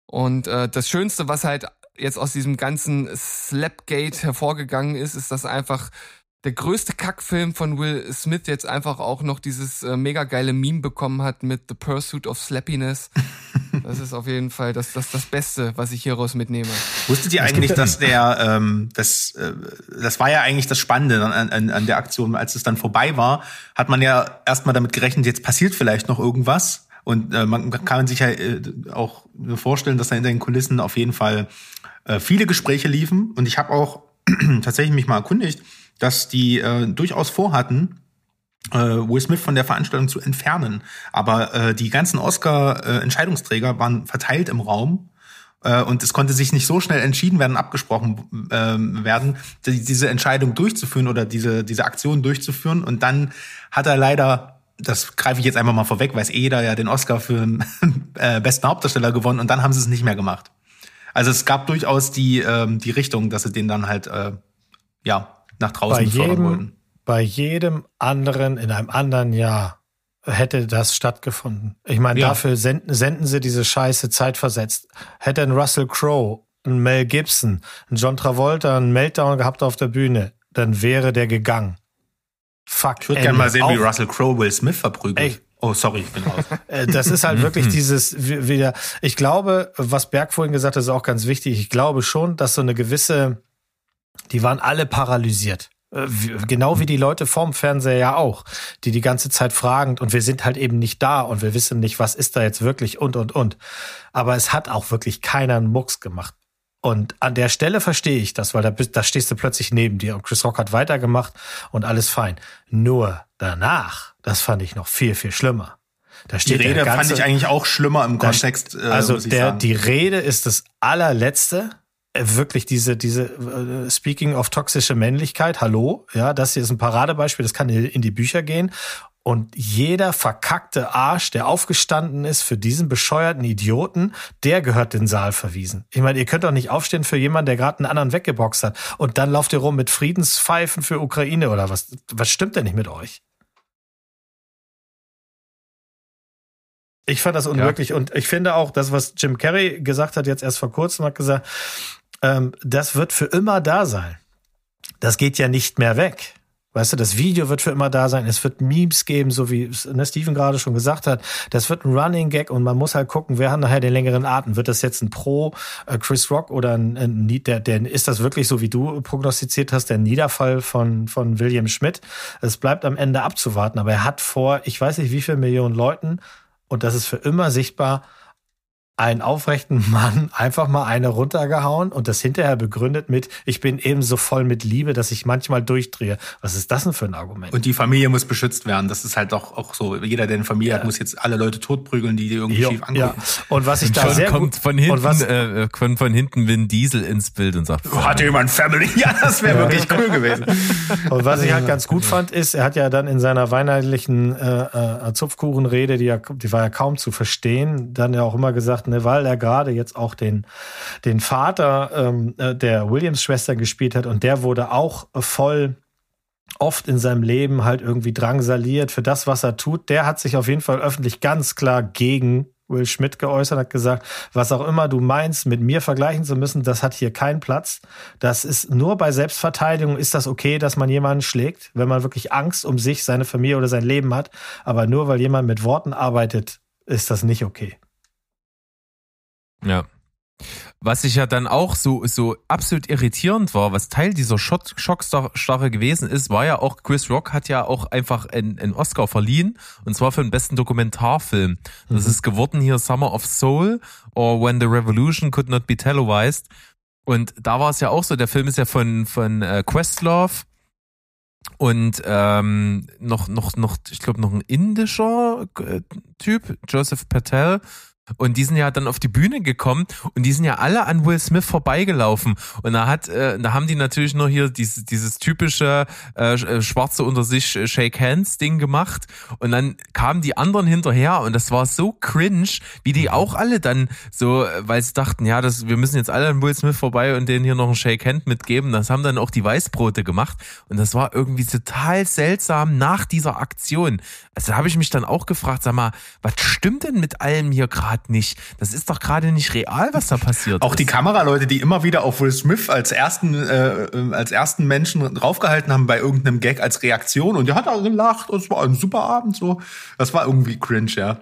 Und äh, das Schönste, was halt jetzt aus diesem ganzen Slapgate hervorgegangen ist, ist, dass einfach der größte Kackfilm von Will Smith jetzt einfach auch noch dieses äh, mega geile Meme bekommen hat mit The Pursuit of Slappiness. Das ist auf jeden Fall das, das, das Beste, was ich hieraus mitnehme. Wusstet ihr eigentlich, dass der, ähm, das, äh, das war ja eigentlich das Spannende an, an, an der Aktion, als es dann vorbei war, hat man ja erstmal damit gerechnet, jetzt passiert vielleicht noch irgendwas. Und äh, man kann sich ja äh, auch vorstellen, dass da hinter den Kulissen auf jeden Fall äh, viele Gespräche liefen. Und ich habe auch tatsächlich mich mal erkundigt, dass die äh, durchaus vorhatten, äh, Will Smith von der Veranstaltung zu entfernen. Aber äh, die ganzen Oscar-Entscheidungsträger waren verteilt im Raum äh, und es konnte sich nicht so schnell entschieden werden, abgesprochen ähm, werden, die, diese Entscheidung durchzuführen oder diese, diese Aktion durchzuführen. Und dann hat er leider das greife ich jetzt einfach mal vorweg, weiß eh jeder ja den Oscar für den äh, besten Hauptdarsteller gewonnen und dann haben sie es nicht mehr gemacht. Also es gab durchaus die, ähm, die Richtung, dass sie den dann halt äh, ja nach draußen bei jedem, wollten. bei jedem anderen in einem anderen Jahr hätte das stattgefunden. Ich meine, Ja. dafür senden, senden sie diese Scheiße zeitversetzt. Hätte ein Russell Crowe, ein Mel Gibson, ein John Travolta einen Meltdown gehabt auf der Bühne, dann wäre der gegangen. Fuck. Ich würde gerne mal sehen, wie Auch- Russell Crowe Will Smith verprügelt. Ey. Oh, sorry, ich bin raus. Äh, Das ist halt wirklich Mhm. dieses wie- wieder. Ich glaube, was Berg vorhin gesagt hat, ist auch ganz wichtig. Ich glaube schon, dass so eine gewisse, die waren alle paralysiert. Äh, Genau wie die Leute vorm Fernseher ja auch, die die ganze Zeit fragend und wir sind halt eben nicht da und wir wissen nicht, was ist da jetzt wirklich und und und. Aber es hat auch wirklich keiner einen Mucks gemacht. Und an der Stelle verstehe ich das, weil da, bist, da stehst du plötzlich neben dir und Chris Rock hat weitergemacht und alles fein. Nur danach, das fand ich noch viel, viel schlimmer. Da Die steht der Rede fand ganze- ich eigentlich auch schlimmer im Kontext, äh, also der, die Rede ist das allerletzte. Äh, Wirklich diese, diese, äh, speaking of toxische Männlichkeit, hallo, ja, das hier ist ein Paradebeispiel, das kann in die Bücher gehen. Und jeder verkackte Arsch, der aufgestanden ist für diesen bescheuerten Idioten, der gehört den Saal verwiesen. Ich meine, ihr könnt doch nicht aufstehen für jemanden, der gerade einen anderen weggeboxt hat. Und dann lauft ihr rum mit Friedenspfeifen für Ukraine oder was? Was stimmt denn nicht mit euch? Ich fand das unmöglich und ich finde auch, das, was Jim Carrey gesagt hat, jetzt erst vor kurzem, hat gesagt, ähm, das wird für immer da sein. Das geht ja nicht mehr weg. Weißt du, das Video wird für immer da sein. Es wird Memes geben, so wie ne, Steven gerade schon gesagt hat. Das wird ein Running Gag und man muss halt gucken, wer hat nachher den längeren Atem. Wird das jetzt ein Pro äh, Chris Rock oder ein, ein der, der ist das wirklich so, wie du prognostiziert hast, der Niederfall von von William Schmidt? Es bleibt am Ende abzuwarten, aber er hat vor, ich weiß nicht wie viel Millionen Leuten und das ist für immer sichtbar, einen aufrechten Mann einfach mal eine runtergehauen und das hinterher begründet mit, ich bin eben so voll mit Liebe, dass ich manchmal durchdrehe. Was ist das denn für ein Argument? Und die Familie muss beschützt werden. Das ist halt doch auch so. Jeder, der eine Familie hat, muss jetzt alle Leute totprügeln, die die irgendwie Jo, schief ja. angucken. Und was ich da Schon sehr kommt gut, von und hinten, was, äh, kommt von hinten Vin Diesel ins Bild und sagt, Oh, Hat jemand Family? Ja, das wäre wirklich cool gewesen. Und was ich halt ganz gut fand, ist, er hat ja dann in seiner weihnachtlichen äh, äh, Zupfkuchenrede, die, ja, die war ja kaum zu verstehen, dann ja auch immer gesagt, ne, weil er gerade jetzt auch den, den Vater ähm, äh, der Williams-Schwester gespielt hat und der wurde auch voll oft in seinem Leben halt irgendwie drangsaliert für das, was er tut. Der hat sich auf jeden Fall öffentlich ganz klar gegen Will Schmidt geäußert, hat gesagt, was auch immer du meinst, mit mir vergleichen zu müssen, das hat hier keinen Platz. Das ist nur bei Selbstverteidigung ist das okay, dass man jemanden schlägt, wenn man wirklich Angst um sich, seine Familie oder sein Leben hat. Aber nur weil jemand mit Worten arbeitet, ist das nicht okay. Ja. Was ich ja dann auch so, so absolut irritierend war, was Teil dieser Schock- Schockstarre gewesen ist, war ja auch, Chris Rock hat ja auch einfach einen, einen Oscar verliehen, und zwar für den besten Dokumentarfilm. Das ist geworden hier Summer of Soul or When the Revolution Could Not Be Televised. Und da war es ja auch so, der Film ist ja von, von äh, Questlove und ähm, noch, noch, noch, ich glaube, noch ein indischer äh, Typ, Joseph Patel. Und die sind ja dann auf die Bühne gekommen und die sind ja alle an Will Smith vorbeigelaufen und da hat, äh, da haben die natürlich nur hier dieses, dieses typische äh, äh, Schwarze unter sich äh, Shake Hands Ding gemacht und dann kamen die anderen hinterher und das war so cringe, wie die auch alle dann so, äh, weil sie dachten, ja, das, wir müssen jetzt alle an Will Smith vorbei und denen hier noch ein Shake Hand mitgeben. Das haben dann auch die Weißbrote gemacht und das war irgendwie total seltsam nach dieser Aktion. Also da habe ich mich dann auch gefragt, sag mal, was stimmt denn mit allem hier gerade nicht? Das ist doch gerade nicht real, was da passiert Auch ist. die Kameraleute, die immer wieder auf Will Smith als ersten, äh, äh, als ersten Menschen draufgehalten haben bei irgendeinem Gag als Reaktion und der hat auch gelacht und es war ein super Abend so. Das war irgendwie cringe, ja.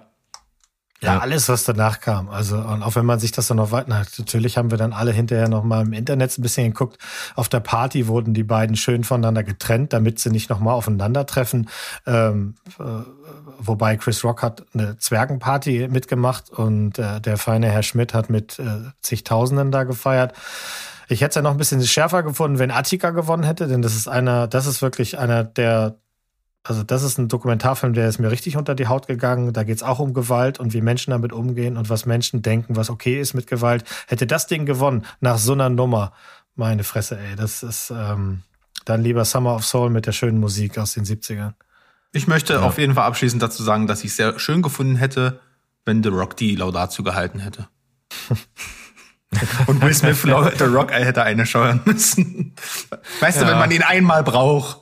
Ja, alles, was danach kam. Also, und auch wenn man sich das dann noch weiter, natürlich haben wir dann alle hinterher noch mal im Internet ein bisschen geguckt. Auf der Party wurden die beiden schön voneinander getrennt, damit sie nicht noch mal aufeinandertreffen. Ähm, äh, wobei Chris Rock hat eine Zwergenparty mitgemacht und äh, der feine Herr Schmidt hat mit äh, zigtausenden da gefeiert. Ich hätte es ja noch ein bisschen schärfer gefunden, wenn Attika gewonnen hätte, denn das ist einer, das ist wirklich einer der also das ist ein Dokumentarfilm, der ist mir richtig unter die Haut gegangen. Da geht's auch um Gewalt und wie Menschen damit umgehen und was Menschen denken, was okay ist mit Gewalt. Hätte das Ding gewonnen nach so einer Nummer, meine Fresse, ey, das ist ähm, dann lieber Summer of Soul mit der schönen Musik aus den 70ern. Ich möchte auf jeden Fall abschließend dazu sagen, dass ich es sehr schön gefunden hätte, wenn The Rock die Laudatio gehalten hätte. Und Will Smith The Rock hätte eine scheuern müssen. Weißt du, Ja. wenn man ihn einmal braucht.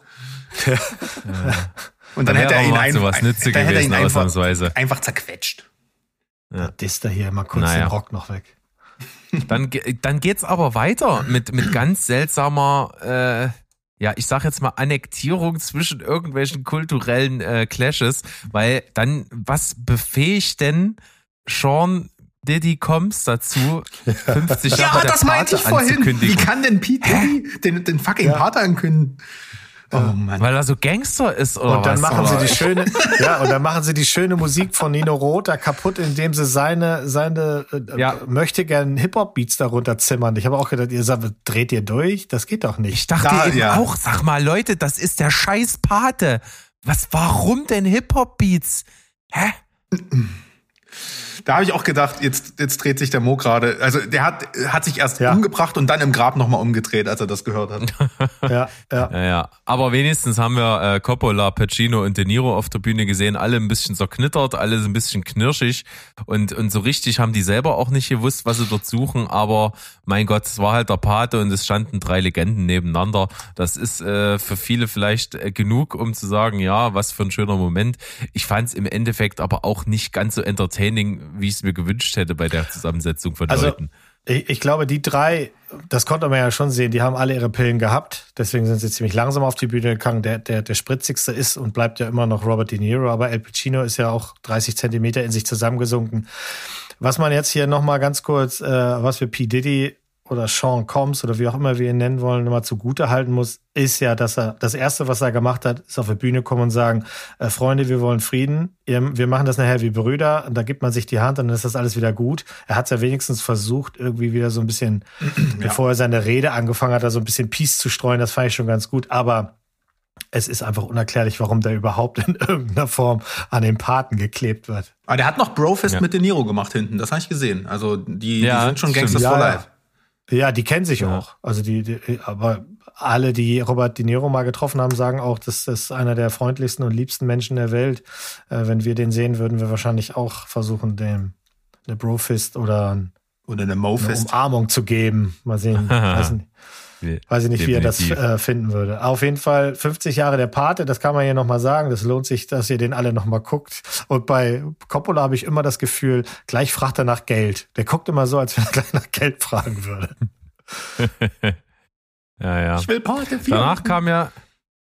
Und dann Da hätte er ihn einfach, sowas Nütze dann hätte er ihn gewesen, einfach, ausnahmsweise. einfach zerquetscht. Ja. Disst er hier mal kurz Naja. den Rock noch weg. Dann, dann geht's aber weiter mit, mit ganz seltsamer, äh, ja, ich sag jetzt mal Annektierung zwischen irgendwelchen kulturellen äh, Clashes, weil dann, was befähigt denn Sean Diddy Combs dazu, 50 Jahre Ja, der das meinte ich vorhin. Wie kann denn Pete Diddy den, den fucking Pater ankündigen? Oh Mann. Weil er so Gangster ist oder Und dann was? machen Oder- sie die schöne, ja, und dann machen sie die schöne Musik von Nino Rota kaputt, indem sie seine, seine, äh, Ja. möchte gern Hip-Hop-Beats darunter zimmern. Ich habe auch gedacht, ihr sagt, dreht ihr durch? Das geht doch nicht. Ich dachte Da, eben ja. auch, sag mal, Leute, das ist der scheiß Pate. Was, warum denn Hip-Hop-Beats? Hä? Da habe ich auch gedacht, jetzt, jetzt dreht sich der Mo gerade. Also der hat, hat sich erst Ja. umgebracht und dann im Grab nochmal umgedreht, als er das gehört hat. Ja, ja. Ja, ja. Aber wenigstens haben wir äh, Coppola, Pacino und De Niro auf der Bühne gesehen, alle ein bisschen zerknittert, alle so ein bisschen knirschig und, und so richtig haben die selber auch nicht gewusst, was sie dort suchen, aber mein Gott, es war halt der Pate und es standen drei Legenden nebeneinander. Das ist äh, für viele vielleicht äh, genug, um zu sagen, ja, was für ein schöner Moment. Ich fand es im Endeffekt aber auch nicht ganz so entertaining, wie ich es mir gewünscht hätte bei der Zusammensetzung von Also Leuten. ich, ich glaube, die drei, das konnte man ja schon sehen, die haben alle ihre Pillen gehabt. Deswegen sind sie ziemlich langsam auf die Bühne gegangen. Der, der, der spritzigste ist und bleibt ja immer noch Robert De Niro, aber El Pacino ist ja auch 30 Zentimeter in sich zusammengesunken. Was man jetzt hier nochmal ganz kurz, äh, was wir P. Diddy oder Sean Combs oder wie auch immer wir ihn nennen wollen, nochmal zugute halten muss, ist ja, dass er das erste, was er gemacht hat, ist auf die Bühne kommen und sagen, äh, Freunde, wir wollen Frieden, Ihr- wir machen das nachher wie Brüder, und da gibt man sich die Hand und dann ist das alles wieder gut. Er hat es ja wenigstens versucht, irgendwie wieder so ein bisschen, bevor er seine Rede angefangen hat, da so ein bisschen Peace zu streuen, das fand ich schon ganz gut, aber es ist einfach unerklärlich, warum der überhaupt in irgendeiner Form an den Paten geklebt wird. Aber der hat noch Brofist Ja. mit De Niro gemacht hinten, das habe ich gesehen. Also die, Ja, die sind schon. Gangsters Ja, for ja. life. Ja, die kennen sich Ja. auch. Also die, die, aber alle, die Robert De Niro mal getroffen haben, sagen auch, das ist einer der freundlichsten und liebsten Menschen der Welt. Äh, wenn wir den sehen, würden wir wahrscheinlich auch versuchen, dem eine Brofist oder eine Oder eine Mo-Fist. Umarmung zu geben. Mal sehen. weiß ich nicht, wie er das Definitiv. äh, finden würde. Auf jeden Fall 50 Jahre der Pate, das kann man hier nochmal sagen. Das lohnt sich, dass ihr den alle nochmal guckt. Und bei Coppola habe ich immer das Gefühl, gleich fragt er nach Geld. Der guckt immer so, als wenn er gleich nach Geld fragen würde. Ja, ja. Ich will Pate 4. Danach kam ja,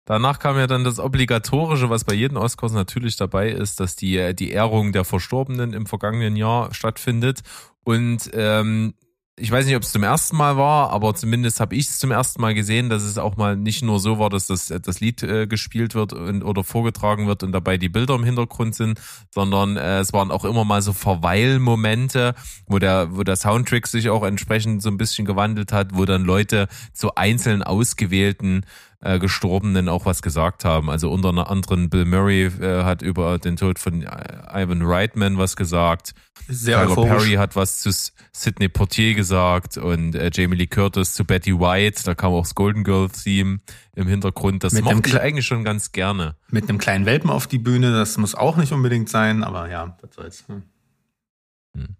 danach kam ja dann das Obligatorische, was bei jedem Oscars natürlich dabei ist, dass die, äh, die Ehrung der Verstorbenen im vergangenen Jahr stattfindet. Und ähm, ich weiß nicht, ob es zum ersten Mal war, aber zumindest habe ich es zum ersten Mal gesehen, dass es auch mal nicht nur so war, dass das, das Lied äh, gespielt wird und, oder vorgetragen wird und dabei die Bilder im Hintergrund sind, sondern äh, es waren auch immer mal so Verweilmomente, wo der, wo der Soundtrack sich auch entsprechend so ein bisschen gewandelt hat, wo dann Leute zu einzeln ausgewählten äh, Gestorbenen auch was gesagt haben. Also unter anderem Bill Murray äh, hat über den Tod von äh, Ivan Reitman was gesagt. Sehr Tyler. Perry hat was zu Sidney Portier gesagt und äh, Jamie Lee Curtis zu Betty White. Da kam auch das Golden Girl Theme im Hintergrund. Das Mit mochte ich eigentlich schon ganz gerne. Mit einem kleinen Welpen auf die Bühne, das muss auch nicht unbedingt sein, aber ja, was soll's. Hm.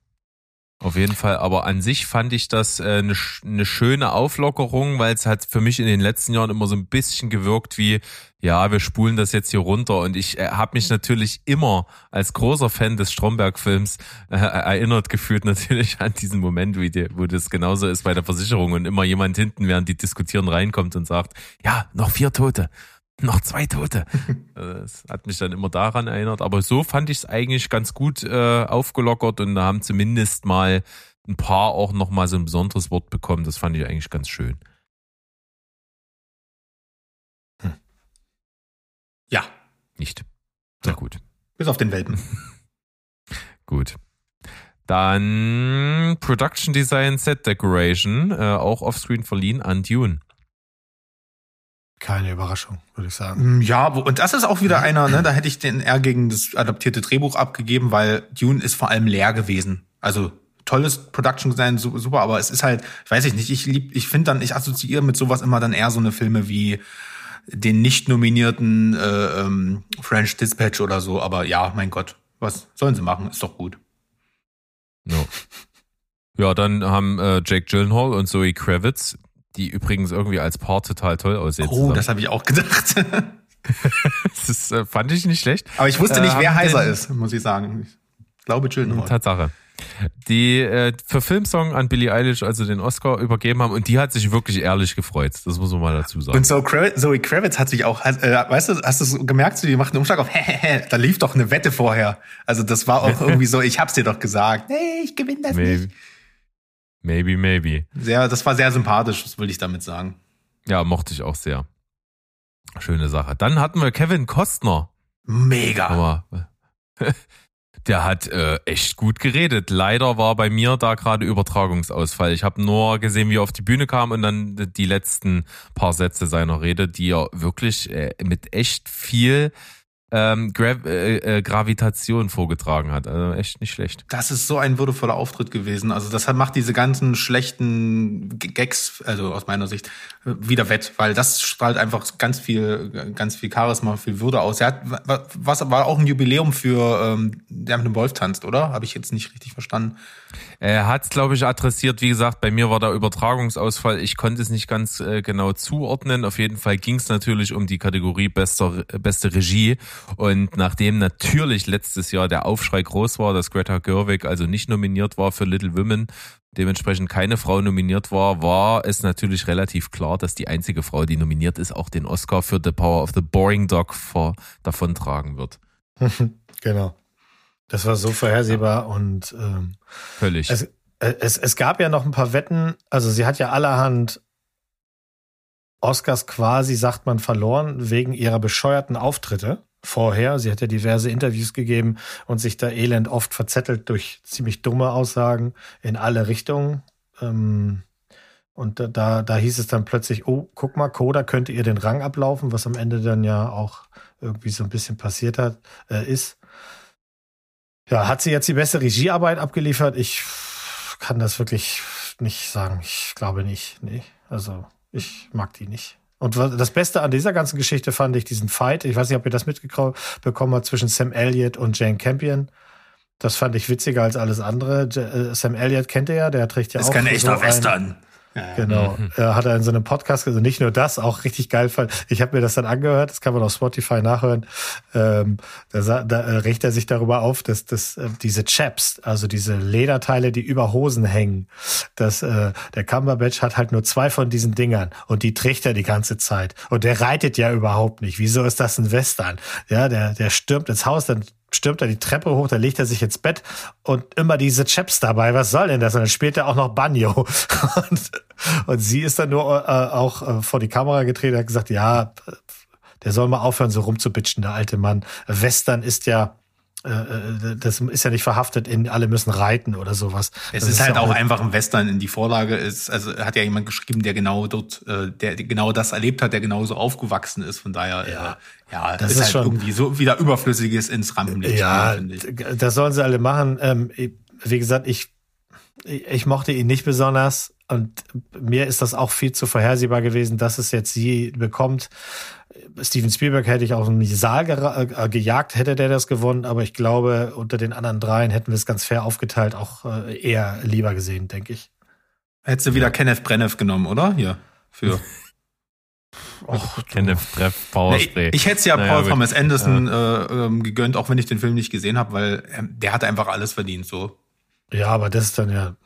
Auf jeden Fall, aber an sich fand ich das äh, eine sch- eine schöne Auflockerung, weil es hat für mich in den letzten Jahren immer so ein bisschen gewirkt wie, ja, wir spulen das jetzt hier runter. Und ich äh, habe mich natürlich immer als großer Fan des Stromberg-Films äh, erinnert gefühlt natürlich an diesen Moment, wie die, wo das genauso ist bei der Versicherung und immer jemand hinten, während die diskutieren, reinkommt und sagt, ja, noch vier Tote. Noch zwei Tote. Das hat mich dann immer daran erinnert. Aber so fand ich es eigentlich ganz gut äh, aufgelockert und da haben zumindest mal ein paar auch noch mal so ein besonderes Wort bekommen. Das fand ich eigentlich ganz schön. Ja, Nicht. Sehr gut. bis auf den Welpen. Gut. Dann Production Design Set Decoration, äh, auch offscreen verliehen an Dune. Keine Überraschung, würde ich sagen. Mm, Ja, und das ist auch wieder einer, ne, da hätte ich den eher gegen das adaptierte Drehbuch abgegeben, weil Dune ist vor allem leer gewesen. Also tolles Production Design, su- super, aber es ist halt, weiß ich nicht, ich lieb, ich finde dann, ich assoziiere mit sowas immer dann eher so eine Filme wie den nicht nominierten äh, ähm, French Dispatch oder so, aber ja, mein Gott, was sollen sie machen? Ist doch gut. Ja. Ja, dann haben äh, Jake Gyllenhaal und Zoe Kravitz, die übrigens irgendwie als Paar total toll aussehen. Oh, zusammen. das habe ich auch gedacht. das ist, äh, fand ich nicht schlecht. aber ich wusste nicht, wer haben heiser den- ist, muss ich sagen. Ich glaube Gyllenhaal. Tatsache. Die äh, für Filmsong an Billie Eilish also den Oscar übergeben haben und die hat sich wirklich ehrlich gefreut. Das muss man mal dazu sagen. Und so Kravitz, Zoe Kravitz hat sich auch, hat, äh, weißt du, hast du es gemerkt, sie macht einen Umschlag auf, da lief doch eine Wette vorher. Also das war auch irgendwie so, ich hab's dir doch gesagt. Nee, ich gewinne das maybe, nicht. Maybe, maybe. Sehr, das war sehr sympathisch, das will ich damit sagen. Ja, mochte ich auch sehr. Schöne Sache. Dann hatten wir Kevin Costner. Mega. Aber der hat äh, echt gut geredet. Leider war bei mir da gerade Übertragungsausfall. Ich habe nur gesehen, wie er auf die Bühne kam und dann die letzten paar Sätze seiner Rede, die er wirklich äh, mit echt viel ähm, Gra äh, äh, Gravitation vorgetragen hat. Also echt nicht schlecht. Das ist so ein würdevoller Auftritt gewesen. Also das macht diese ganzen schlechten Gags, also aus meiner Sicht, wieder wett, weil das strahlt einfach ganz viel, ganz viel Charisma, viel Würde aus. Er hat, wa- was war auch ein Jubiläum für ähm, der mit dem Wolf tanzt, oder? Habe ich jetzt nicht richtig verstanden. Er hat es, glaube ich, adressiert. Wie gesagt, bei mir war der Übertragungsausfall. Ich konnte es nicht ganz äh, genau zuordnen. Auf jeden Fall ging es natürlich um die Kategorie bester, beste Regie. Und nachdem natürlich letztes Jahr der Aufschrei groß war, dass Greta Gerwig also nicht nominiert war für Little Women, dementsprechend keine Frau nominiert war, war es natürlich relativ klar, dass die einzige Frau, die nominiert ist, auch den Oscar für The Power of the Boring Dog davontragen wird. genau. Das war so vorhersehbar und ähm, Völlig. es, es, es gab ja noch ein paar Wetten. Also sie hat ja allerhand Oscars quasi, sagt man, verloren wegen ihrer bescheuerten Auftritte vorher. Sie hat ja diverse Interviews gegeben und sich da elend oft verzettelt durch ziemlich dumme Aussagen in alle Richtungen. Ähm, und da, da, da hieß es dann plötzlich, oh, guck mal, Coda könnte ihr den Rang ablaufen, was am Ende dann ja auch irgendwie so ein bisschen passiert hat, äh, ist. Ja, hat sie jetzt die beste Regiearbeit abgeliefert? Ich kann das wirklich nicht sagen. Ich glaube nicht. Nee. Also, ich mag die nicht. Und das Beste an dieser ganzen Geschichte fand ich diesen Fight. Ich weiß nicht, ob ihr das mitbekommen habt zwischen Sam Elliott und Jane Campion. Das fand ich witziger als alles andere. Äh, Sam Elliott kennt ihr ja, der trägt ja Das auch ist kein so echter ein- Western. Ja, ja. Genau. Äh, hat er in so einem Podcast, also nicht nur das, auch richtig geil fand. Ich habe mir das dann angehört, das kann man auf Spotify nachhören. Ähm, da, da äh, regt er sich darüber auf, dass, dass äh, diese Chaps, also diese Lederteile, die über Hosen hängen, dass äh, der Cumberbatch hat halt nur zwei von diesen Dingern und die trägt er die ganze Zeit. Und der reitet ja überhaupt nicht. Wieso ist das ein Western? Ja, der, der stürmt ins Haus, dann stürmt er die Treppe hoch, dann legt er sich ins Bett und immer diese Chaps dabei. Was soll denn das? Und dann spielt er auch noch Banjo. Und, und sie ist dann nur äh, auch äh, vor die Kamera getreten und hat gesagt, ja, der soll mal aufhören, so rumzubitschen, der alte Mann. Western ist ja das ist ja nicht verhaftet in alle müssen reiten oder sowas. Es Das ist halt auch einfach ein Western in die Vorlage ist. Also hat ja jemand geschrieben, der genau dort, äh, der genau das erlebt hat, der genauso aufgewachsen ist. Von daher, ja, äh, ja Das ist, ist halt schon- irgendwie so wieder Überflüssiges ins Rampenlicht. Ja, finde ich. das sollen sie alle machen. Ähm, wie gesagt, ich, ich ich mochte ihn nicht besonders und mir ist das auch viel zu vorhersehbar gewesen, dass es jetzt sie bekommt. Steven Spielberg hätte ich auch in die Saal gera- äh, gejagt, hätte der das gewonnen, aber ich glaube, unter den anderen dreien hätten wir es ganz fair aufgeteilt, auch äh, eher lieber gesehen, denke ich. Hättest du wieder Kenneth Branagh genommen, oder? Hier. Für. Och, Kenneth Treff Powerspray. Nee, ich hätte es ja Naja, Paul. Thomas Anderson äh, ähm, gegönnt, auch wenn ich den Film nicht gesehen habe, weil ähm, der hat einfach alles verdient. So. ja, aber das ist dann ja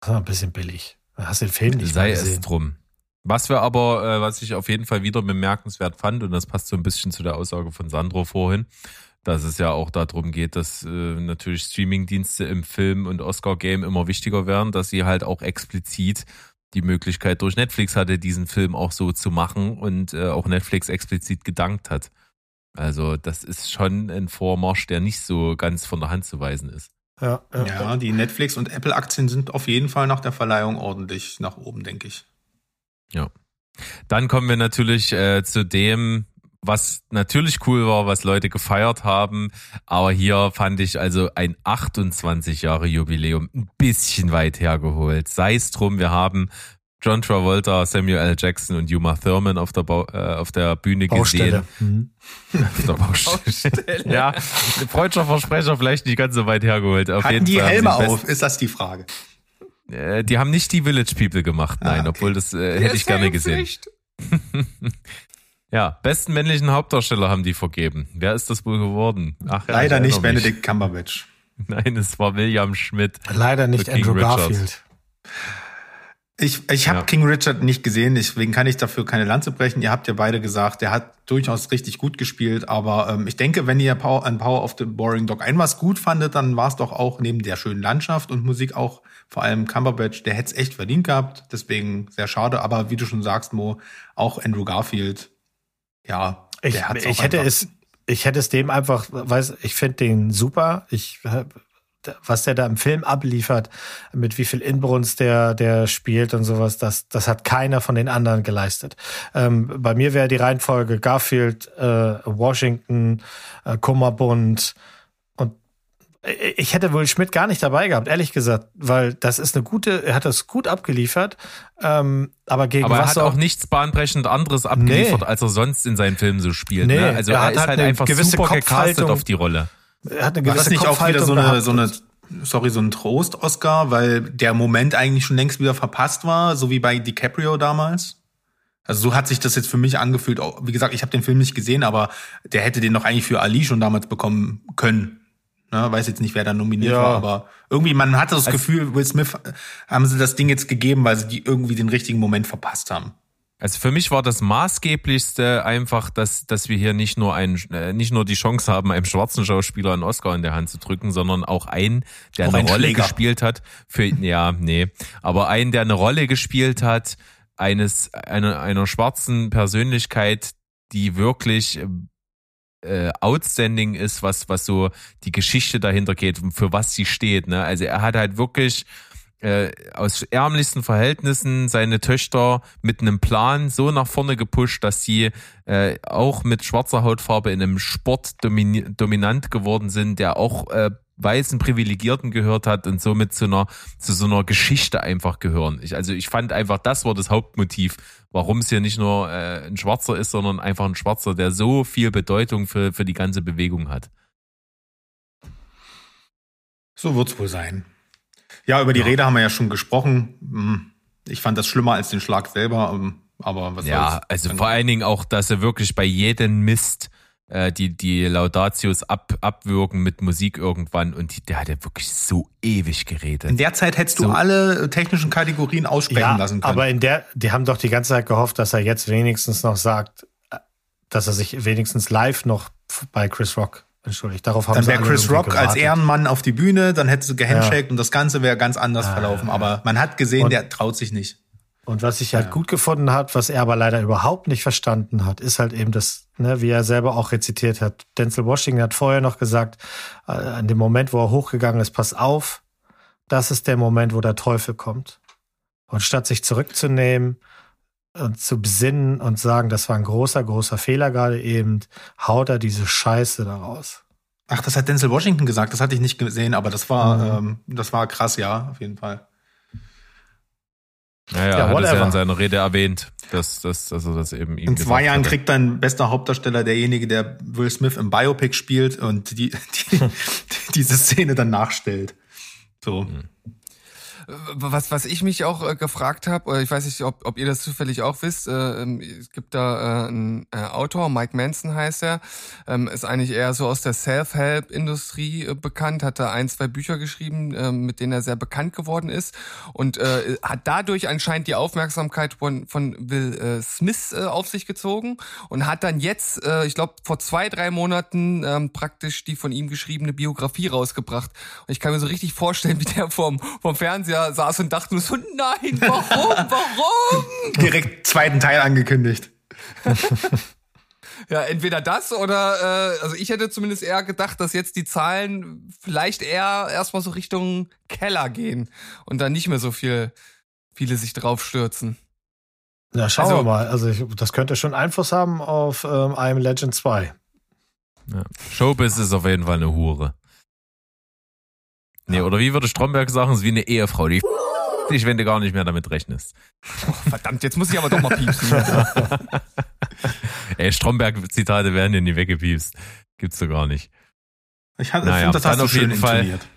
das ist ein bisschen billig. Du hast den Film nicht sei mal es gesehen. drum. Was wir aber, äh, was ich auf jeden Fall wieder bemerkenswert fand, und das passt so ein bisschen zu der Aussage von Sandro vorhin, dass es ja auch darum geht, dass äh, natürlich Streamingdienste im Film- und Oscar-Game immer wichtiger werden, dass sie halt auch explizit die Möglichkeit durch Netflix hatte, diesen Film auch so zu machen und äh, auch Netflix explizit gedankt hat. Also das ist schon ein Vormarsch, der nicht so ganz von der Hand zu weisen ist. Ja, ja. Ja, die Netflix- und Apple-Aktien sind auf jeden Fall nach der Verleihung ordentlich nach oben, denke ich. Dann kommen wir natürlich äh, zu dem, was natürlich cool war, was Leute gefeiert haben. Aber hier fand ich also ein 28 Jahre Jubiläum ein bisschen weit hergeholt. Sei es drum, wir haben John Travolta, Samuel L. Jackson und Uma Thurman auf der, Bau, äh, auf der Bühne Baustelle. gesehen. Mhm. Auf der Baustelle. ja, freudscher Versprecher vielleicht nicht ganz so weit hergeholt. Auf Hatten jeden die Fall Helme auf? Ist das die Frage? Äh, die haben nicht die Village People gemacht, nein, Ah, okay. obwohl das äh, hätte ich gerne gesehen. Pflicht. Ja, besten männlichen Hauptdarsteller haben die vergeben. Wer ist das wohl geworden? Ach, Leider ich nicht erinnere mich. Benedict Cumberbatch. Nein, es war William Schmidt. Leider nicht Andrew Richard. Garfield. Ich, ich habe Ja. King Richard nicht gesehen, deswegen kann ich dafür keine Lanze brechen. Ihr habt ja beide gesagt, der hat durchaus richtig gut gespielt, aber ähm, ich denke, wenn ihr Power, an Power of the Boring Dog ein was gut fandet, dann war es doch auch neben der schönen Landschaft und Musik auch vor allem Cumberbatch, der hätte es echt verdient gehabt, deswegen sehr schade, aber wie du schon sagst, Mo, auch Andrew Garfield, ja, Ich, der hat's ich auch hätte einfach- es, ich hätte es dem einfach, weiß, ich finde den super. Ich, hab- was der da im Film abliefert, mit wie viel Inbrunst der, der spielt und sowas, das, das hat keiner von den anderen geleistet. Ähm, bei mir wäre die Reihenfolge Garfield, äh, Washington, äh, Kummerbund und ich- ich hätte wohl Schmidt gar nicht dabei gehabt, ehrlich gesagt, weil das ist eine gute, er hat das gut abgeliefert, ähm, aber gegen Aber er was hat soll- auch nichts bahnbrechend anderes abgeliefert, Nee. als er sonst in seinen Filmen so spielt. Nee, ne? Also er er, hat ist halt halt einfach gewisse super gecastet auf die Rolle. er hat eine War gewisse das nicht auch wieder so eine, so eine, sorry, so ein Trost-Oscar, weil der Moment eigentlich schon längst wieder verpasst war, so wie bei DiCaprio damals? Also so hat sich das jetzt für mich angefühlt. Wie gesagt, ich habe den Film nicht gesehen, aber der hätte den doch eigentlich für Ali schon damals bekommen können. Ne, weiß jetzt nicht, wer da nominiert Ja. war, aber irgendwie, man hatte das Gefühl, Will Smith äh, haben sie das Ding jetzt gegeben, weil sie die irgendwie den richtigen Moment verpasst haben. Also für mich war das maßgeblichste einfach, dass, dass wir hier nicht nur einen, äh, nicht nur die Chance haben, einem schwarzen Schauspieler einen Oscar in der Hand zu drücken, sondern auch einen, der Um eine Rolle Schläger. gespielt hat. Für, ja, nee. Aber einen, der eine Rolle gespielt hat, eines, einer, einer schwarzen Persönlichkeit, die wirklich äh, outstanding ist, was, was so die Geschichte dahinter geht, für was sie steht. Ne? Also er hat halt wirklich äh, aus ärmlichsten Verhältnissen seine Töchter mit einem Plan so nach vorne gepusht, dass sie äh, auch mit schwarzer Hautfarbe in einem Sport dominant geworden sind, der auch äh, weißen Privilegierten gehört hat und somit zu einer zu so einer Geschichte einfach gehören. Ich, also ich fand einfach, das war das Hauptmotiv, warum es hier nicht nur äh, ein Schwarzer ist, sondern einfach ein Schwarzer, der so viel Bedeutung für für die ganze Bewegung hat. So wird's wohl sein. Ja, über die Rede haben wir ja schon gesprochen. Hm, Ich fand das schlimmer als den Schlag selber, ähm, aber was Ja, soll's. also vor allen Dingen auch, dass er wirklich bei jedem Mist äh, die, die Laudatius ab, abwürgen mit Musik irgendwann und die, der hat ja wirklich so ewig geredet. In der Zeit hättest du So. alle technischen Kategorien aussprechen Ja, lassen können. aber in der, die haben doch die ganze Zeit gehofft, dass er jetzt wenigstens noch sagt, äh, dass er sich wenigstens live noch bei Chris Rock entschuldigt. Darauf haben dann wäre Chris Rock als gewartet. Ehrenmann auf die Bühne, dann hättest du gehandshaked Ja. und das Ganze wäre ganz anders Ah, verlaufen. ja. Aber man hat gesehen, Und- der traut sich nicht. Und was ich halt Ja. gut gefunden hat, was er aber leider überhaupt nicht verstanden hat, ist halt eben das, ne, wie er selber auch rezitiert hat. Denzel Washington hat vorher noch gesagt, äh, an dem Moment, wo er hochgegangen ist, pass auf, das ist der Moment, wo der Teufel kommt. Und statt sich zurückzunehmen und zu besinnen und sagen, das war ein großer, großer Fehler gerade eben, haut er diese Scheiße daraus. Ach, das hat Denzel Washington gesagt, das hatte ich nicht gesehen, aber das war, Mhm. ähm, das war krass, ja, auf jeden Fall. Naja, Ja, hat es ja in seiner Rede erwähnt, dass, dass, dass er das eben ihm In zwei Jahren hatte. kriegt dann bester Hauptdarsteller derjenige, der Will Smith im Biopic spielt und die, die diese Szene dann nachstellt. So. Was, was ich mich auch äh, gefragt habe, ich weiß nicht, ob, ob ihr das zufällig auch wisst, äh, ähm, es gibt da äh, einen äh, Autor, Mike Manson heißt er, ähm, ist eigentlich eher so aus der Self-Help-Industrie äh, bekannt, hat da ein, zwei Bücher geschrieben, äh, mit denen er sehr bekannt geworden ist und äh, hat dadurch anscheinend die Aufmerksamkeit von, von Will äh, Smith äh, auf sich gezogen und hat dann jetzt, äh, ich glaube, vor zwei, drei Monaten ähm, praktisch die von ihm geschriebene Biografie rausgebracht. Und ich kann mir so richtig vorstellen, wie der vorm, vorm Fernseher saß und dachte nur so, nein, warum, warum? Direkt zweiten Teil angekündigt. Ja, entweder das oder, äh, also ich hätte zumindest eher gedacht, dass jetzt die Zahlen vielleicht eher erstmal so Richtung Keller gehen und dann nicht mehr so viel, viele sich drauf stürzen. Na, schauen Also- wir mal. Also ich, das könnte schon Einfluss haben auf ähm, I Am Legend 2. Ja. Showbiz ist auf jeden Fall eine Hure. Nee, oder wie würde Stromberg sagen, es ist wie eine Ehefrau, die dich, wenn du gar nicht mehr damit rechnest. Verdammt, jetzt muss ich aber doch mal piepsen. Ey, Stromberg-Zitate werden dir nie weggepiepst. Gibt's doch gar nicht. Ich hatte, Naja, finde, das hast dann du auf schön jeden Fall.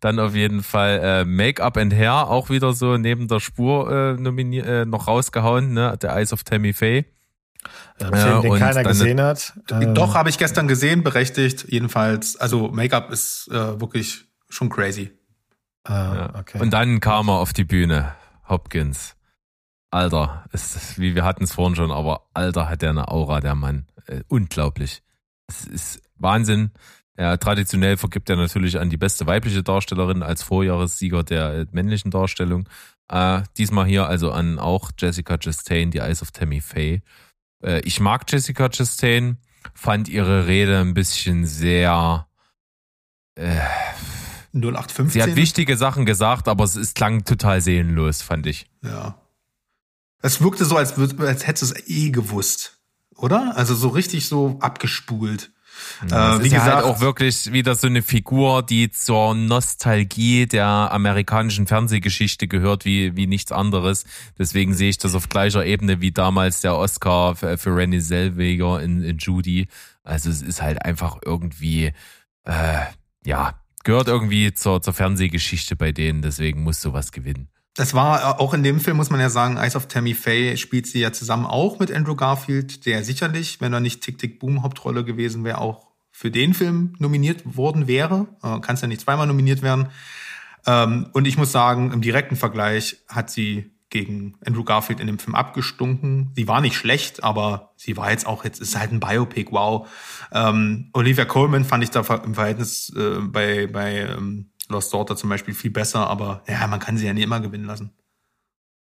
Dann auf jeden Fall äh, Make-up and Hair, auch wieder so neben der Spur äh, nominiert, äh, noch rausgehauen, ne? Der Eyes of Tammy Faye. Ja, Film, den und keiner gesehen hat. Ähm, Doch, habe ich gestern gesehen, berechtigt. Jedenfalls, also Make-up ist äh, wirklich schon crazy. Ah, Ja. okay. Und dann kam er auf die Bühne, Hopkins. Alter, ist, wie wir hatten es vorhin schon, aber Alter hat der eine Aura, der Mann. Äh, unglaublich. Es ist Wahnsinn. Ja, traditionell vergibt er natürlich an die beste weibliche Darstellerin als Vorjahressieger der äh, männlichen Darstellung. Äh, diesmal hier also an auch Jessica Chastain, die Eyes of Tammy Faye. Äh, ich mag Jessica Chastain, fand ihre Rede ein bisschen sehr äh, 0815. Sie hat wichtige Sachen gesagt, aber es, es klang total seelenlos, fand ich. Ja. Es wirkte so, als, als hättest du es eh gewusst. Oder? Also so richtig so abgespult. Ja, Äh, wie ist ja halt gesagt- auch wirklich wieder so eine Figur, die zur Nostalgie der amerikanischen Fernsehgeschichte gehört, wie, wie nichts anderes. Deswegen sehe ich das auf gleicher Ebene wie damals der Oscar für, für Renée Zellweger in, in Judy. Also es ist halt einfach irgendwie, äh, ja, gehört irgendwie zur, zur Fernsehgeschichte bei denen. Deswegen muss sowas gewinnen. Das war äh, auch in dem Film, muss man ja sagen, Eyes of Tammy Faye spielt sie ja zusammen auch mit Andrew Garfield, der sicherlich, wenn er nicht Tick Tick Boom Hauptrolle gewesen wäre, auch für den Film nominiert worden wäre. Äh, Kannst ja nicht zweimal nominiert werden. Ähm, und ich muss sagen, im direkten Vergleich hat sie gegen Andrew Garfield in dem Film abgestunken. Sie war nicht schlecht, aber sie war jetzt auch, jetzt ist halt ein Biopic, wow. Ähm, Olivia Colman fand ich da im Verhältnis äh, bei, bei ähm, Lost Daughter zum Beispiel viel besser, aber ja, man kann sie ja nie immer gewinnen lassen.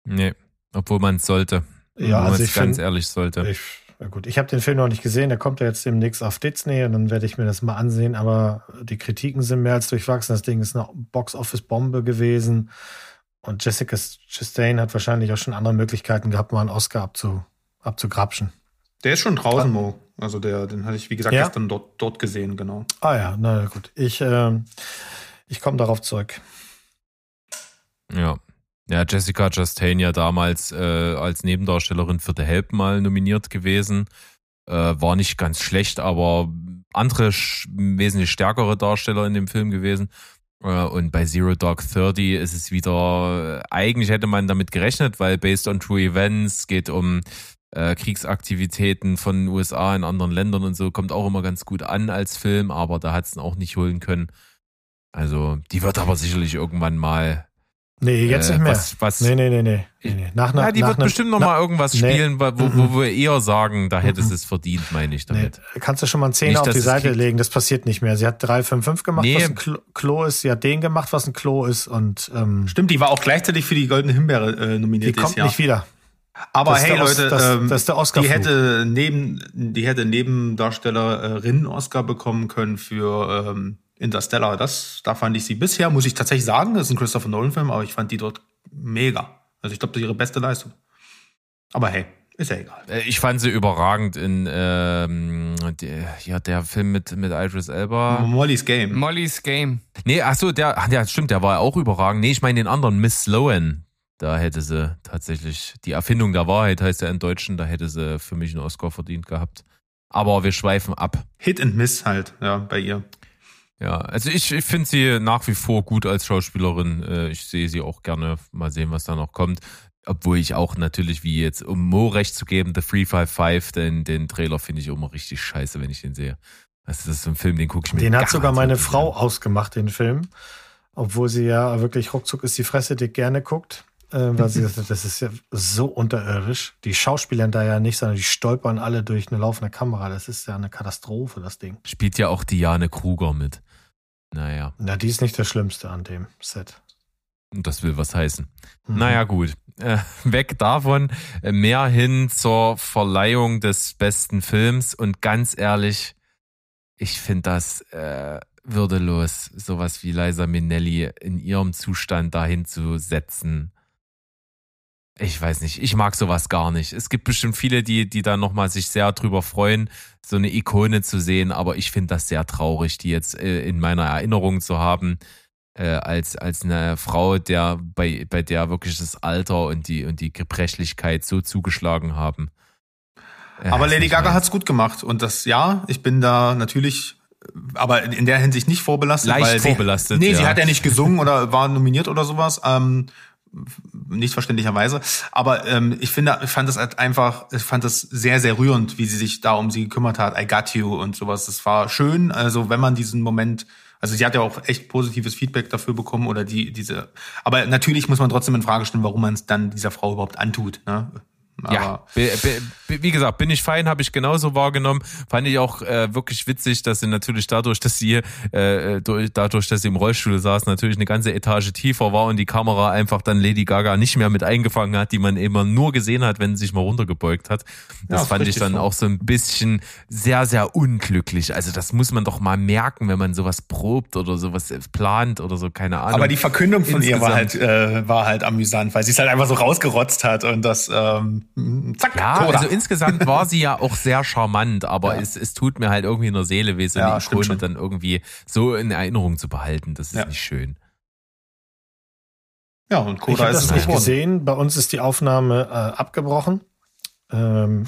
Nee, obwohl man es sollte. Ja, Wenn also man ich es ganz find- ehrlich sollte. Ich, ja gut, ich habe den Film noch nicht gesehen, der kommt ja jetzt demnächst auf Disney und dann werde ich mir das mal ansehen, aber die Kritiken sind mehr als durchwachsen. Das Ding ist eine Box-Office-Bombe gewesen und Jessica Chastain hat wahrscheinlich auch schon andere Möglichkeiten gehabt, mal einen Oscar abzu, abzugrapschen. Der ist schon draußen, Mo. Also der, den hatte ich, wie gesagt, Ja? gestern dort, dort gesehen, genau. Ah ja, na gut. Ich, ähm, ich komme darauf zurück. Ja. Ja, Jessica Chastain ja damals äh, als Nebendarstellerin für The Help mal nominiert gewesen. Äh, war nicht ganz schlecht, aber andere wesentlich stärkere Darsteller in dem Film gewesen. Äh, und bei Zero Dark Thirty ist es wieder, äh, eigentlich hätte man damit gerechnet, weil based on true events geht um äh, Kriegsaktivitäten von USA in anderen Ländern und so, kommt auch immer ganz gut an als Film, aber da hat es auch nicht holen können. Also, die wird aber sicherlich irgendwann mal Nee, jetzt Äh, nicht mehr. was- was- nee, nee, nee, nee. nee, nee. Nach, nach, Ja, die nach wird einem- bestimmt noch na- mal irgendwas nee. spielen, wo, wo, wo wir eher sagen, da hätte es es verdient, meine ich Nee, damit. kannst du schon mal einen Zehner auf die Seite legen, das passiert nicht mehr. Sie hat 355 gemacht, Nee. was ein Klo, Klo ist. Sie hat den gemacht, was ein Klo ist. Und ähm, Stimmt, die war auch gleichzeitig für die Goldene Himbeere äh, die nominiert dieses kommt Jahr. nicht wieder. Aber Das hey Leute, das- ähm, das ist der die Oscarflug. hätte neben die hätte Nebendarstellerin Oscar bekommen können für ähm, Interstellar. Das da fand ich sie bisher muss ich tatsächlich sagen, das ist ein Christopher Nolan Film, aber ich fand die dort mega. Also ich glaube, das ist ihre beste Leistung. Aber hey, ist ja egal. Äh, Ich fand sie überragend in ähm, der, ja, der Film mit, mit Idris Elba. Molly's Game. Molly's Game. Nee, ach so, der, ach, ja, stimmt, der war auch überragend. Nee, ich meine den anderen, Miss Sloan. Da hätte sie tatsächlich, die Erfindung der Wahrheit heißt ja im Deutschen, da hätte sie für mich einen Oscar verdient gehabt. Aber wir schweifen ab. Hit and Miss halt, ja, bei ihr. Ja, also ich, ich finde sie nach wie vor gut als Schauspielerin. Äh, Ich sehe sie auch gerne. Mal sehen, was da noch kommt. Obwohl ich auch natürlich, wie jetzt, um Mo recht zu geben, The 355, den, den Trailer finde ich immer richtig scheiße, wenn ich den sehe. Das ist so ein Film, den gucke ich mir Den hat sogar meine Frau ausgemacht, den Film. Obwohl sie ja wirklich ruckzuck ist die Fresse dick gerne guckt. Äh, weil sie gesagt das ist ja so unterirdisch. Die Schauspieler da ja nicht, sondern die stolpern alle durch eine laufende Kamera. Das ist ja eine Katastrophe, das Ding. Spielt ja auch Diane Kruger mit. Naja, Na, die ist nicht das Schlimmste an dem Set. das will was heißen. Mhm. Naja, gut. Äh, weg davon, äh, mehr hin zur Verleihung des besten Films. Und ganz ehrlich, ich finde das äh, würdelos, sowas wie Liza Minnelli in ihrem Zustand dahin zu setzen. Ich weiß nicht, ich mag sowas gar nicht. Es gibt bestimmt viele, die, die da nochmal sich sehr drüber freuen, so eine Ikone zu sehen, aber ich finde das sehr traurig, die jetzt äh, in meiner Erinnerung zu haben, äh, als, als eine Frau, der bei, bei der wirklich das Alter und die, und die Gebrechlichkeit so zugeschlagen haben. Äh, Aber Lady Gaga meins. hat's gut gemacht. Und das, ja, ich bin da natürlich, aber in der Hinsicht nicht vorbelastet. Leicht weil sie, vorbelastet, Nee, sie ja. hat ja nicht gesungen oder war nominiert oder sowas. Ähm, nicht verständlicherweise. Aber ähm, ich finde, ich fand das halt einfach, ich fand das sehr, sehr rührend, wie sie sich da um sie gekümmert hat. I got you und sowas. Das war schön. Also wenn man diesen Moment, also sie hat ja auch echt positives Feedback dafür bekommen oder die, diese. Aber natürlich muss man trotzdem in Frage stellen, warum man es dann dieser Frau überhaupt antut. Ne? Aber Ja, be, be, be, wie gesagt, bin ich fein, habe ich genauso wahrgenommen. Fand ich auch äh, wirklich witzig, dass sie natürlich dadurch, dass sie äh, durch, dadurch, dass sie im Rollstuhl saß, natürlich eine ganze Etage tiefer war und die Kamera einfach dann Lady Gaga nicht mehr mit eingefangen hat, die man immer nur gesehen hat, wenn sie sich mal runtergebeugt hat. Das Ja, fand ich dann so. auch so ein bisschen sehr, sehr unglücklich. Also das muss man doch mal merken, wenn man sowas probt oder sowas plant oder so, keine Ahnung. Aber die Verkündung von ihr war halt, Insgesamt. äh, war halt amüsant, weil sie es halt einfach so rausgerotzt hat und das, ähm, zack, Ja, Coda. also insgesamt war sie ja auch sehr charmant, aber Ja. es, es tut mir halt irgendwie in der Seele weh, so Ja, eine stimmt Ikone schon. dann irgendwie so in Erinnerung zu behalten. Das ist Ja. nicht schön. ja, und Ich Coda habe ist das nicht geworden. gesehen. Bei uns ist die Aufnahme äh, abgebrochen. Ähm,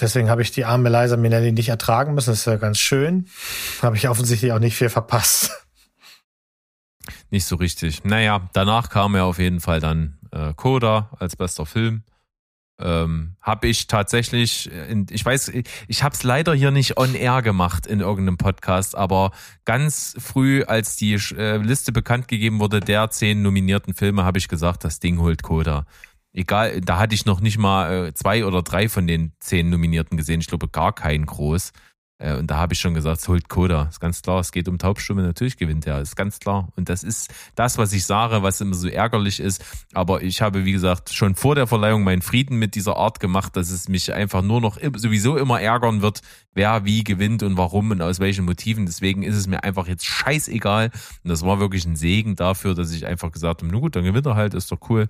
deswegen habe ich die arme Liza Minnelli nicht ertragen müssen. Das ist ja ganz schön. Habe ich offensichtlich auch nicht viel verpasst. Nicht so richtig. Naja, danach kam ja auf jeden Fall dann äh, Coda als bester Film. Ähm, habe ich tatsächlich, in, ich weiß, ich habe es leider hier nicht on air gemacht in irgendeinem Podcast, aber ganz früh, als die äh, Liste bekannt gegeben wurde der zehn nominierten Filme, habe ich gesagt, das Ding holt Coda. Egal, da hatte ich noch nicht mal äh, zwei oder drei von den zehn Nominierten gesehen. Ich glaube gar keinen groß. Äh, und da habe ich schon gesagt, es holt Coda. Ist ganz klar, es geht um Taubstumme, natürlich gewinnt er, ist ganz klar. Und das ist das, was ich sage, was immer so ärgerlich ist. Aber ich habe, wie gesagt, schon vor der Verleihung meinen Frieden mit dieser Art gemacht, dass es mich einfach nur noch sowieso immer ärgern wird, wer wie gewinnt und warum und aus welchen Motiven. Deswegen ist es mir einfach jetzt scheißegal. Und das war wirklich ein Segen dafür, dass ich einfach gesagt habe, na gut, dann gewinnt er halt, ist doch cool.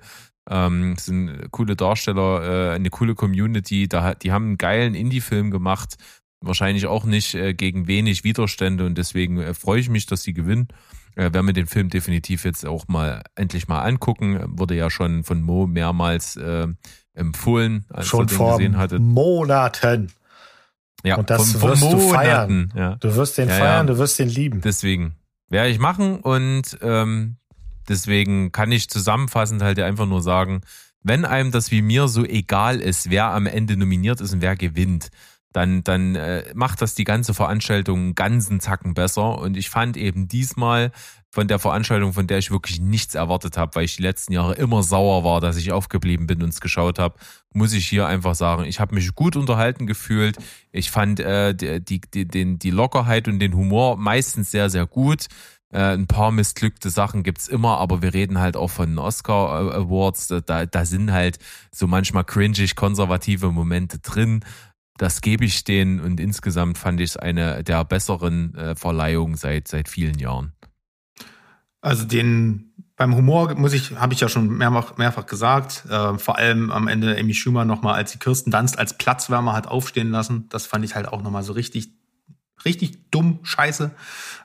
Ähm, sind coole Darsteller, äh, eine coole Community, da, die haben einen geilen Indie-Film gemacht, wahrscheinlich auch nicht äh, gegen wenig Widerstände und deswegen äh, freue ich mich, dass sie gewinnen. Äh, werden wir den Film definitiv jetzt auch mal endlich mal angucken. Wurde ja schon von Mo mehrmals äh, empfohlen, als Schon den vor gesehen hatte. Monaten. Ja, und das von- wirst du feiern. Ja. Du wirst den Ja, feiern, ja. du wirst den lieben. Deswegen werde ich machen und ähm, deswegen kann ich zusammenfassend halt einfach nur sagen, wenn einem das wie mir so egal ist, wer am Ende nominiert ist und wer gewinnt, dann, dann äh, macht das die ganze Veranstaltung einen ganzen Zacken besser. Und ich fand eben diesmal von der Veranstaltung, von der ich wirklich nichts erwartet habe, weil ich die letzten Jahre immer sauer war, dass ich aufgeblieben bin und es geschaut habe, muss ich hier einfach sagen, ich habe mich gut unterhalten gefühlt. Ich fand äh, die, die, den, die Lockerheit und den Humor meistens sehr, sehr gut. Äh, ein paar missglückte Sachen gibt's immer, aber wir reden halt auch von Oscar äh, Awards. Da, da sind halt so manchmal cringig konservative Momente drin. Das gebe ich denen und insgesamt fand ich es eine der besseren äh, Verleihungen seit, seit vielen Jahren. Also den beim Humor muss ich, habe ich ja schon mehrfach, mehrfach gesagt, äh, vor allem am Ende Amy Schumer nochmal, als sie Kirsten Dunst als Platzwärmer hat aufstehen lassen, das fand ich halt auch nochmal so richtig richtig dumm, scheiße.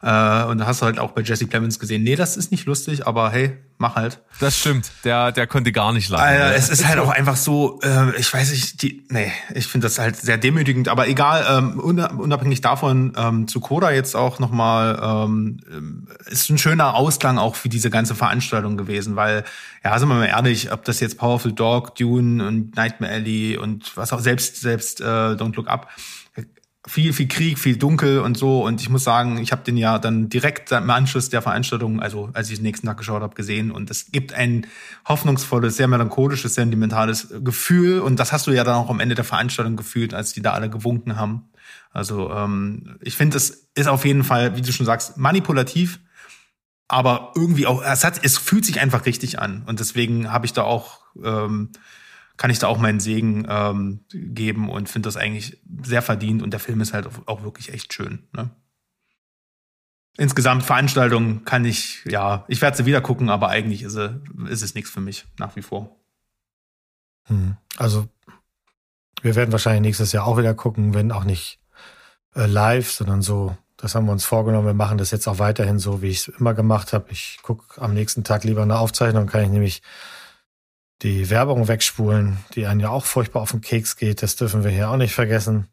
Äh, und da hast du halt auch bei Jesse Plemons gesehen, nee, das ist nicht lustig, aber hey, mach halt. Das stimmt, der, der konnte gar nicht lachen. Ne? es ist halt auch einfach so, äh, ich weiß nicht, die, nee, ich finde das halt sehr demütigend, aber egal, ähm, unabhängig davon, ähm, zu Koda jetzt auch nochmal, ähm, ist ein schöner Ausklang auch für diese ganze Veranstaltung gewesen, weil, ja, sind wir mal ehrlich, ob das jetzt Powerful Dog, Dune und Nightmare Alley und was auch selbst, selbst äh, Don't Look Up, viel, viel Krieg, viel Dunkel und so. Und ich muss sagen, ich habe den ja dann direkt im Anschluss der Veranstaltung, also als ich den nächsten Tag geschaut habe, gesehen. Und es gibt ein hoffnungsvolles, sehr melancholisches, sentimentales Gefühl. Und das hast du ja dann auch am Ende der Veranstaltung gefühlt, als die da alle gewunken haben. Also ähm, ich finde, es ist auf jeden Fall, wie du schon sagst, manipulativ. Aber irgendwie auch, es, hat, es fühlt sich einfach richtig an. Und deswegen habe ich da auch ähm, kann ich da auch meinen Segen ähm, geben und finde das eigentlich sehr verdient und der Film ist halt auch wirklich echt schön. Ne? Insgesamt Veranstaltung kann ich, ja, ich werde sie wieder gucken, aber eigentlich ist, sie, ist es nichts für mich nach wie vor. Hm. Also wir werden wahrscheinlich nächstes Jahr auch wieder gucken, wenn auch nicht äh, live, sondern so. Das haben wir uns vorgenommen. Wir machen das jetzt auch weiterhin so, wie ich es immer gemacht habe. Ich gucke am nächsten Tag lieber eine Aufzeichnung, kann ich nämlich die Werbung wegspulen, die einen ja auch furchtbar auf den Keks geht. Das dürfen wir hier auch nicht vergessen.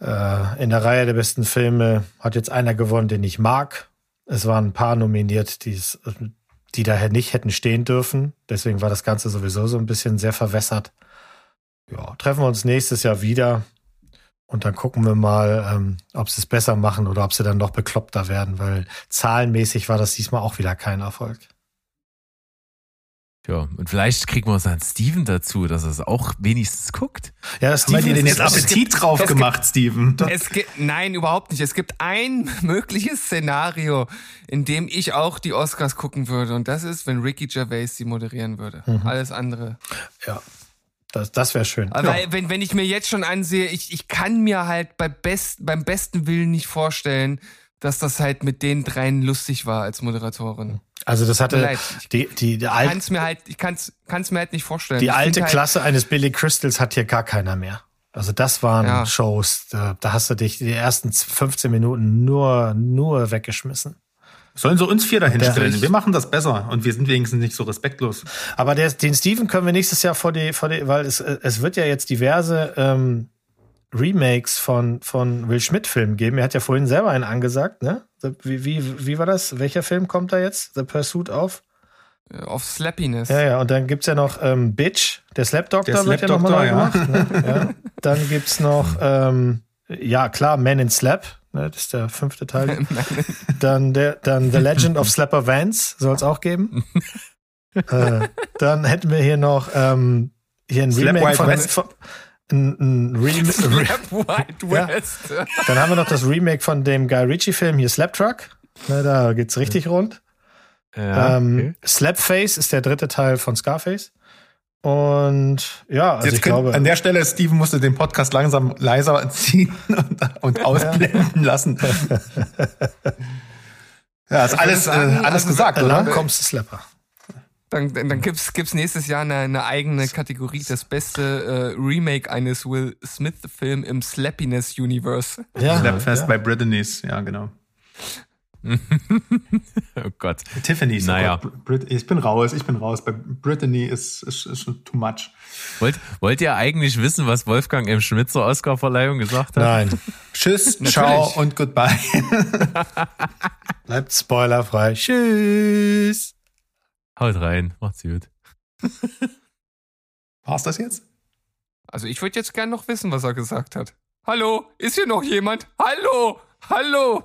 Äh, in der Reihe der besten Filme hat jetzt einer gewonnen, den ich mag. Es waren ein paar nominiert, die's, die daher nicht hätten stehen dürfen. Deswegen war das Ganze sowieso so ein bisschen sehr verwässert. Ja, treffen wir uns nächstes Jahr wieder und dann gucken wir mal, ähm, ob sie es besser machen oder ob sie dann noch bekloppter werden, weil zahlenmäßig war das diesmal auch wieder kein Erfolg. Ja, und vielleicht kriegen wir uns dann Steven dazu, dass er es auch wenigstens guckt. Ja, Steven, dir denn jetzt Appetit gibt, drauf gemacht, gibt, Steven? Es gibt, nein, überhaupt nicht. Es gibt ein mögliches Szenario, in dem ich auch die Oscars gucken würde. Und das ist, wenn Ricky Gervais sie moderieren würde. Mhm. Alles andere. Ja. Das, das wäre schön. Aber ja. wenn, wenn ich mir jetzt schon ansehe, ich, ich kann mir halt bei best, beim besten Willen nicht vorstellen, dass das halt mit den dreien lustig war als Moderatorin. Also das hatte die die, die alte kann's mir halt ich kann's kann's mir halt nicht vorstellen. Die ich alte halt Klasse eines Billy Crystals hat hier gar keiner mehr. Also das waren ja. Shows, da, da hast du dich die ersten 15 Minuten nur nur weggeschmissen. Sollen sie uns vier dahin stellen? Wir machen das besser und wir sind wenigstens nicht so respektlos. Aber der, den Steven können wir nächstes Jahr vor die, vor die weil es, es wird ja jetzt diverse ähm, Remakes von, von Will Schmidt-Filmen geben. Er hat ja vorhin selber einen angesagt, ne? Wie, wie, wie war das? Welcher Film kommt da jetzt? The Pursuit of? Auf Slappiness. Ja, ja, und dann gibt's ja noch ähm, Bitch, der Slap Doctor der wird Slap ja nochmal ja. gemacht. Ne? ja. Dann gibt's noch, ähm, ja klar, Man in Slap, ne? das ist der fünfte Teil. dann, der, dann The Legend of Slapper Vance soll es auch geben. äh, dann hätten wir hier noch ähm, hier ein Slap Remake von, von, ein, ein Remake. Slap White West. Ja. Dann haben wir noch das Remake von dem Guy Ritchie-Film hier Slaptruck. Ne, da geht's richtig ja. rund. Ja, ähm, okay. Slapface ist der dritte Teil von Scarface. Und ja, also Jetzt ich glaube. An der Stelle, Steven musste den Podcast langsam leiser ziehen und, und ausblenden lassen. ja, ist alles, äh, alles also, gesagt, oder? Lang kommst du Slapper. Dann, dann gibt's, gibt's nächstes Jahr eine, eine eigene Kategorie, das beste äh, Remake eines Will Smith-Film im Slappiness Universe. Ja, Slapfest ja. bei Brittany's, ja, genau. oh Gott. Tiffany's. Naja. Oh Gott. Ich bin raus, ich bin raus. Bei Brittany ist, ist, ist schon too much. Wollt, wollt ihr eigentlich wissen, was Wolfgang M. Schmidt zur Oscarverleihung gesagt hat? Nein. Tschüss, ciao und goodbye. Bleibt spoilerfrei. Tschüss. Haut rein, macht's gut. War's das jetzt? Also ich würde jetzt gern noch wissen, was er gesagt hat. Hallo? Ist hier noch jemand? Hallo? Hallo?